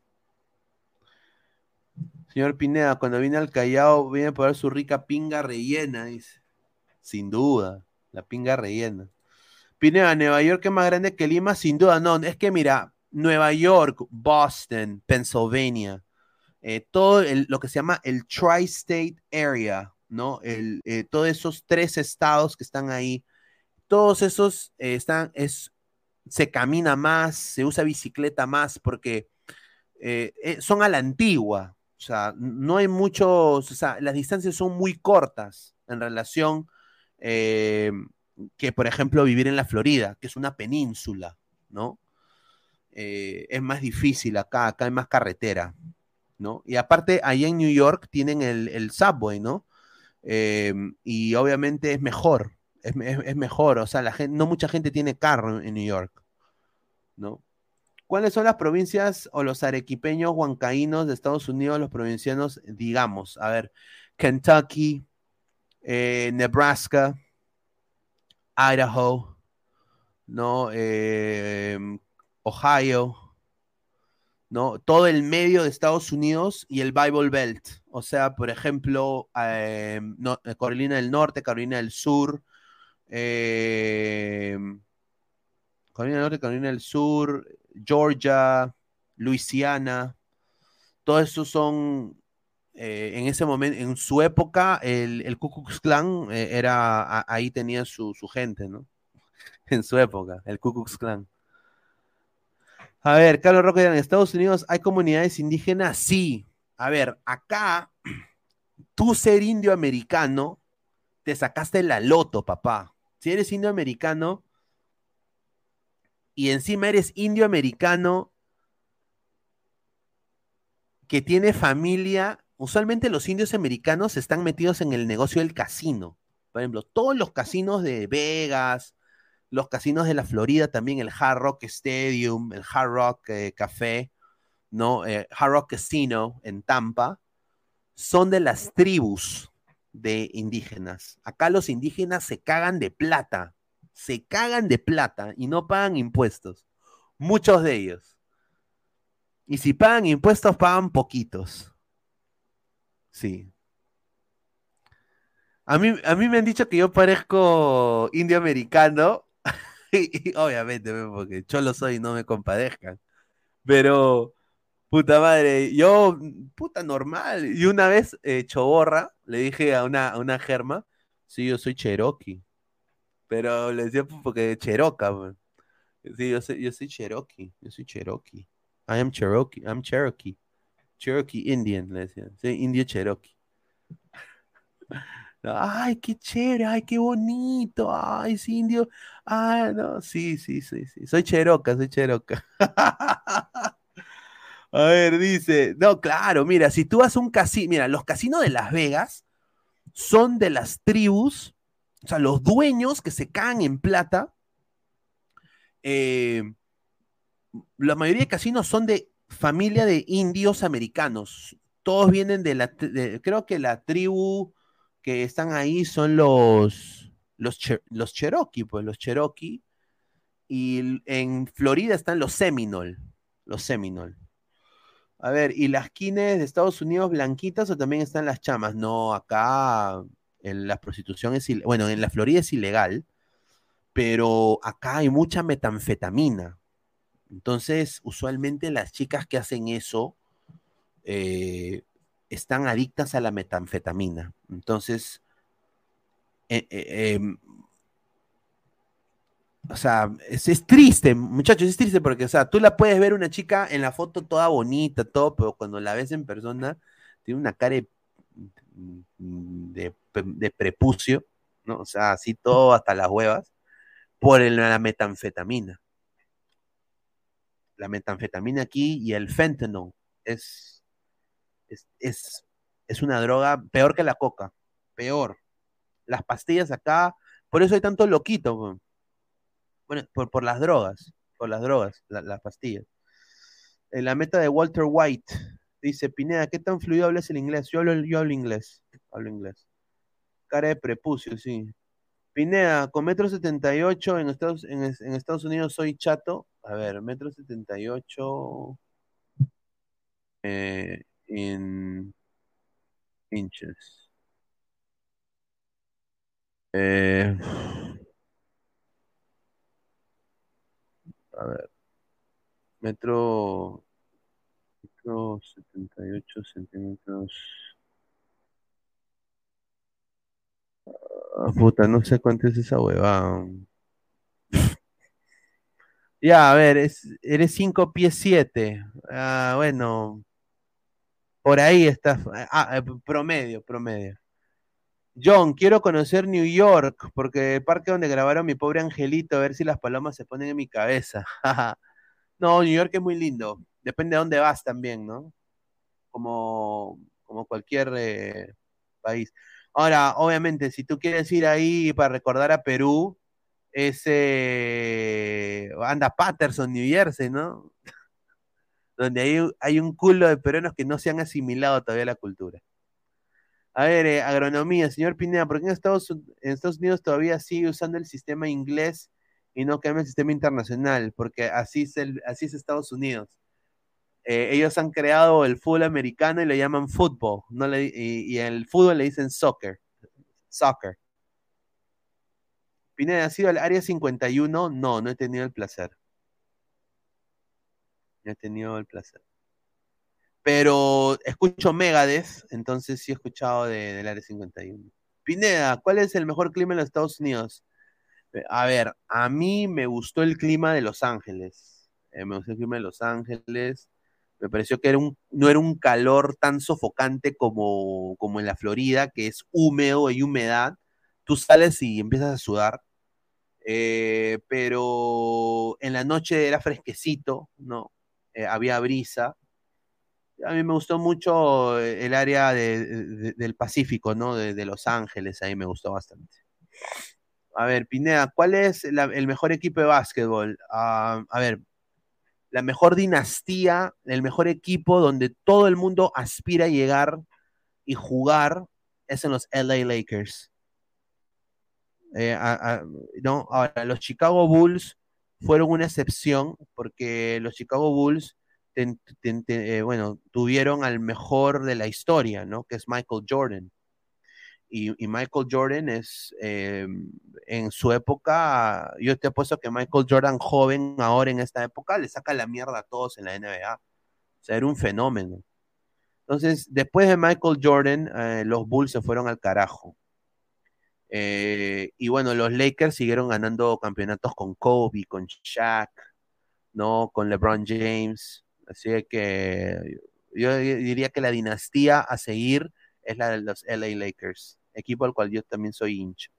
Señor Pineda, cuando viene al Callao, viene por ver su rica pinga rellena, dice. Sin duda, la pinga rellena. Pineda, Nueva York es más grande que Lima, sin duda, no. Es que mira, Nueva York, Boston, Pennsylvania, eh, todo lo que se llama el Tri-State Area, ¿no? El, eh, todos esos tres estados que están ahí, todos esos eh, están, es, se camina más, se usa bicicleta más, porque son a la antigua. O sea, no hay muchos, o sea, las distancias son muy cortas en relación eh, que, por ejemplo, vivir en la Florida, que es una península, ¿no? Eh, es más difícil acá, acá hay más carretera, ¿no? Y aparte, allá en New York tienen el, el subway, ¿no? Eh, y obviamente es mejor, es, es- es mejor, o sea, la gente, no mucha gente tiene carro en New York, ¿no? ¿Cuáles son las provincias o los arequipeños huancaínos de Estados Unidos, los provincianos, digamos? A ver, Kentucky, eh, Nebraska, Idaho, ¿no? Eh, Ohio, ¿no? Todo el medio de Estados Unidos y el Bible Belt. O sea, por ejemplo, eh, no- Carolina del Norte, Carolina del Sur, eh, Carolina del Norte, Carolina del Sur, Georgia, Luisiana, todo eso son, eh, en ese momento, en su época, el, el Ku Klux Klan eh, era, ahí tenía su, su gente, ¿no? En su época, el Ku Klux Klan. A ver, Carlos Roque, ¿en Estados Unidos hay comunidades indígenas? Sí, a ver, acá, tú ser indio americano, te sacaste la loto, papá. Si eres indio americano y encima eres indio americano que tiene familia, usualmente los indios americanos están metidos en el negocio del casino. Por ejemplo, todos los casinos de Vegas, los casinos de la Florida también, el Hard Rock Stadium, el Hard Rock eh, Café, ¿no? Eh, Hard Rock Casino en Tampa, son de las tribus de indígenas. Acá los indígenas se cagan de plata, se cagan de plata y no pagan impuestos. Muchos de ellos. Y si pagan impuestos, pagan poquitos. Sí. A mí, a mí me han dicho que yo parezco indio americano. y, y obviamente, porque yo lo soy y no me compadezcan. Pero, puta madre, yo, puta normal. Y una vez, eh, choborra, le dije a una, a una germa, sí, yo soy cherokee. Pero le decía "Pues, porque cheroca. man. Sí, yo soy, yo soy cherokee. Yo soy cherokee. I am Cherokee. I'm Cherokee. Cherokee Indian, le decía. Sí, indio Cherokee. Ay, qué chévere, ay, qué bonito, ay, es indio. Ah, no, sí, sí, sí, sí. Soy Cheroca, soy Cheroca. A ver, dice, no, claro, mira, si tú vas a un casino, mira, los casinos de Las Vegas son de las tribus, o sea, los dueños que se caen en plata, eh, la mayoría de casinos son de familia de indios americanos. Todos vienen de la, creo que la tribu que están ahí son los, los, los Cherokee, pues los Cherokee. Y en Florida están los Seminole, los Seminole. A ver, ¿y las quines de Estados Unidos blanquitas o también están las chamas? No, acá en la prostitución es, bueno, en la Florida es ilegal, pero acá hay mucha metanfetamina. Entonces, usualmente las chicas que hacen eso eh, están adictas a la metanfetamina. Entonces, eh, eh, em, o sea, es, es triste, muchachos, es triste porque, o sea, tú la puedes ver una chica en la foto toda bonita, todo, pero cuando la ves en persona, tiene una cara de, prepucio, ¿no? O sea, así todo hasta las huevas, por el- la metanfetamina. La metanfetamina aquí y el fentanyl es, es, es, una droga peor que la coca, peor. Las pastillas acá, por eso hay tanto loquito. Bueno, por, por las drogas, por las drogas, la- las pastillas. En la meta de Walter White dice, Pineda, ¿qué tan fluido hablas el inglés? Yo hablo, yo hablo inglés, hablo inglés. Cara de prepucio, sí. Pineda, con metro 78 en Estados, en, es- en Estados Unidos soy chato. A ver, metro 78 eh, en inches. Eh, a ver, metro 78 centímetros. Ah, puta, no sé cuánto es esa huevada. Ya, a ver, es, eres 5 pies 7. Ah, bueno, por ahí estás. Ah, eh, promedio, promedio. John, quiero conocer New York, porque el parque donde grabaron mi pobre angelito, a ver si las palomas se ponen en mi cabeza. No, New York es muy lindo. Depende de dónde vas también, ¿no? Como, como cualquier eh, país. Ahora, obviamente, si tú quieres ir ahí para recordar a Perú, es eh, anda Patterson, New Jersey, ¿no? Donde hay, hay un culo de peruanos que no se han asimilado todavía a la cultura. A ver, eh, agronomía, señor Pineda, ¿por qué en Estados, en Estados Unidos todavía sigue usando el sistema inglés y no cambia el sistema internacional? Porque así es, el, así es Estados Unidos. Eh, ellos han creado el fútbol americano y le llaman fútbol, y, y el fútbol le dicen soccer. Soccer. Pineda, ¿has ido al área 51? No, no he tenido el placer. No he tenido el placer. Pero escucho Megadeth, entonces sí he escuchado de- del área 51. Pineda, ¿cuál es el mejor clima en los Estados Unidos? Eh, A ver, a mí me gustó el clima de Los Ángeles. Eh, me gustó el clima de Los Ángeles. Me pareció que era un, no era un calor tan sofocante como, como en la Florida, que es húmedo y humedad. Tú sales y empiezas a sudar. Eh, pero en la noche era fresquecito, ¿no? Eh, había brisa. A mí me gustó mucho el área de- de- del Pacífico, ¿no? De, Los Ángeles, ahí me gustó bastante. A ver, Pineda, ¿cuál es el mejor equipo de básquetbol? Ah, a ver, la mejor dinastía, el mejor equipo donde todo el mundo aspira a llegar y jugar es en los LA Lakers. Eh, no, ahora, los Chicago Bulls fueron una excepción porque los Chicago Bulls eh, bueno, tuvieron al mejor de la historia, ¿no? Que es Michael Jordan. Y, Michael Jordan es, eh, en su época, yo te apuesto que Michael Jordan joven ahora en esta época le saca la mierda a todos en la NBA. O sea, era un fenómeno. Entonces, después de Michael Jordan, eh, los Bulls se fueron al carajo. Eh, y bueno, los Lakers siguieron ganando campeonatos con Kobe, con Shaq, ¿no? Con LeBron James. Así que yo diría que la dinastía a seguir es la de los LA Lakers, equipo al cual yo también soy hincha.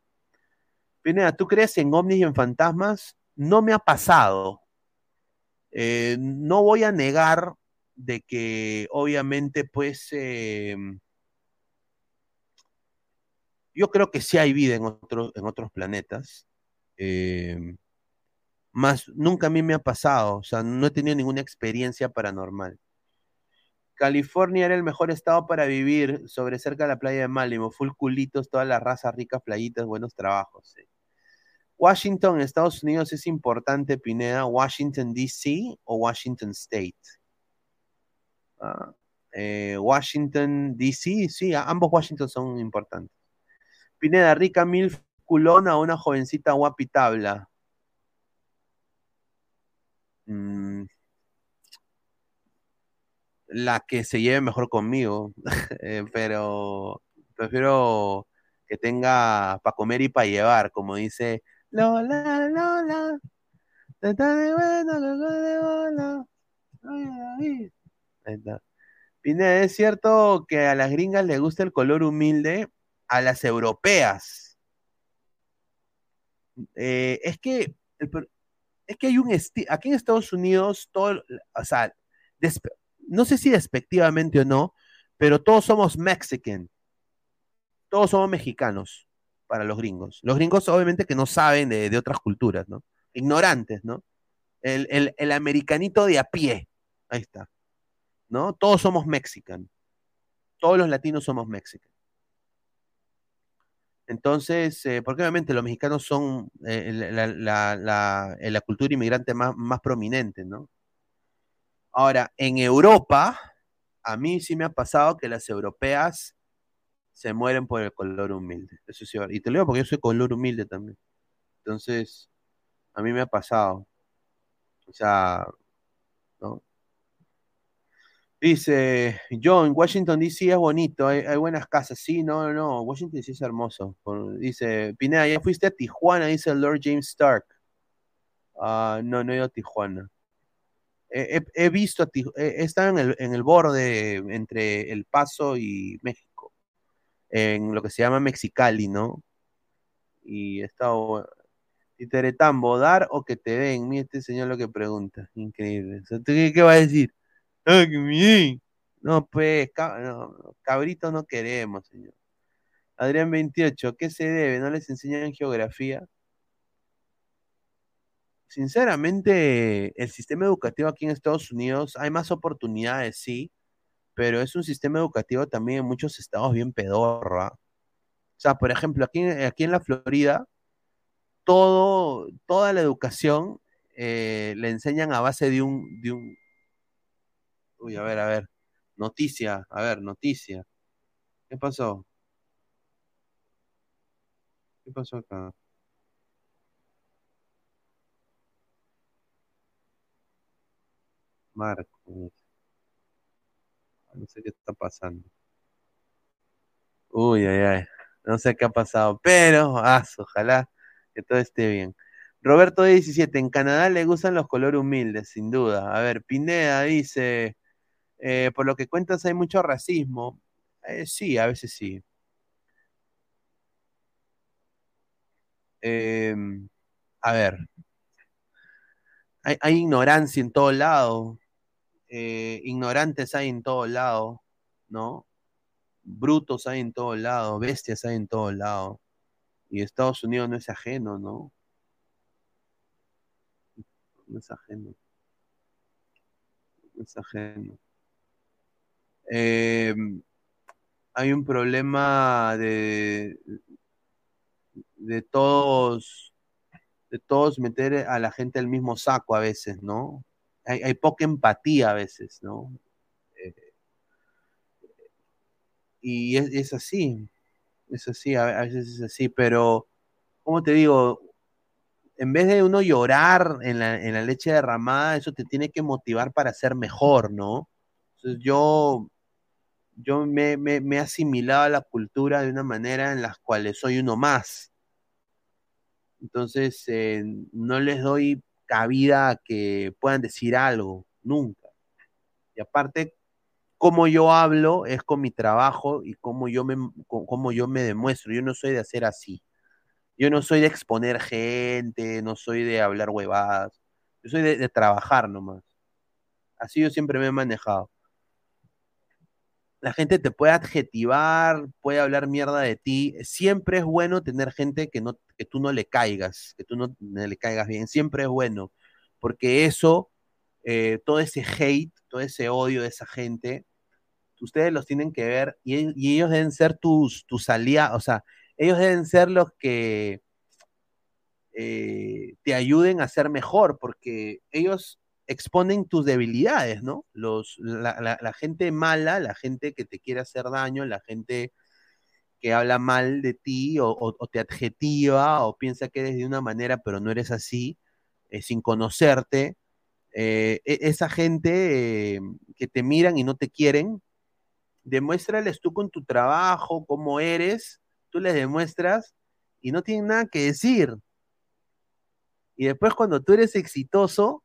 Pineda, ¿tú crees en ovnis y en fantasmas? No me ha pasado. Eh, no voy a negar de que obviamente pues eh, yo creo que sí hay vida en, otros en otros planetas. Eh, más nunca a mí me ha pasado, o sea, no he tenido ninguna experiencia paranormal. California era el mejor estado para vivir, sobre cerca de la playa de Malibu, full culitos, todas las razas ricas, playitas, buenos trabajos. Washington, Estados Unidos es importante, Pineda, Washington DC o Washington State. Ah, eh, Washington DC, sí, ambos Washington son importantes. Pineda, rica mil culona una jovencita guapitabla. Mm, la que se lleve mejor conmigo, eh, pero prefiero que tenga para comer y para llevar, como dice Lola, Lola, está de bueno, de bola. Ahí está. ¿es cierto que a las gringas les gusta el color humilde? A las europeas. Eh, es que es que hay un aquí en Estados Unidos todo, o sea, no sé si despectivamente o no, pero todos somos mexican. Todos somos mexicanos para los gringos. Los gringos obviamente que no saben de, otras culturas, ¿no? Ignorantes, ¿no? El, el- el americanito de a pie. Ahí está. ¿No? Todos somos mexican. Todos los latinos somos mexican. Entonces, eh, porque obviamente los mexicanos son eh, la, la- la- la cultura inmigrante más, más prominente, ¿no? Ahora, en Europa, a mí sí me ha pasado que las europeas se mueren por el color humilde. Eso sí, y te lo digo porque yo soy color humilde también. Entonces, a mí me ha pasado. O sea, ¿no? Dice, John, Washington DC es bonito, hay, buenas casas. Sí, no, no, Washington DC es hermoso. Dice, Pineda, ¿ya fuiste a Tijuana? Dice el Lord James Stark. Ah, no, no he ido a Tijuana. He, he- visto, a Tij- he, estado en el, en el borde entre El Paso y México, en lo que se llama Mexicali, ¿no? Y he estado... Y Teretambo, ¿dar o que te den? Mira este señor lo que pregunta. Increíble. O sea, ¿tú ¿qué, qué va a decir? ¡Ah! No, pues, ca- no, cabrito no queremos, señor. Adrián 28, ¿qué se debe? ¿No les enseñan geografía? Sinceramente, el sistema educativo aquí en Estados Unidos, hay más oportunidades, sí, pero es un sistema educativo también en muchos estados bien pedorra. O sea, por ejemplo, aquí, aquí en la Florida, todo, toda la educación eh, le enseñan a base de un, de un... Uy, a ver, a ver. Noticia, a ver, noticia. ¿Qué pasó? ¿Qué pasó acá? Marco. No sé qué está pasando. Uy, ay, ay. No sé qué ha pasado, pero ah, ojalá que todo esté bien. Roberto 17, en Canadá le gustan los colores humildes, sin duda. A ver, Pineda dice, Eh, por lo que cuentas, hay mucho racismo. Eh, sí, a veces sí. Em, a ver, hay, hay ignorancia en todo lado. Eh, ignorantes hay en todo lado, ¿no? Brutos hay en todo lado, bestias hay en todo lado. Y Estados Unidos no es ajeno, ¿no? No es ajeno. No es ajeno. Eh, hay un problema de, de todos, de todos meter a la gente al mismo saco a veces, ¿no? Hay, hay poca empatía a veces, ¿no? Eh, y es, es así, es así, a, veces es así, pero, ¿cómo te digo? En vez de uno llorar en la, en la leche derramada, eso te tiene que motivar para ser mejor, ¿no? Entonces yo, yo me, me- me he asimilado a la cultura de una manera en la cual soy uno más. Entonces, eh, no les doy cabida a que puedan decir algo, nunca. Y aparte, cómo yo hablo es con mi trabajo y cómo yo me, yo me demuestro. Yo no soy de hacer así. Yo no soy de exponer gente, no soy de hablar huevadas. Yo soy de, de trabajar nomás. Así yo siempre me he manejado. La gente te puede adjetivar, puede hablar mierda de ti. Siempre es bueno tener gente que, no, que tú no le caigas, que tú no le caigas bien. Siempre es bueno, porque eso, eh, todo ese hate, todo ese odio de esa gente, ustedes los tienen que ver y, ellos deben ser tus, tus aliados, o sea, ellos deben ser los que eh, te ayuden a ser mejor, porque ellos exponen tus debilidades, ¿no? Los, la, gente mala, la gente que te quiere hacer daño, la gente que habla mal de ti o te adjetiva o piensa que eres de una manera pero no eres así, eh, sin conocerte, eh, e- esa gente eh, que te miran y no te quieren, demuéstrales tú con tu trabajo, cómo eres, tú les demuestras y no tienen nada que decir. Y después cuando tú eres exitoso,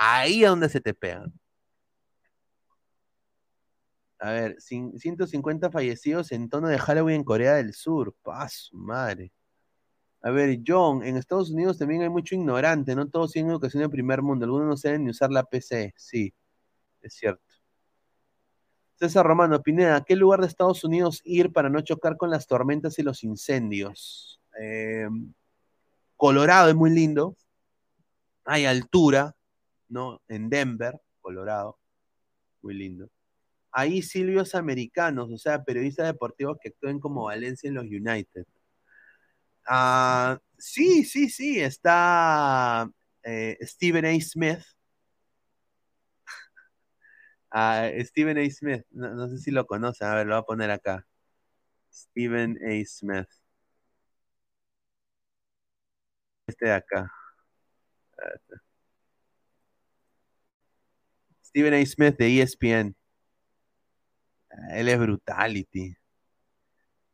ahí es donde se te pegan. A ver, cin- 150 fallecidos en tono de Halloween en Corea del Sur. Paz, madre. A ver, John, en Estados Unidos también hay mucho ignorante, no todos tienen educación de primer mundo, algunos no saben ni usar la PC. Sí, es cierto. César Romano, Pineda, ¿a qué lugar de Estados Unidos ir para no chocar con las tormentas y los incendios? Eh, Colorado es muy lindo. Hay altura, ¿no? En Denver, Colorado. Muy lindo. Hay silbios americanos, o sea, periodistas deportivos que actúen como Valencia en los United. Ah, sí, sí, sí, está eh, Stephen A. Smith. Ah, Stephen A. Smith, no, no sé si lo conocen, a ver, lo voy a poner acá. Stephen A. Smith. Este de acá. Stephen A. Smith de ESPN. Ah, Él es Brutality.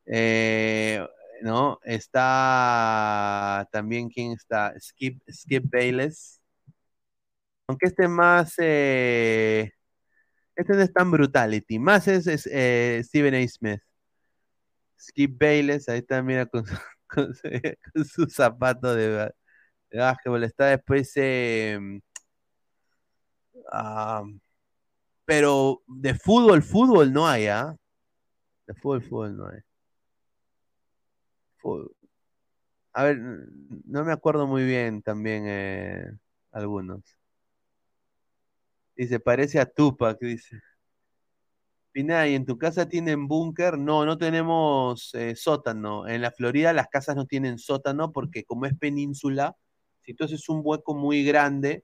Eh, ¿no? Está también, ¿quién está? Skip, Skip Bayless. Aunque este más, eh, este no es tan Brutality, más es, es, eh, Stephen A. Smith. Skip Bayless, ahí está, mira, con su, con su, zapato de, de básquetbol. Está después, eh, ah, pero de fútbol, fútbol no hay, ¿ah? De fútbol, fútbol no hay. A ver, no me acuerdo muy bien también eh, algunos. Dice, parece a Tupac, dice. Pinay, ¿en tu casa tienen búnker? No, no tenemos eh, sótano. En la Florida las casas no tienen sótano porque como es península, si tú haces un hueco muy grande,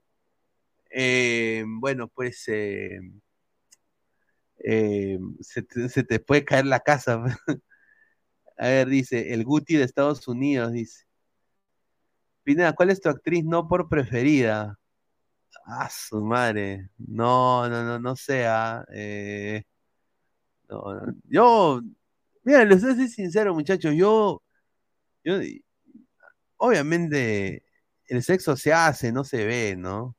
eh, bueno, pues eh, eh, se, te, puede caer la casa. A ver, dice, el Guti de Estados Unidos, dice. Pineda, ¿cuál es tu actriz no por preferida? Ah, su madre. No, no, no, no sea. Eh, no, no. Yo, mira, les voy a ser sincero, muchachos. Yo, yo, obviamente, el sexo se hace, no se ve, ¿no?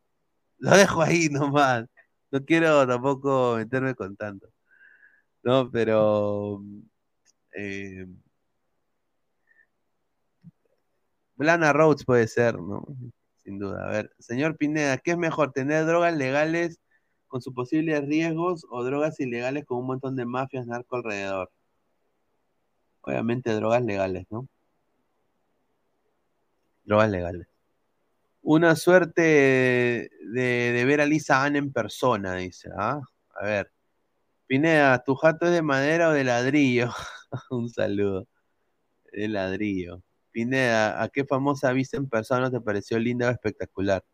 Lo dejo ahí nomás. no quiero tampoco meterme con tanto. No, pero. Eh, Blana Rhodes puede ser, ¿no? Sin duda. A ver, señor Pineda, ¿qué es mejor, tener drogas legales con sus posibles riesgos o drogas ilegales con un montón de mafias narco alrededor? Obviamente drogas legales, ¿no? Drogas legales. Una suerte de, ver a Lisa Ann en persona, dice. ¿ah? A ver. Pineda, ¿tu jato es de madera o de ladrillo? un saludo. De ladrillo. Pineda, ¿a qué famosa vista en persona te pareció linda o espectacular?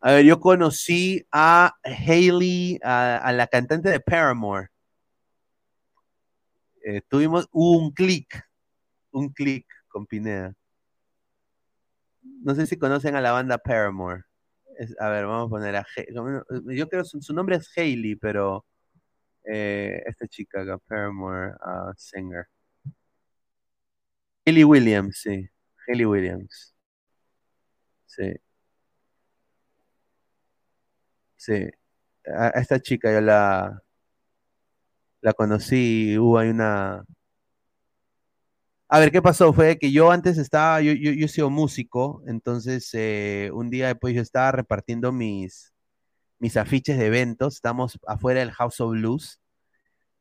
A ver, yo conocí a Hailey, a, a la cantante de Paramore. Eh, tuvimos un clic, un clic con Pineda. No sé si conocen a la banda Paramore. A ver, vamos a poner a Yo creo su, su nombre es Hailey, pero eh, esta chica acá, Paramore ah, singer. Hailey Williams, sí. Hailey Williams. Sí. Sí. Esta chica yo la, la conocí, hubo ahí una... A ver, ¿qué pasó? Fue que yo antes estaba, yo, yo, yo he sido músico, entonces eh, un día después yo estaba repartiendo mis, mis afiches de eventos, estamos afuera del House of Blues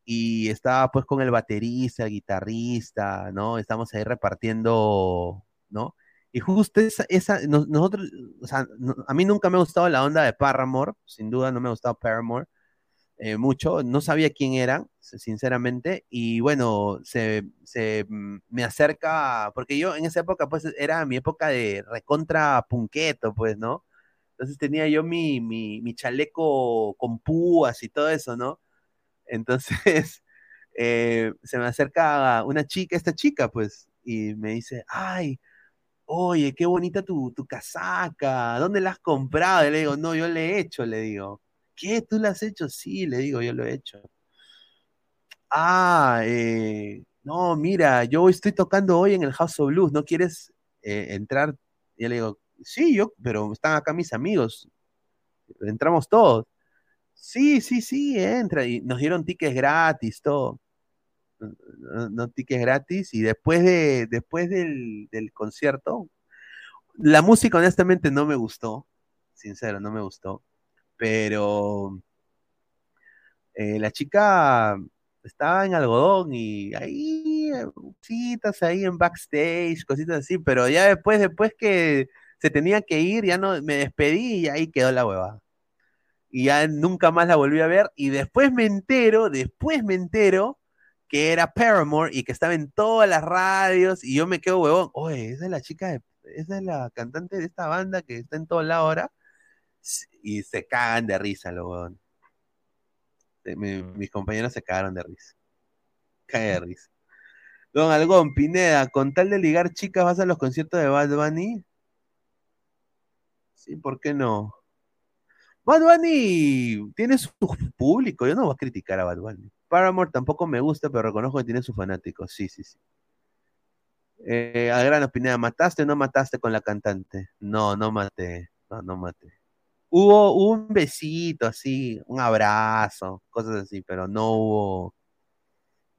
y estaba pues con el baterista, el guitarrista, ¿no? Estamos ahí repartiendo, ¿no? Y justo esa, esa nos- nosotros, o sea, a mí nunca me ha gustado la onda de Paramore, sin duda no me ha gustado Paramore eh, mucho, no sabía quién eran, sinceramente, y bueno, se, se, mm, me acerca, porque yo en esa época pues era mi época de recontra punqueto, pues, ¿no? Entonces tenía yo mi, mi, chaleco con púas y todo eso, ¿no? Entonces, eh, se me acerca una chica, esta chica, pues, y me dice, ay, oye, qué bonita tu, tu casaca, ¿dónde la has comprado? Y le digo, no, yo le he hecho, le digo. ¿Qué? ¿Tú la has hecho? Sí, le digo, yo lo he hecho. Ah, eh, no, mira, yo estoy tocando hoy en el House of Blues, ¿no quieres eh, entrar? Y le digo, sí, yo, pero están acá mis amigos, entramos todos. Sí, sí, sí, entra. Y nos dieron tickets gratis, todo. No, no, tickets gratis. Y después de, después del concierto, la música honestamente no me gustó. Sincero, no me gustó. Pero eh, la chica estaba en algodón y ahí, eh, cositas ahí en backstage, cositas así, pero ya después, después que se tenía que ir, ya no me despedí y ahí quedó la hueva. Y ya nunca más la volví a ver. Y después me entero, después me entero que era Paramore y que estaba en todas las radios y yo me quedo huevón. Oye, esa es la chica, esa es la cantante de esta banda que está en todos lados ahora. Y se cagan de risa, los huevón. Mi, mis compañeros se cagaron de risa. Cae de risa. Don Algón, Pineda, con tal de ligar chicas, ¿vas a los conciertos de Bad Bunny? Sí, ¿por qué no? Bad Bunny tiene su público, yo no voy a criticar a Bad Bunny. Paramore tampoco me gusta, pero reconozco que tiene sus fanáticos, sí, sí, sí. Eh, al grano, Pineda, ¿mataste o no mataste con la cantante? No, no maté, no, no maté. Hubo, un besito así, un abrazo, cosas así, pero no hubo,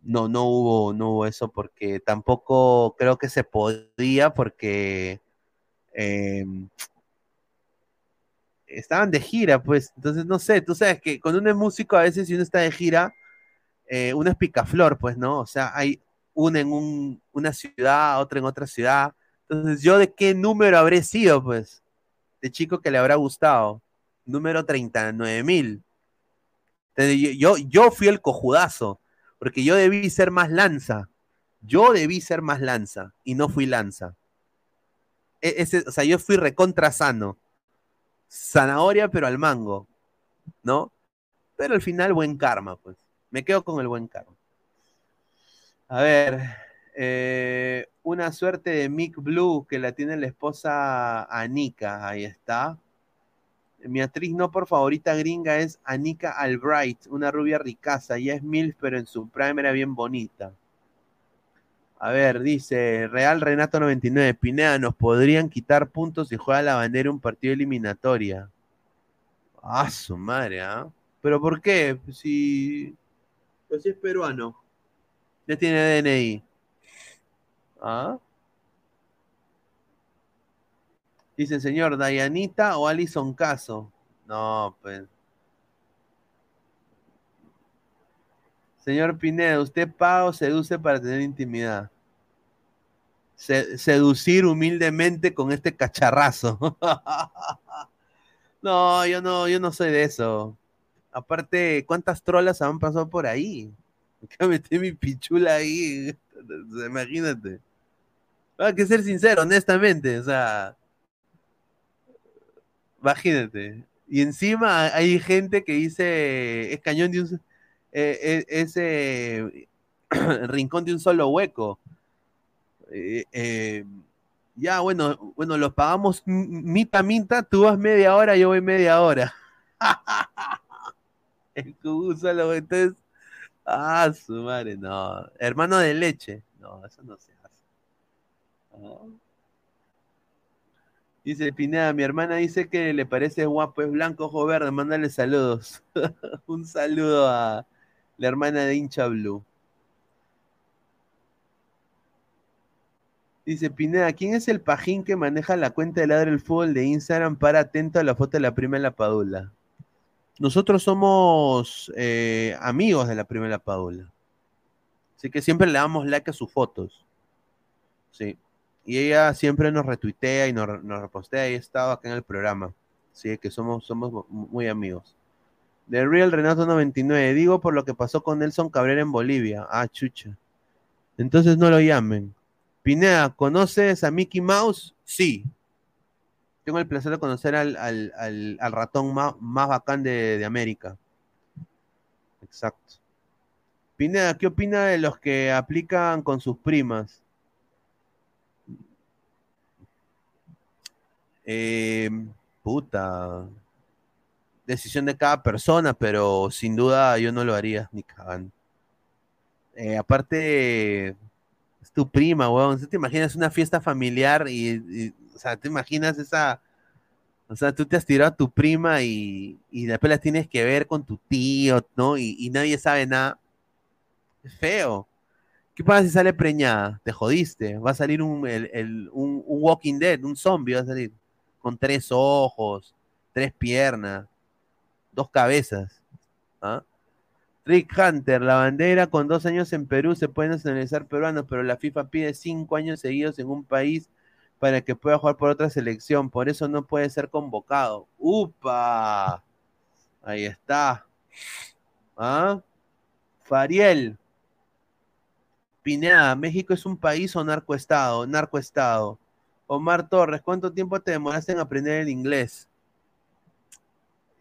no, no hubo, no hubo eso porque tampoco creo que se podía porque eh, estaban de gira, pues, entonces no sé, tú sabes que uno es músico a veces si uno está de gira, eh, uno es picaflor, pues, ¿no? O sea, hay uno en un, una ciudad, otro en otra ciudad, entonces yo de qué número habré sido, pues, de chico que le habrá gustado, número 39 mil. Yo, yo fui el cojudazo, porque yo debí ser más lanza, yo debí ser más lanza, y no fui lanza. E ese, o sea, yo fui recontra sano zanahoria, pero al mango, ¿no? Pero al final, buen karma, pues. Me quedo con el buen karma. A ver, eh, una suerte de Mick Blue que la tiene la esposa Anika, ahí está. Mi actriz no por favorita gringa es Anika Albright, una rubia ricaza, ya es MILF, pero en su prime era bien bonita. A ver, dice Real Renato 99, Pineda, nos podrían quitar puntos si juega la bandera un partido eliminatoria. Ah, su madre, ¿ah? ¿Pero por qué? Si, pues si es peruano. Ya tiene DNI. ¿Ah? Dice, señor, Dayanita o Alison Caso. No, pues. Señor Pineda, ¿usted paga o seduce para tener intimidad? Se- seducir humildemente con este cacharrazo. no, yo no, yo no soy de eso. Aparte, ¿cuántas trolas han pasado por ahí? Que metí mi pichula ahí. Imagínate. Hay que ser sincero, honestamente. O sea, imagínate. Y encima hay gente que dice, es cañón de un... eh, eh, ese rincón de un solo hueco. Eh, ya, bueno, bueno, los pagamos mitad mitad, tú vas media hora, yo voy media hora. El cubo solo, entonces, ah, su madre, no. Hermano de leche, no, eso no se hace. No. Dice Pineda, mi hermana dice que le parece guapo, es blanco, ojo verde, mándale saludos. Un saludo a la hermana de hincha blue. Dice Pineda, ¿quién es el pajín que maneja la cuenta de Ladre el Fútbol de Instagram para atento a la foto de la prima de la Padula? Nosotros somos eh, amigos de la prima de la Padula. Así que siempre le damos like a sus fotos. Sí. Y ella siempre nos retuitea y nos, nos repostea y estaba acá en el programa. Así que somos, somos mu- muy amigos. The Real Renato 99. Digo por lo que pasó con Nelson Cabrera en Bolivia. Ah, chucha. Entonces no lo llamen. Pineda, ¿conoces a Mickey Mouse? Sí. Tengo el placer de conocer al, al- al- al ratón más, más bacán de, de América. Exacto. Pineda, ¿qué opina de los que aplican con sus primas? Eh, puta. Decisión de cada persona, pero sin duda yo no lo haría, ni cagando. Eh, aparte, es tu prima, weón. ¿Tú te imaginas una fiesta familiar y, o sea, te imaginas esa, o sea, tú te has tirado a tu prima y, y después la tienes que ver con tu tío, ¿no? Y, nadie sabe nada. Es feo. ¿Qué pasa si sale preñada? Te jodiste. Va a salir un, el- el- un Walking Dead, un zombie va a salir. Con tres ojos, tres piernas, dos cabezas. ¿Ah? Rick Hunter, la bandera con dos años en Perú se puede nacionalizar peruano, pero la FIFA pide cinco años seguidos en un país para que pueda jugar por otra selección. Por eso no puede ser convocado. ¡Upa! Ahí está. ¿Ah? Fariel. Pineda, ¿México es un país o narcoestado? Narcoestado. Omar Torres, ¿cuánto tiempo te demoraste en aprender el inglés?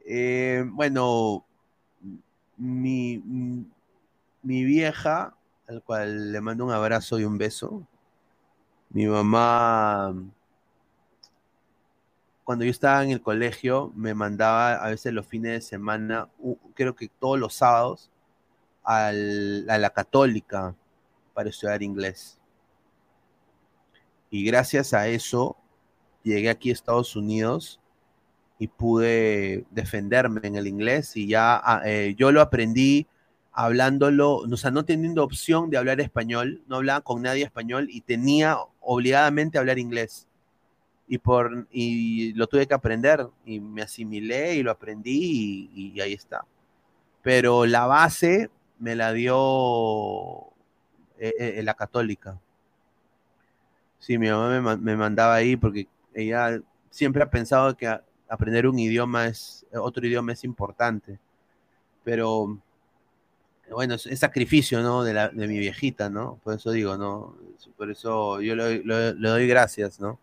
Eh, bueno, mi, mi- vieja, al cual le mando un abrazo y un beso. Mi mamá, cuando yo estaba en el colegio, me mandaba a veces los fines de semana, creo que todos los sábados, a la católica para estudiar inglés. Y gracias a eso llegué aquí a Estados Unidos y pude defenderme en el inglés y ya ah, eh, yo lo aprendí hablándolo, o sea, no teniendo opción de hablar español, no hablaba con nadie español y tenía obligadamente hablar inglés. Y, por, y lo tuve que aprender y me asimilé y lo aprendí y, ahí está. Pero la base me la dio eh, eh, la católica. Sí, mi mamá me, ma- me mandaba ahí porque ella siempre ha pensado que aprender un idioma es, otro idioma es importante. Pero bueno, es, sacrificio, ¿no? De, la, de mi viejita, ¿no? Por eso digo, ¿no? Por eso yo le, le- doy gracias, ¿no?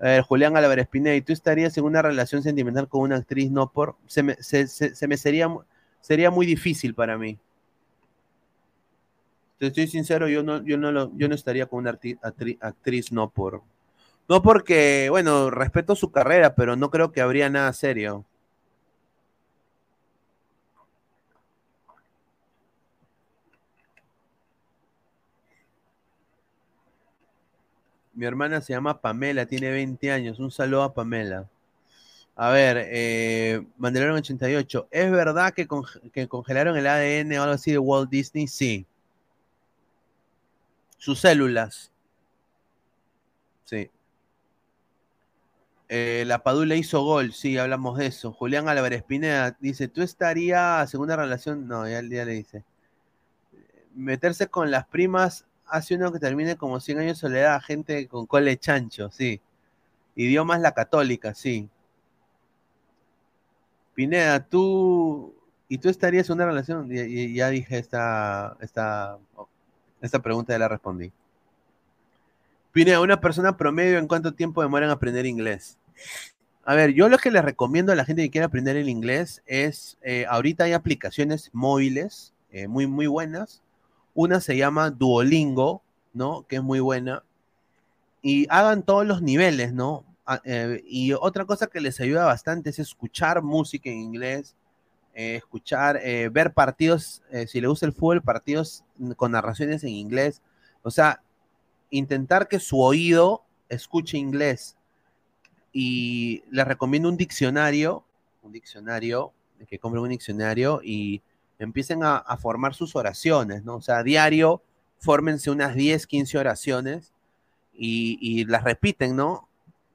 A Julián Álvarez Pineda, ¿y tú estarías en una relación sentimental con una actriz no por... Se me, se, se- me sería, sería muy difícil para mí. Te estoy sincero, yo no, yo no, lo- yo no estaría con una arti- actri- actriz no por... No porque, bueno, respeto su carrera, pero no creo que habría nada serio. Mi hermana se llama Pamela, tiene 20 años. Un saludo a Pamela. A ver, eh, Mandalorian 88. ¿Es verdad que, conge- que congelaron el ADN o algo así de Walt Disney? Sí. Sus células. Sí. Eh, la Padula hizo gol, sí, hablamos de eso. Julián Álvarez Pineda dice, ¿tú estarías segunda relación? No, ya, ya le dice. Meterse con las primas hace uno que termine como 100 años de soledad, gente con cole chancho, sí. Idiomas la católica, sí. Pineda, tú y tú estarías en una relación. Y, y- ya dije esta, esta, esta pregunta ya la respondí. Pineda, una persona promedio, ¿en cuánto tiempo demora en aprender inglés? A ver, yo lo que les recomiendo a la gente que quiere aprender el inglés es, eh, ahorita hay aplicaciones móviles eh, muy, muy buenas. Una se llama Duolingo, ¿no? Que es muy buena. Y hagan todos los niveles, ¿no? Ah, eh, y otra cosa que les ayuda bastante es escuchar música en inglés, eh, escuchar, eh, ver partidos, eh, si le gusta el fútbol, partidos con narraciones en inglés. O sea, intentar que su oído escuche inglés. Y les recomiendo un diccionario, un diccionario, que compren un diccionario y empiecen a, formar sus oraciones, ¿no? O sea, a diario, fórmense unas 10, 15 oraciones y, y las repiten, ¿no?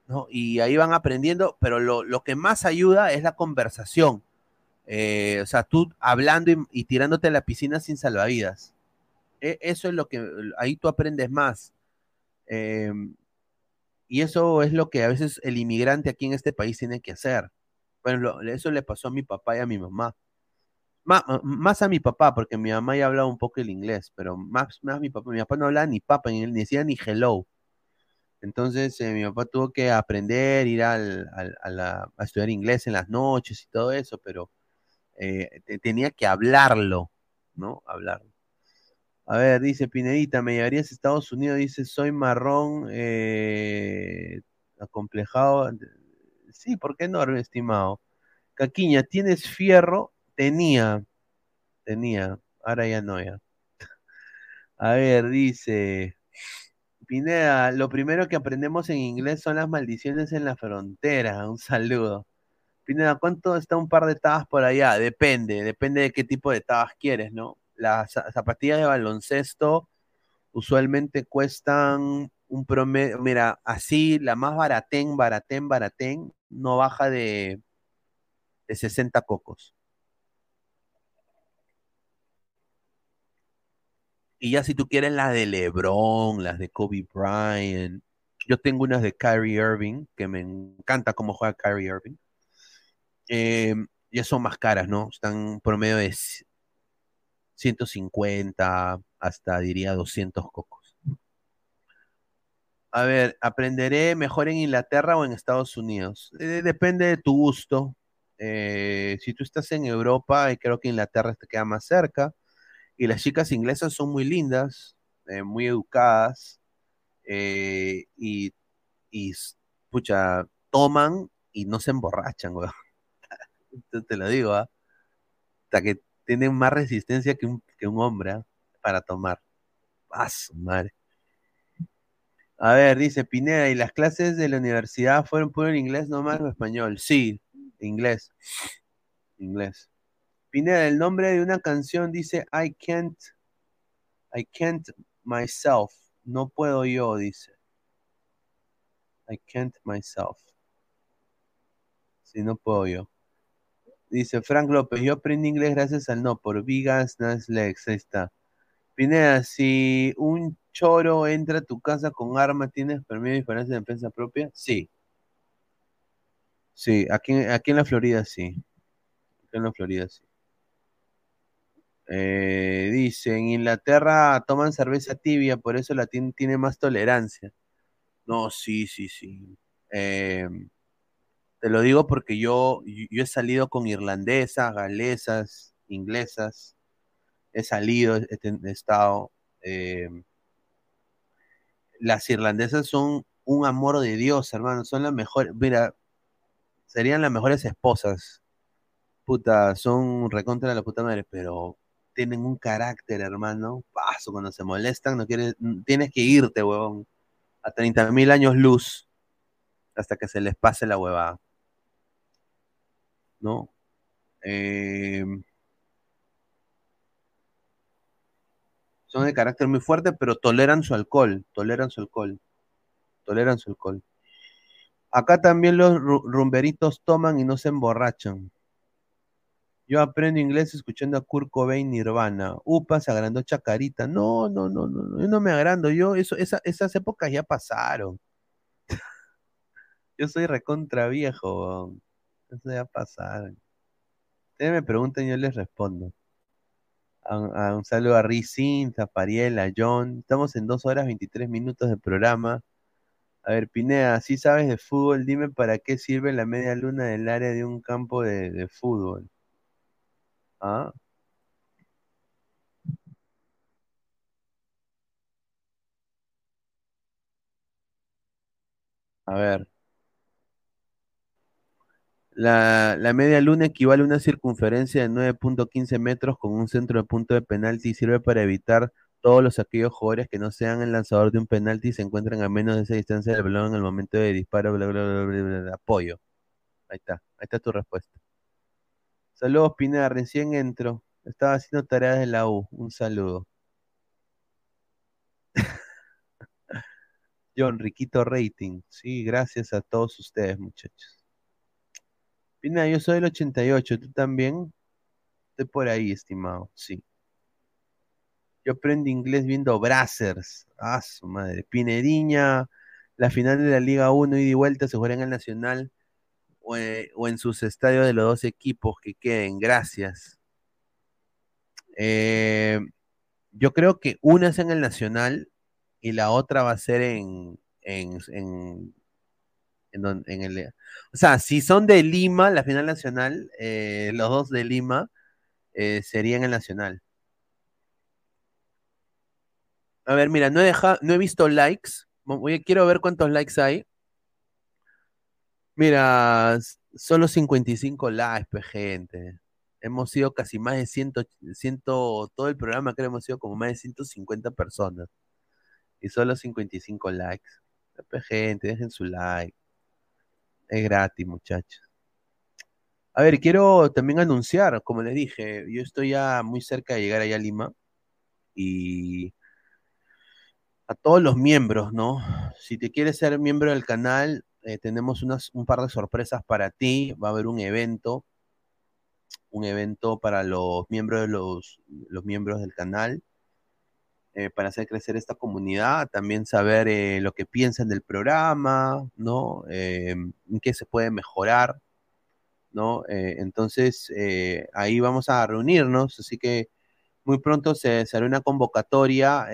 ¿no? Y ahí van aprendiendo, pero lo, lo que más ayuda es la conversación. Eh, o sea, tú hablando y, tirándote a la piscina sin salvavidas. E- eso es lo que, ahí tú aprendes más. Eh, y eso es lo que a veces el inmigrante aquí en este país tiene que hacer. Bueno, eso le pasó a mi papá y a mi mamá. Ma- más a mi papá, porque mi mamá ya hablaba un poco el inglés, pero más, más mi papá. Mi papá no hablaba ni papa, ni, decía ni hello. Entonces eh, mi papá tuvo que aprender, ir al- a, la- a estudiar inglés en las noches y todo eso, pero eh, te- tenía que hablarlo, ¿no? Hablarlo. A ver, dice Pinedita, me llevarías a Estados Unidos, dice, soy marrón, eh, acomplejado. Sí, ¿por qué no, estimado? Caquiña, ¿tienes fierro? Tenía, tenía, ahora ya no, ya. A ver, dice... Pineda, lo primero que aprendemos en inglés son las maldiciones en la frontera. Un saludo. Pineda, ¿cuánto está un par de tabas por allá? Depende, depende de qué tipo de tabas quieres, ¿no? Las za- zapatillas de baloncesto usualmente cuestan un promedio, mira, así la más baratén, baratén, baratén, no baja de, de 60 cocos. Y ya si tú quieres las de LeBron, las de Kobe Bryant, yo tengo unas de Kyrie Irving, que me encanta cómo juega Kyrie Irving. Eh, ya son más caras, ¿no? Están promedio de c- 150 hasta diría 200 cocos. A ver, ¿aprenderé mejor en Inglaterra o en Estados Unidos? Eh, depende de tu gusto. Eh, si tú estás en Europa, creo que Inglaterra te queda más cerca. Y las chicas inglesas son muy lindas, muy educadas, y, y, pucha, toman y no se emborrachan, weón. Te, lo digo, ¿ah? Hasta que tienen más resistencia que un, que un hombre, ¿ah? Para tomar. Ah, su madre. A ver, dice Pineda, ¿y las clases de la universidad fueron puro en inglés nomás o español? Sí, inglés. Inglés. Pineda, el nombre de una canción dice I can't, I can't myself. No puedo yo, dice. I can't myself. Sí, no puedo yo. Dice Frank López, yo aprendí inglés gracias al no, por Vigas Naslex, ahí está. Pineda, si un choro entra a tu casa con arma, ¿tienes permiso de diferencia de defensa propia? Sí. Sí, aquí, aquí en la Florida sí. Aquí en la Florida sí. Eh, dice, en Inglaterra toman cerveza tibia, por eso la tien- tiene más tolerancia. No, sí, sí, sí. Eh, te lo digo porque yo, yo he salido con irlandesas, galesas, inglesas. He salido, he, estado. eh, las irlandesas son un amor de Dios, hermano. Son las mejores. Mira, serían las mejores esposas. Puta, son recontra de la puta madre, pero tienen un carácter, hermano. Paso, cuando se molestan, no quieres, tienes que irte, huevón. A 30 mil años luz hasta que se les pase la huevada. ¿No? Eh, son de carácter muy fuerte, pero toleran su alcohol, toleran su alcohol, toleran su alcohol. Acá también los rumberitos toman y no se emborrachan. Yo aprendo inglés escuchando a Kurt Cobain Nirvana. Upa, se agrandó Chacarita. No, no, no, no, yo no me agrando. Yo, eso, esas épocas ya pasaron. yo soy recontra viejo. Eso ya pasaron. Ustedes me preguntan yo les respondo. un saludo a Rizin, Zapariel, a John. Estamos en dos horas 23 minutos de programa. A ver, Pineda, si sabes de fútbol, dime para qué sirve la media luna del área de un campo de, fútbol. ¿Ah? A ver. La, media luna equivale a una circunferencia de 9.15 metros con un centro de punto de penalti y sirve para evitar todos los aquellos jugadores que no sean el lanzador de un penalti se encuentran a menos de esa distancia del balón en el momento de disparo, bla, bla, bla, bla, bla, apoyo. Ahí está, ahí está tu respuesta. Saludos, Pineda, recién entro. Estaba haciendo tareas de la U. Un saludo. John, riquito rating. Sí, gracias a todos ustedes, muchachos. Pineda, yo soy el 88, ¿tú también? Estoy por ahí, estimado, sí. Yo aprendo inglés viendo Brazzers. Ah, su madre. Pinediña, la final de la Liga 1 y de vuelta se juega en el Nacional o, eh, en sus estadios de los dos equipos que queden. Gracias. Eh, yo creo que una es en el Nacional y la otra va a ser en, en, el... O sea, si son de Lima, la final nacional, eh, los dos de Lima, serían el Nacional. A ver, mira, no he, no he visto likes. quiero ver cuántos likes hay. Mira, solo 55 likes, gente. Hemos sido casi más de 100, 100, todo el programa creo que hemos sido como más de 150 personas. Y solo 55 likes. gente, dejen su like. Es gratis, muchachos. A ver, quiero también anunciar, como les dije, yo estoy ya muy cerca de llegar allá a Lima. Y a todos los miembros, ¿no? Si te quieres ser miembro del canal, eh, tenemos unas, un par de sorpresas para ti. Va a haber un evento, un evento para los miembros de los, los miembros del canal, eh, para hacer crecer esta comunidad, también saber eh, lo que piensan del programa, ¿no? en qué se puede mejorar, ¿no? entonces, ahí vamos a reunirnos, así que muy pronto se, se hará una convocatoria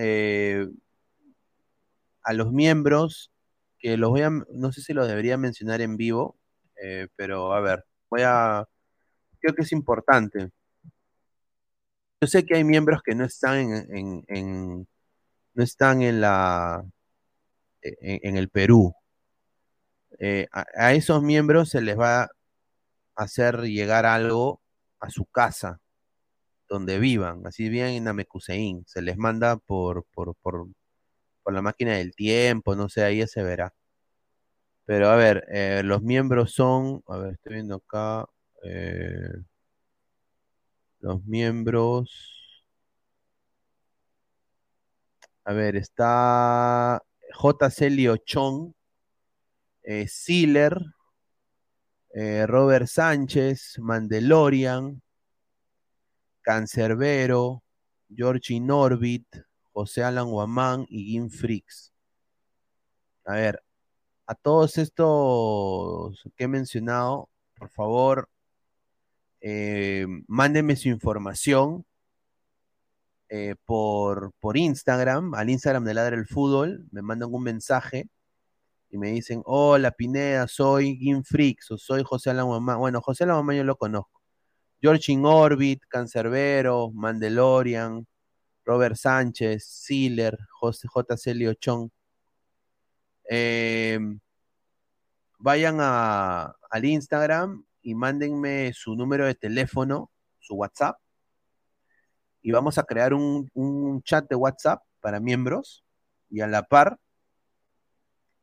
a los miembros, que los voy a, no sé si los debería mencionar en vivo, eh, pero a ver, voy a, creo que es importante. Yo sé que hay miembros que no están en, no están en la, en, el Perú. Eh, a, esos miembros se les va a hacer llegar algo a su casa, donde vivan, así bien en Namekusein, se les manda por, por, por, por la máquina del tiempo, no sé, ahí se verá. Pero a ver, eh, los miembros son, a ver, estoy viendo acá, eh, los miembros, a ver, está J. Celio Chong, eh, Sealer, Robert Sánchez, Mandelorian, Cancerbero, Georgie Norbit, José Alan Guamán y Gim Fricks. A ver, a todos estos que he mencionado, por favor, eh, mándenme su información eh, por, por, Instagram, al Instagram de Ladra el Fútbol, me mandan un mensaje y me dicen, hola Pineda, soy Gim Fricks o soy José Alan Guamán. Bueno, José Alan Guamán yo lo conozco. George in Orbit, Cancerbero, Mandelorian, Robert Sánchez, Sealer, José J. Celio Chong. Eh, vayan al Instagram y mándenme su número de teléfono, su WhatsApp, y vamos a crear un, un chat de WhatsApp para miembros y a la par,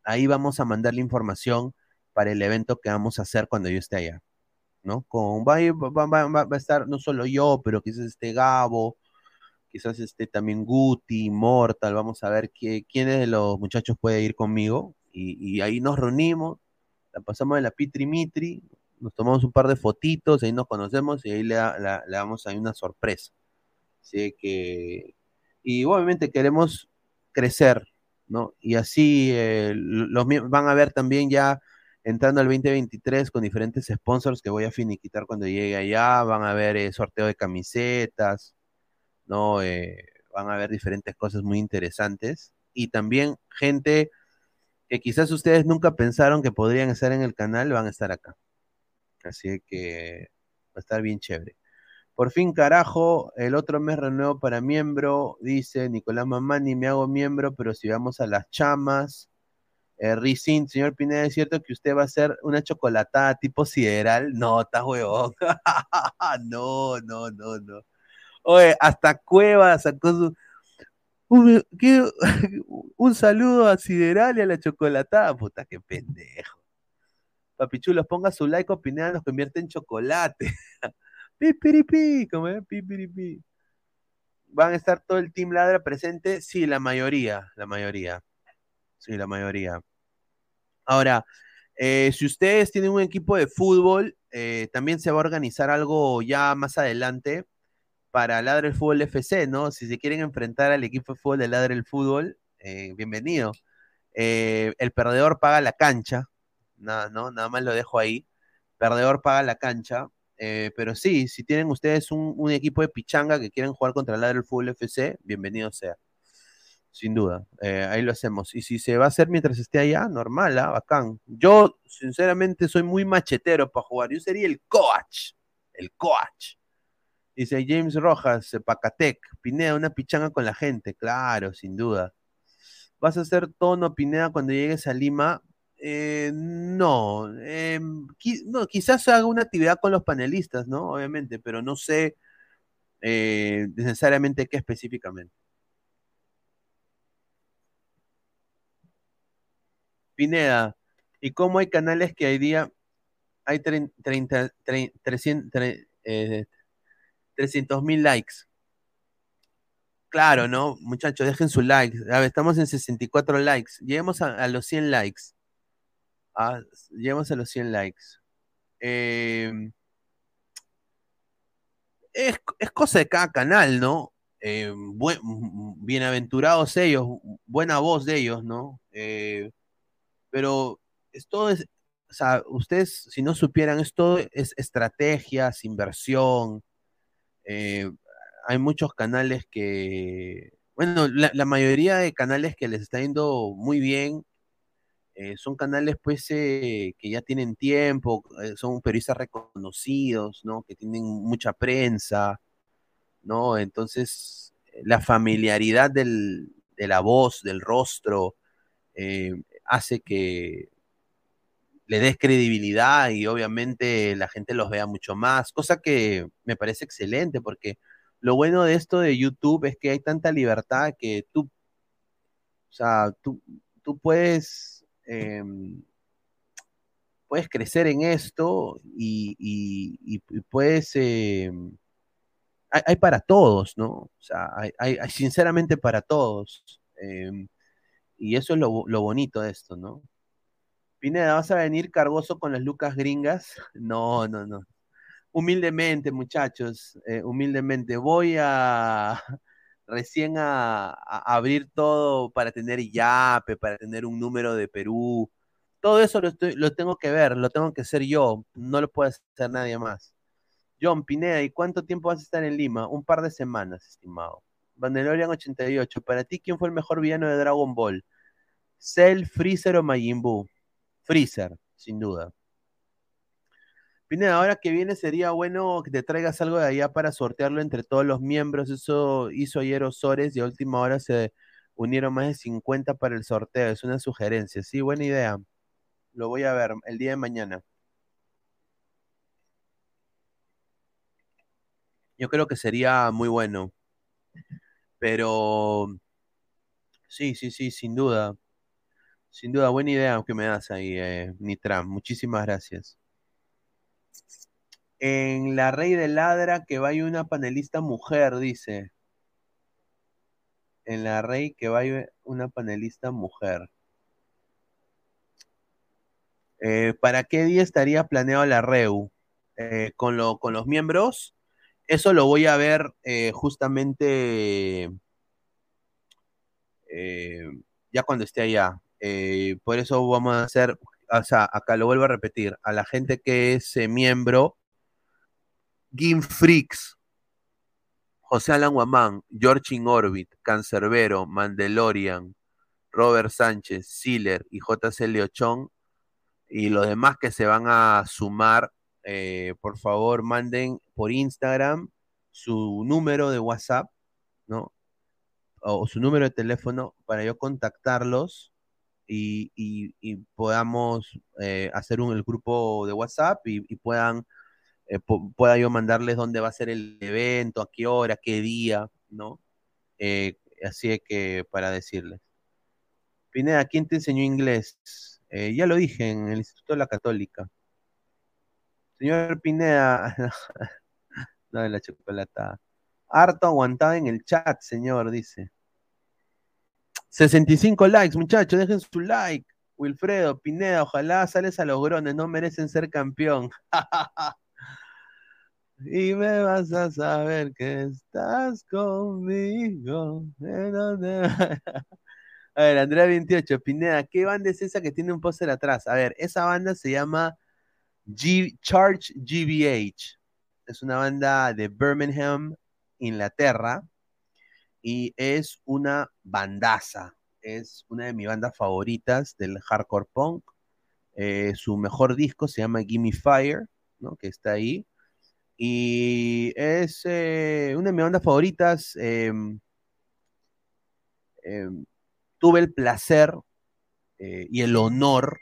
ahí vamos a mandar la información para el evento que vamos a hacer cuando yo esté allá. ¿no? Con, va, a estar no solo yo, pero quizás esté Gabo, quizás esté también Guti, Mortal, vamos a ver qué, quiénes de los muchachos puede ir conmigo, y, y ahí nos reunimos, la pasamos de la Pitri Mitri, nos tomamos un par de fotitos, ahí nos conocemos y ahí le, la- le damos una sorpresa. Así que, y obviamente queremos crecer, ¿no? Y así eh, los van a ver también ya entrando al 2023 con diferentes sponsors que voy a finiquitar cuando llegue allá, van a ver eh, sorteo de camisetas, ¿no? Eh, van a ver diferentes cosas muy interesantes y también gente que quizás ustedes nunca pensaron que podrían estar en el canal, van a estar acá. Así que va a estar bien chévere. Por fin, carajo, el otro mes renuevo para miembro, dice Nicolás Mamani, me hago miembro, pero si vamos a las chamas. Eh, señor Pineda, ¿es cierto que usted va a hacer una chocolatada tipo sideral? No, está huevón. no, no, no, no. Oye, hasta Cueva sacó su... Un, un saludo a Sideral y a la chocolatada. Puta, qué pendejo. Papichulos, ponga su like o Pineda nos convierte en chocolate. Pipiripi, como es, pipiripi. ¿Van a estar todo el Team Ladra presente? Sí, la mayoría, la mayoría. Sí, la mayoría. Ahora, eh, si ustedes tienen un equipo de fútbol, eh, también se va a organizar algo ya más adelante para Ladra el Fútbol FC, ¿no? Si se quieren enfrentar al equipo de fútbol de Ladra el Fútbol, eh, bienvenido. El perdedor paga la cancha, nada, ¿no? Nada más lo dejo ahí. Perdedor paga la cancha. Eh, pero sí, si tienen ustedes un, equipo de pichanga que quieren jugar contra el Fútbol FC, bienvenido sea. Sin duda, eh, ahí lo hacemos. Y si se va a hacer mientras esté allá, normal, ¿ah? bacán. Yo, sinceramente, soy muy machetero para jugar. Yo sería el coach. El coach. Dice James Rojas, eh, Pacatec, Pineda, una pichanga con la gente. Claro, sin duda. ¿Vas a hacer tono, Pineda, cuando llegues a Lima? Eh, no, eh, no, quizás haga una actividad con los panelistas, ¿no? Obviamente, pero no sé eh, necesariamente qué específicamente. Pineda, ¿y cómo hay canales que hoy día hay 30, 30, 300 mil likes? Claro, ¿no? Muchachos, dejen su like. A ver, estamos en 64 likes. Lleguemos a, a los 100 likes. Ah, a los 100 likes. Eh, es, cosa de cada canal, ¿no? Buen- bienaventurados ellos, buena voz de ellos, ¿no? Eh, pero esto es, o sea, ustedes si no supieran, esto es estrategias, inversión. eh, hay muchos canales que, bueno, la mayoría de canales que les está yendo muy bien eh, son canales pues eh, que ya tienen tiempo, eh, son periodistas reconocidos, ¿no? Que tienen mucha prensa, ¿no? Entonces, la familiaridad del- de la voz, del rostro, hace que le des credibilidad y obviamente la gente los vea mucho más, cosa que me parece excelente porque lo bueno de esto de YouTube es que hay tanta libertad que tú, o sea, tú, tú puedes, eh, puedes crecer en esto y, puedes, eh, hay, para todos, ¿no? O sea, hay, sinceramente para todos. eh, y eso es lo, lo bonito de esto, ¿no? Pineda, ¿vas a venir cargoso con las lucas gringas? No, no, no. Humildemente, muchachos, eh, humildemente. Voy a recién a, abrir todo para tener YAPE, para tener un número de Perú. Todo eso lo, estoy- lo tengo que ver, lo tengo que hacer yo, no lo puede hacer nadie más. John Pineda, ¿y cuánto tiempo vas a estar en Lima? Un par de semanas, estimado. Vandelorian 88, para ti, ¿quién fue el mejor villano de Dragon Ball? Cell, Freezer o Majin Buu? Freezer, sin duda. Pineda, ahora que viene sería bueno que te traigas algo de allá para sortearlo entre todos los miembros. Eso hizo ayer Osores y a última hora se unieron más de 50 para el sorteo. Es una sugerencia. Sí, buena idea. Lo voy a ver el día de mañana. Yo creo que sería muy bueno. Pero sí, sí, sí, sin duda. Sin duda, buena idea que me das ahí, eh, Nitram. Muchísimas gracias. En La Rey de Ladra que vaya una panelista mujer, dice. En La Rey que vaya una panelista mujer. Eh, ¿Para qué día estaría planeado la REU? Eh, con, lo, con los miembros. Eso lo voy a ver eh, justamente ya cuando esté allá. Por eso vamos a hacer, o sea, acá lo vuelvo a repetir, a la gente que es miembro, Game Freaks, José Alan Guamán, George in Orbit, Cancerbero, Mandalorian, Robert Sánchez, Sealer y JC Leochón, y los demás que se van a sumar, eh, por favor, manden por Instagram su número de WhatsApp, ¿no? O su número de teléfono para yo contactarlos y, y- podamos eh, hacer un, el grupo de WhatsApp y puedan, eh, pu- pueda yo mandarles dónde va a ser el evento, a qué hora, qué día, ¿no? Eh, así es que para decirles. Pineda, ¿quién te enseñó inglés? Eh, ya lo dije en el Instituto de la Católica. Señor Pineda, no de la chocolata. Harto aguantado en el chat, señor, dice. 65 likes, muchachos, dejen su like. Wilfredo, Pineda, ojalá sales a los grones, no merecen ser campeón. y me vas a saber que estás conmigo. ¿De dónde va? A ver, Andrea 28, Pineda, ¿qué banda es esa que tiene un póster atrás? A ver, esa banda se llama G Charge GBH. Es una banda de Birmingham, Inglaterra, y es una bandaza. Es una de mis bandas favoritas del hardcore punk. Eh, su mejor disco se llama Gimme Fire, ¿no? que está ahí. Y es eh, una de mis bandas favoritas. em, em, tuve el placer eh, y el honor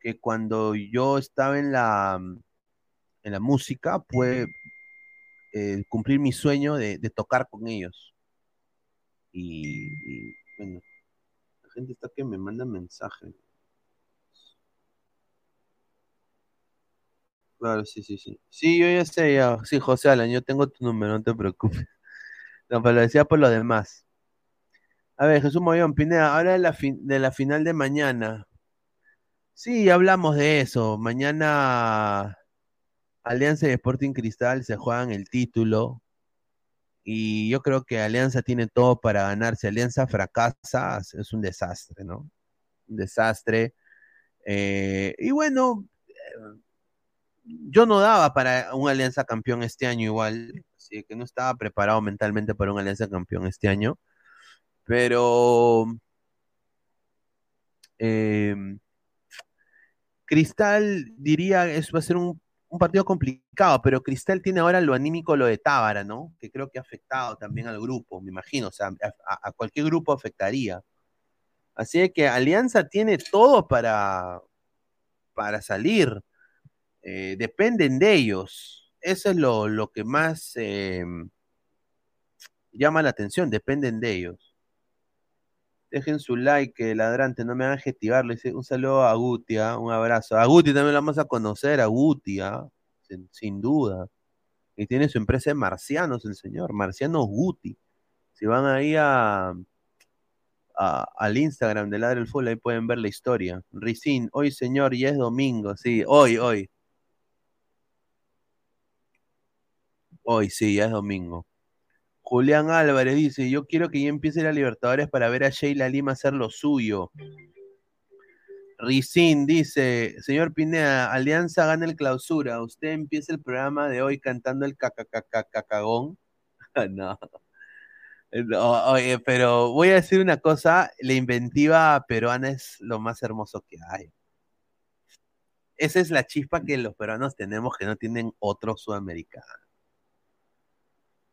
que cuando yo estaba en la, en la música, pude eh, cumplir mi sueño de, tocar con ellos. Y, y, bueno, la gente está que me manda mensajes. Claro, sí, sí, sí. Sí, yo ya sé, ya. Sí, José Alan, yo tengo tu número, no te preocupes. No, pero lo decía por lo demás. A ver, Jesús Mollón, Pineda, habla de la, de la final de mañana. Sí, hablamos de eso. Mañana Alianza y Sporting Cristal se juegan el título. Y yo creo que Alianza tiene todo para ganar. Si Alianza fracasa, es un desastre, ¿no? Un desastre. Eh, y bueno, yo no daba para un Alianza campeón este año igual. Así que no estaba preparado mentalmente para un Alianza campeón este año. Pero eh, Cristal diría es va a ser un, partido complicado, pero Cristal tiene ahora lo anímico, lo de Tábara, ¿no? Que creo que ha afectado también al grupo, me imagino, o sea, a, cualquier grupo afectaría. Así que Alianza tiene todo para, para salir. Eh, dependen de ellos. Eso es lo, lo que más eh, llama la atención, dependen de ellos. Dejen su like, eh, ladrante, no me hagan. Dice, un saludo a Guti, ¿ah? un abrazo. A Guti también lo vamos a conocer, a Guti, ¿ah? sin, duda. Y tiene su empresa de marcianos, el señor, Marcianos Guti. Si van ahí a, a- al Instagram de Ladre el Full, ahí pueden ver la historia. Ricín, hoy señor, ya es domingo, sí, hoy, hoy. Hoy sí, ya es domingo. Julián Álvarez dice, yo quiero que ya empiece la Libertadores para ver a Sheila Lima hacer lo suyo. Ricín dice, señor Pineda, Alianza gana el clausura. Usted empieza el programa de hoy cantando el cacacacacagón. No. No, oye, pero voy a decir una cosa, la inventiva peruana es lo más hermoso que hay. Esa es la chispa que los peruanos tenemos que no tienen otros sudamericanos.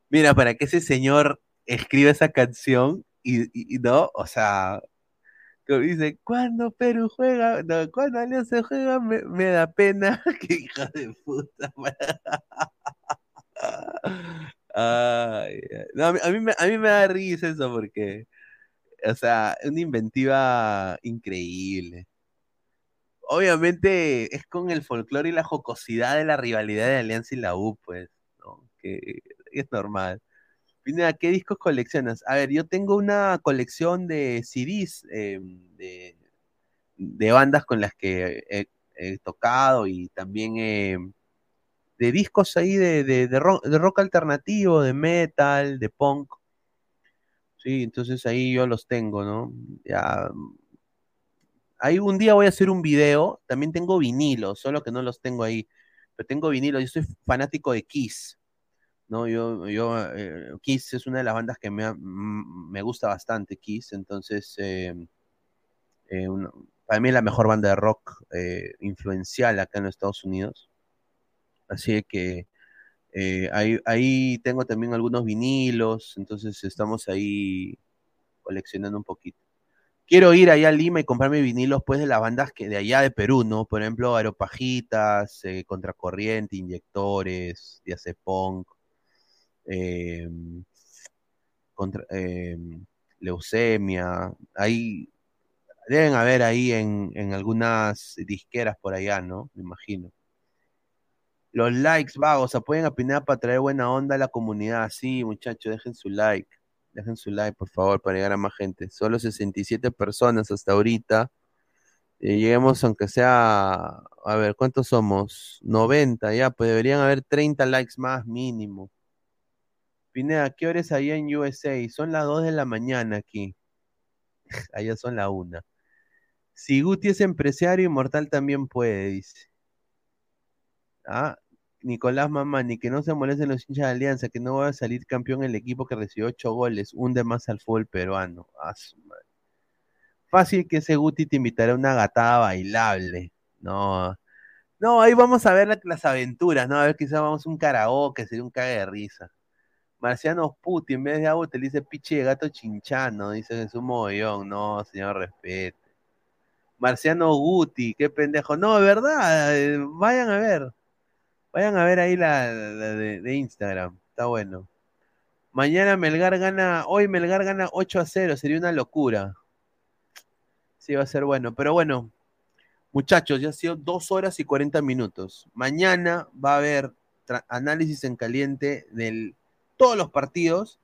Mira, para que ese señor escriba esa canción y, no, o sea, que dice, cuando Perú juega, cuando Alianza juega, me, da pena. Qué hija de puta. Ay. No, a mí, me, da risa eso porque, o sea, una inventiva increíble. obviamente es con el folclore y la jocosidad de la rivalidad de Alianza y la U, pues, ¿no? Es normal. ¿qué discos coleccionas? A ver, yo tengo una colección de CDs eh, de, bandas con las que he, tocado y también eh, de discos ahí de, de, rock, alternativo, de metal, de punk. Sí, entonces ahí yo los tengo, ¿no? Ya. Ahí un día voy a hacer un video. También tengo vinilos, solo que no los tengo ahí. Pero tengo vinilos. Yo soy fanático de Kiss. ¿No? Yo, yo eh, Kiss es una de las bandas que me, me gusta bastante, Kiss. Entonces, eh, eh, para mí es la mejor banda de rock eh, influencial acá en los Estados Unidos. Así que ahí, ahí tengo también algunos vinilos, entonces estamos ahí coleccionando un poquito. Quiero ir allá a Lima y comprarme vinilos pues de las bandas que de allá de Perú, ¿no? Por ejemplo, Aeropajitas, Contracorriente, Inyectores, Diazepunk, eh, contra- eh, Leucemia. Ahí deben haber ahí en, en algunas disqueras por allá, ¿no? Me imagino. Los likes, vagos, apoyen a Pineda para traer buena onda a la comunidad. Sí, muchachos, dejen su like. Dejen su like, por favor, para llegar a más gente. Solo 67 personas hasta ahorita. Eh, lleguemos, aunque sea, a ver, ¿cuántos somos? 90, ya, pues deberían haber 30 likes más mínimo. Pineda, ¿qué hora es en USA? Son las 2 de la mañana aquí. Allá son la 1. Si Guti es empresario, Inmortal también puede, dice. Ah, Nicolás Mamani, que no se molesten los hinchas de Alianza, que no va a salir campeón el equipo que recibió ocho goles, hunde más al fútbol peruano. Ah. Fácil que ese Guti te invitará a una gatada bailable. No, no, ahí vamos a ver la- las aventuras, ¿no? A ver, quizás vamos a un karaoke, sería un cague de risa. Marciano Puti, en vez de agua, te dice piche de gato chinchano, dice Jesús Mogollón. No, señor, respeto. Marciano Guti, qué pendejo. No, de verdad, eh, vayan a ver. Vayan a ver ahí la, de, de Instagram. Está bueno. Mañana Melgar gana, hoy Melgar gana 8 a 0, sería una locura. Sí, va a ser bueno. Pero bueno, muchachos, ya ha sido 2 horas y 40 minutos. Mañana va a haber análisis en caliente de todos los partidos.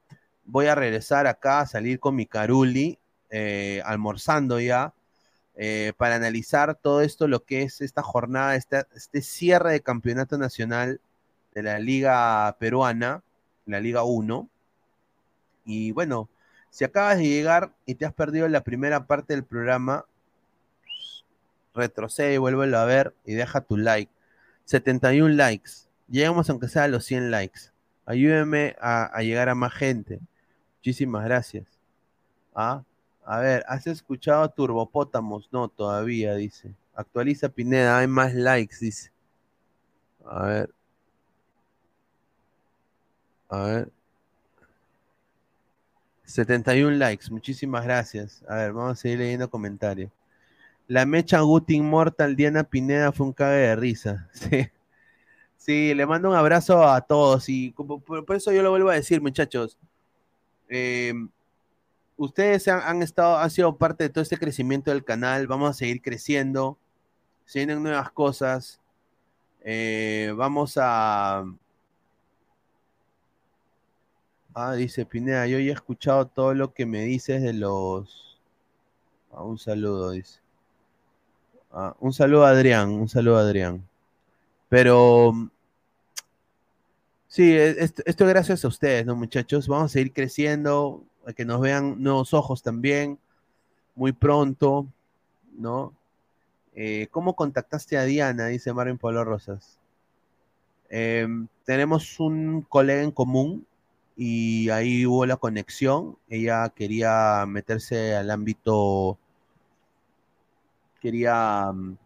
Voy a regresar acá, a salir con mi Caruli, eh, almorzando ya eh, para analizar todo esto, lo que es esta jornada, este, cierre de campeonato nacional de la Liga Peruana, la Liga 1. Y bueno, si acabas de llegar y te has perdido la primera parte del programa, retrocede y vuélvelo a ver y deja tu like. 71 likes. Llegamos aunque sea a los 100 likes. Ayúdeme a, llegar a más gente. Muchísimas gracias. ¿Ah? A ver, ¿has escuchado Turbopótamos? No, todavía, dice. Actualiza Pineda, hay más likes, dice. A ver. A ver. 71 likes, muchísimas gracias. A ver, vamos a seguir leyendo comentarios. La mecha Guti Immortal Diana Pineda fue un cague de risa. Sí. Sí, le mando un abrazo a todos y por, por eso yo lo vuelvo a decir, muchachos. Eh, ustedes han, han estado, han sido parte de todo este crecimiento del canal. Vamos a seguir creciendo. Se vienen nuevas cosas. Eh, vamos a. Ah, dice Pineda, yo ya he escuchado todo lo que me dices de los. Ah, un saludo, dice. Ah, un saludo a Adrián, un saludo a Adrián. Pero sí, esto, esto es gracias a ustedes, ¿no, muchachos? Vamos a seguir creciendo, a que nos vean nuevos ojos también, muy pronto, ¿no? Eh, ¿cómo contactaste a Diana? Dice Marvin Pablo Rosas. Eh, tenemos un colega en común y ahí hubo la conexión. Ella quería meterse al ámbito, quería mm,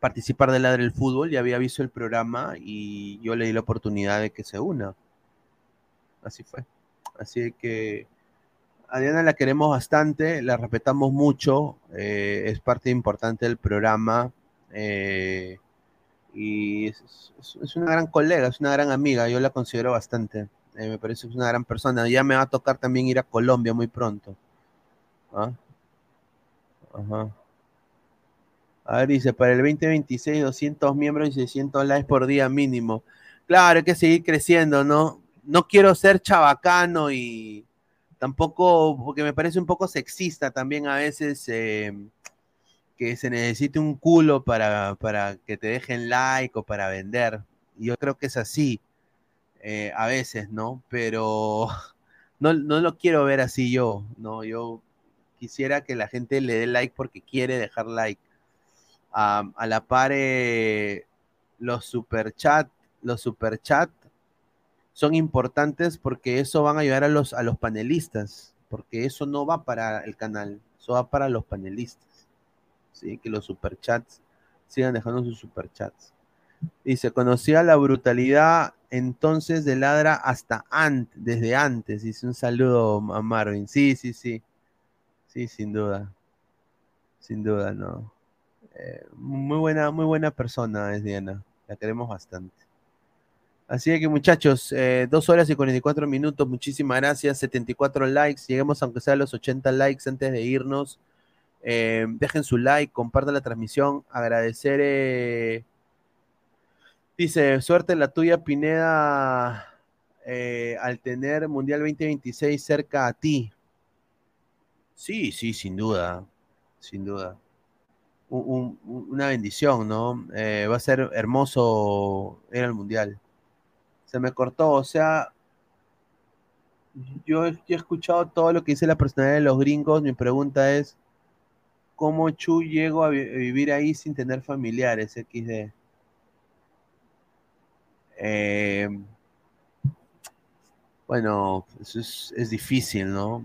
participar del Ladre del Fútbol, ya había visto el programa y yo le di la oportunidad de que se una. Así fue. Así que a Diana la queremos bastante, la respetamos mucho, eh, es parte importante del programa eh, y es, es- es una gran colega, es una gran amiga, yo la considero bastante, eh, me parece que es una gran persona. Ya me va a tocar también ir a Colombia muy pronto. ¿Ah? Ajá. A ver, dice, para el 2026, 200 miembros y 600 likes por día mínimo. Claro, hay que seguir creciendo, ¿no? No quiero ser chabacano y tampoco, porque me parece un poco sexista también a veces eh, que se necesite un culo para, para que te dejen like o para vender. Y yo creo que es así, eh, a veces, ¿no? Pero no, no lo quiero ver así yo, ¿no? Yo quisiera que la gente le dé like porque quiere dejar like. A la par, eh, los superchat, los superchat son importantes porque eso van a ayudar a los, a los panelistas, porque eso no va para el canal, eso va para los panelistas. ¿sí? Que los superchats sigan dejando sus superchats. Dice, conocía la brutalidad entonces de Ladra hasta antes, desde antes. Dice un saludo a Marvin. Sí, sí, sí. Sí, sin duda. Sin duda, no. Eh, muy buena, muy buena persona es Diana. La queremos bastante. Así que muchachos, eh, dos horas y 44 minutos. Muchísimas gracias. 74 likes. Lleguemos aunque sea a los 80 likes antes de irnos. Eh, dejen su like, compartan la transmisión. Agradecer. dice, suerte la tuya, Pineda, al tener Mundial 2026 cerca a ti. Sí, sí, sin duda. Sin duda. Un- un- una bendición, ¿no? Eh, va a ser hermoso ir al Mundial. Se me cortó, o sea, yo, he- escuchado todo lo que dice la personalidad de los gringos. Mi pregunta es, ¿cómo Chu llego a, vi- a vivir ahí sin tener familiares? XD. Eh, bueno, eso es, es difícil, ¿no?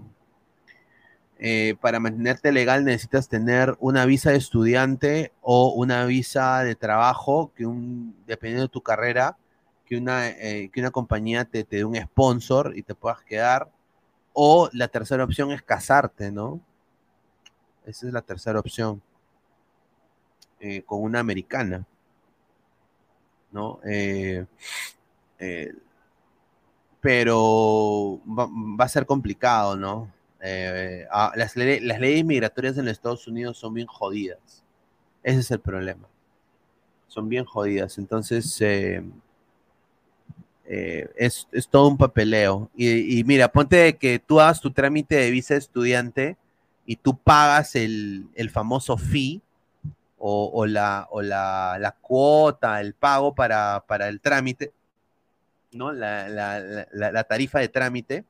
Eh, para mantenerte legal necesitas tener una visa de estudiante o una visa de trabajo, que un, dependiendo de tu carrera, que una, eh, que una compañía te, te dé un sponsor y te puedas quedar. O la tercera opción es casarte, ¿no? Esa es la tercera opción. eh, con una americana, ¿no? Pero va a ser complicado, ¿no? Eh, ah, las, le- las leyes migratorias en los Estados Unidos son bien jodidas. Ese es el problema. Son bien jodidas. Entonces, eh, eh, es, es todo un papeleo. Y, mira, ponte que tú hagas tu trámite de visa de estudiante y tú pagas el, el famoso fee o, la, o la, la cuota, el pago para, para el trámite, ¿no? La- la tarifa de trámite.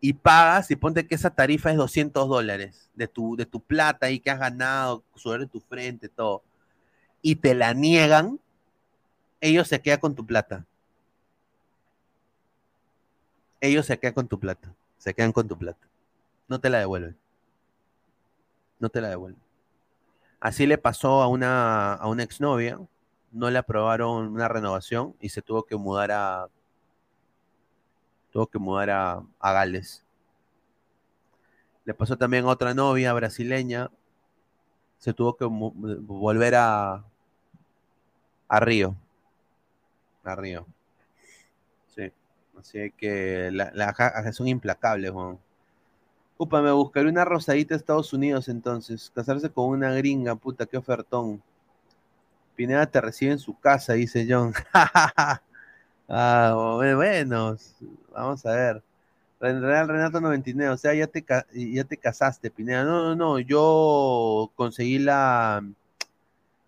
Y pagas y ponte que esa tarifa es 200 dólares de tu, de tu plata y que has ganado, sudor de tu frente, todo. Y te la niegan, ellos se quedan con tu plata. Ellos se quedan con tu plata. Se quedan con tu plata. No te la devuelven. No te la devuelven. Así le pasó a una, a una exnovia. No le aprobaron una renovación y se tuvo que mudar a. Tuvo que mudar a, a Gales. Le pasó también a otra novia brasileña. Se tuvo que volver a, a Río. A Río. Sí. Así que la- las ja- son implacables, Juan. Upa, me buscaré una rosadita a Estados Unidos entonces. Casarse con una gringa, puta, qué ofertón. Pineda te recibe en su casa, dice John. ah, bueno, vamos a ver. Real Renato 99, o sea, ya te, ya te casaste, Pineda. No, no, no, yo conseguí la,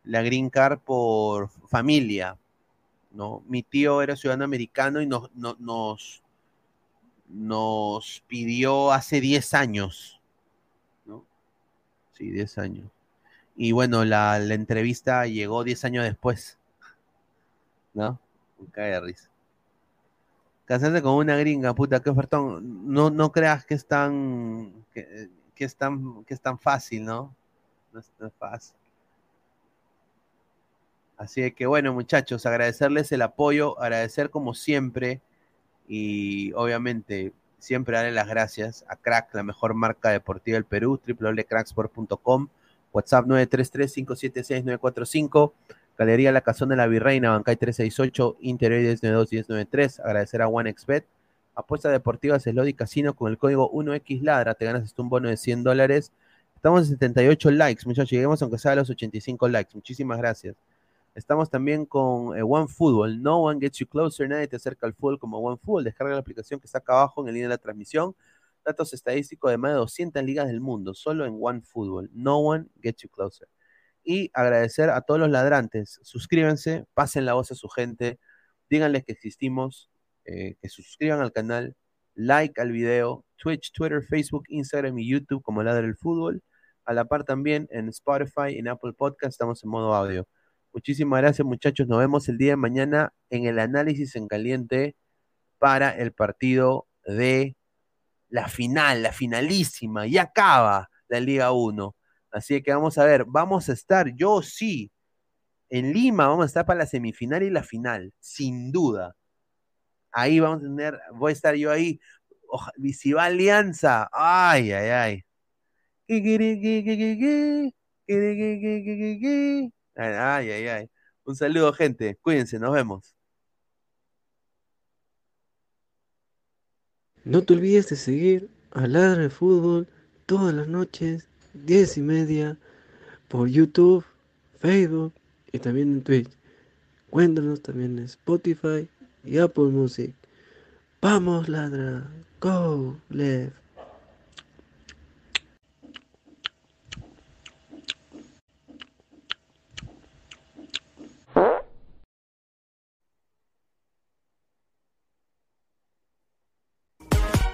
la green card por familia, ¿no? Mi tío era ciudadano americano y nos, no- nos, nos pidió hace 10 años, ¿no? Sí, 10 años. Y bueno, la, la entrevista llegó 10 años después, ¿no? Un cae de con una gringa, puta, qué ofertón. No, no creas que es tan, que, es tan, que es tan fácil, ¿no? No es tan fácil. Así que bueno, muchachos, agradecerles el apoyo, agradecer como siempre y obviamente siempre darle las gracias a Crack, la mejor marca deportiva del Perú, www.cracksport.com, WhatsApp 933-576-945, Galería La Cazón de la Virreina, Bancay 368, Interior 1092-1093, agradecer a OneXBet, Apuestas deportivas Slot y Casino con el código 1XLadra, te ganas un bono de 100 dólares, Estamos en 78 likes, muchachos. Lleguemos aunque sea a los 85 likes. Muchísimas gracias. Estamos también con eh, One Football. No one gets you closer. Nadie te acerca al fútbol como One Football. Descarga la aplicación que está acá abajo en el línea de la transmisión. Datos estadísticos de más de 200 ligas del mundo. Solo en One Football. No one gets you closer. Y agradecer a todos los ladrantes. Suscríbanse, pasen la voz a su gente. Díganles que existimos. eh, que suscriban al canal. Like al video. Twitch, Twitter, Facebook, Instagram y YouTube como Ladra el Fútbol. A la par también en Spotify, en Apple Podcast, estamos en modo audio. Muchísimas gracias muchachos, nos vemos el día de mañana en el análisis en caliente para el partido de la final, la finalísima, ya acaba la Liga 1. Así que vamos a ver, vamos a estar, yo sí, en Lima vamos a estar para la semifinal y la final, sin duda. Ahí vamos a tener, voy a estar yo ahí. Oja- Alianza, ay, ay, ay. Ay, ay, ay. Un saludo, gente. Cuídense, nos vemos. No te olvides de seguir a Ladra el Fútbol todas las noches, 10 y media, por YouTube, Facebook y también en Twitch. Cuéntanos también en Spotify y Apple Music. Vamos, Ladra. Go, Left.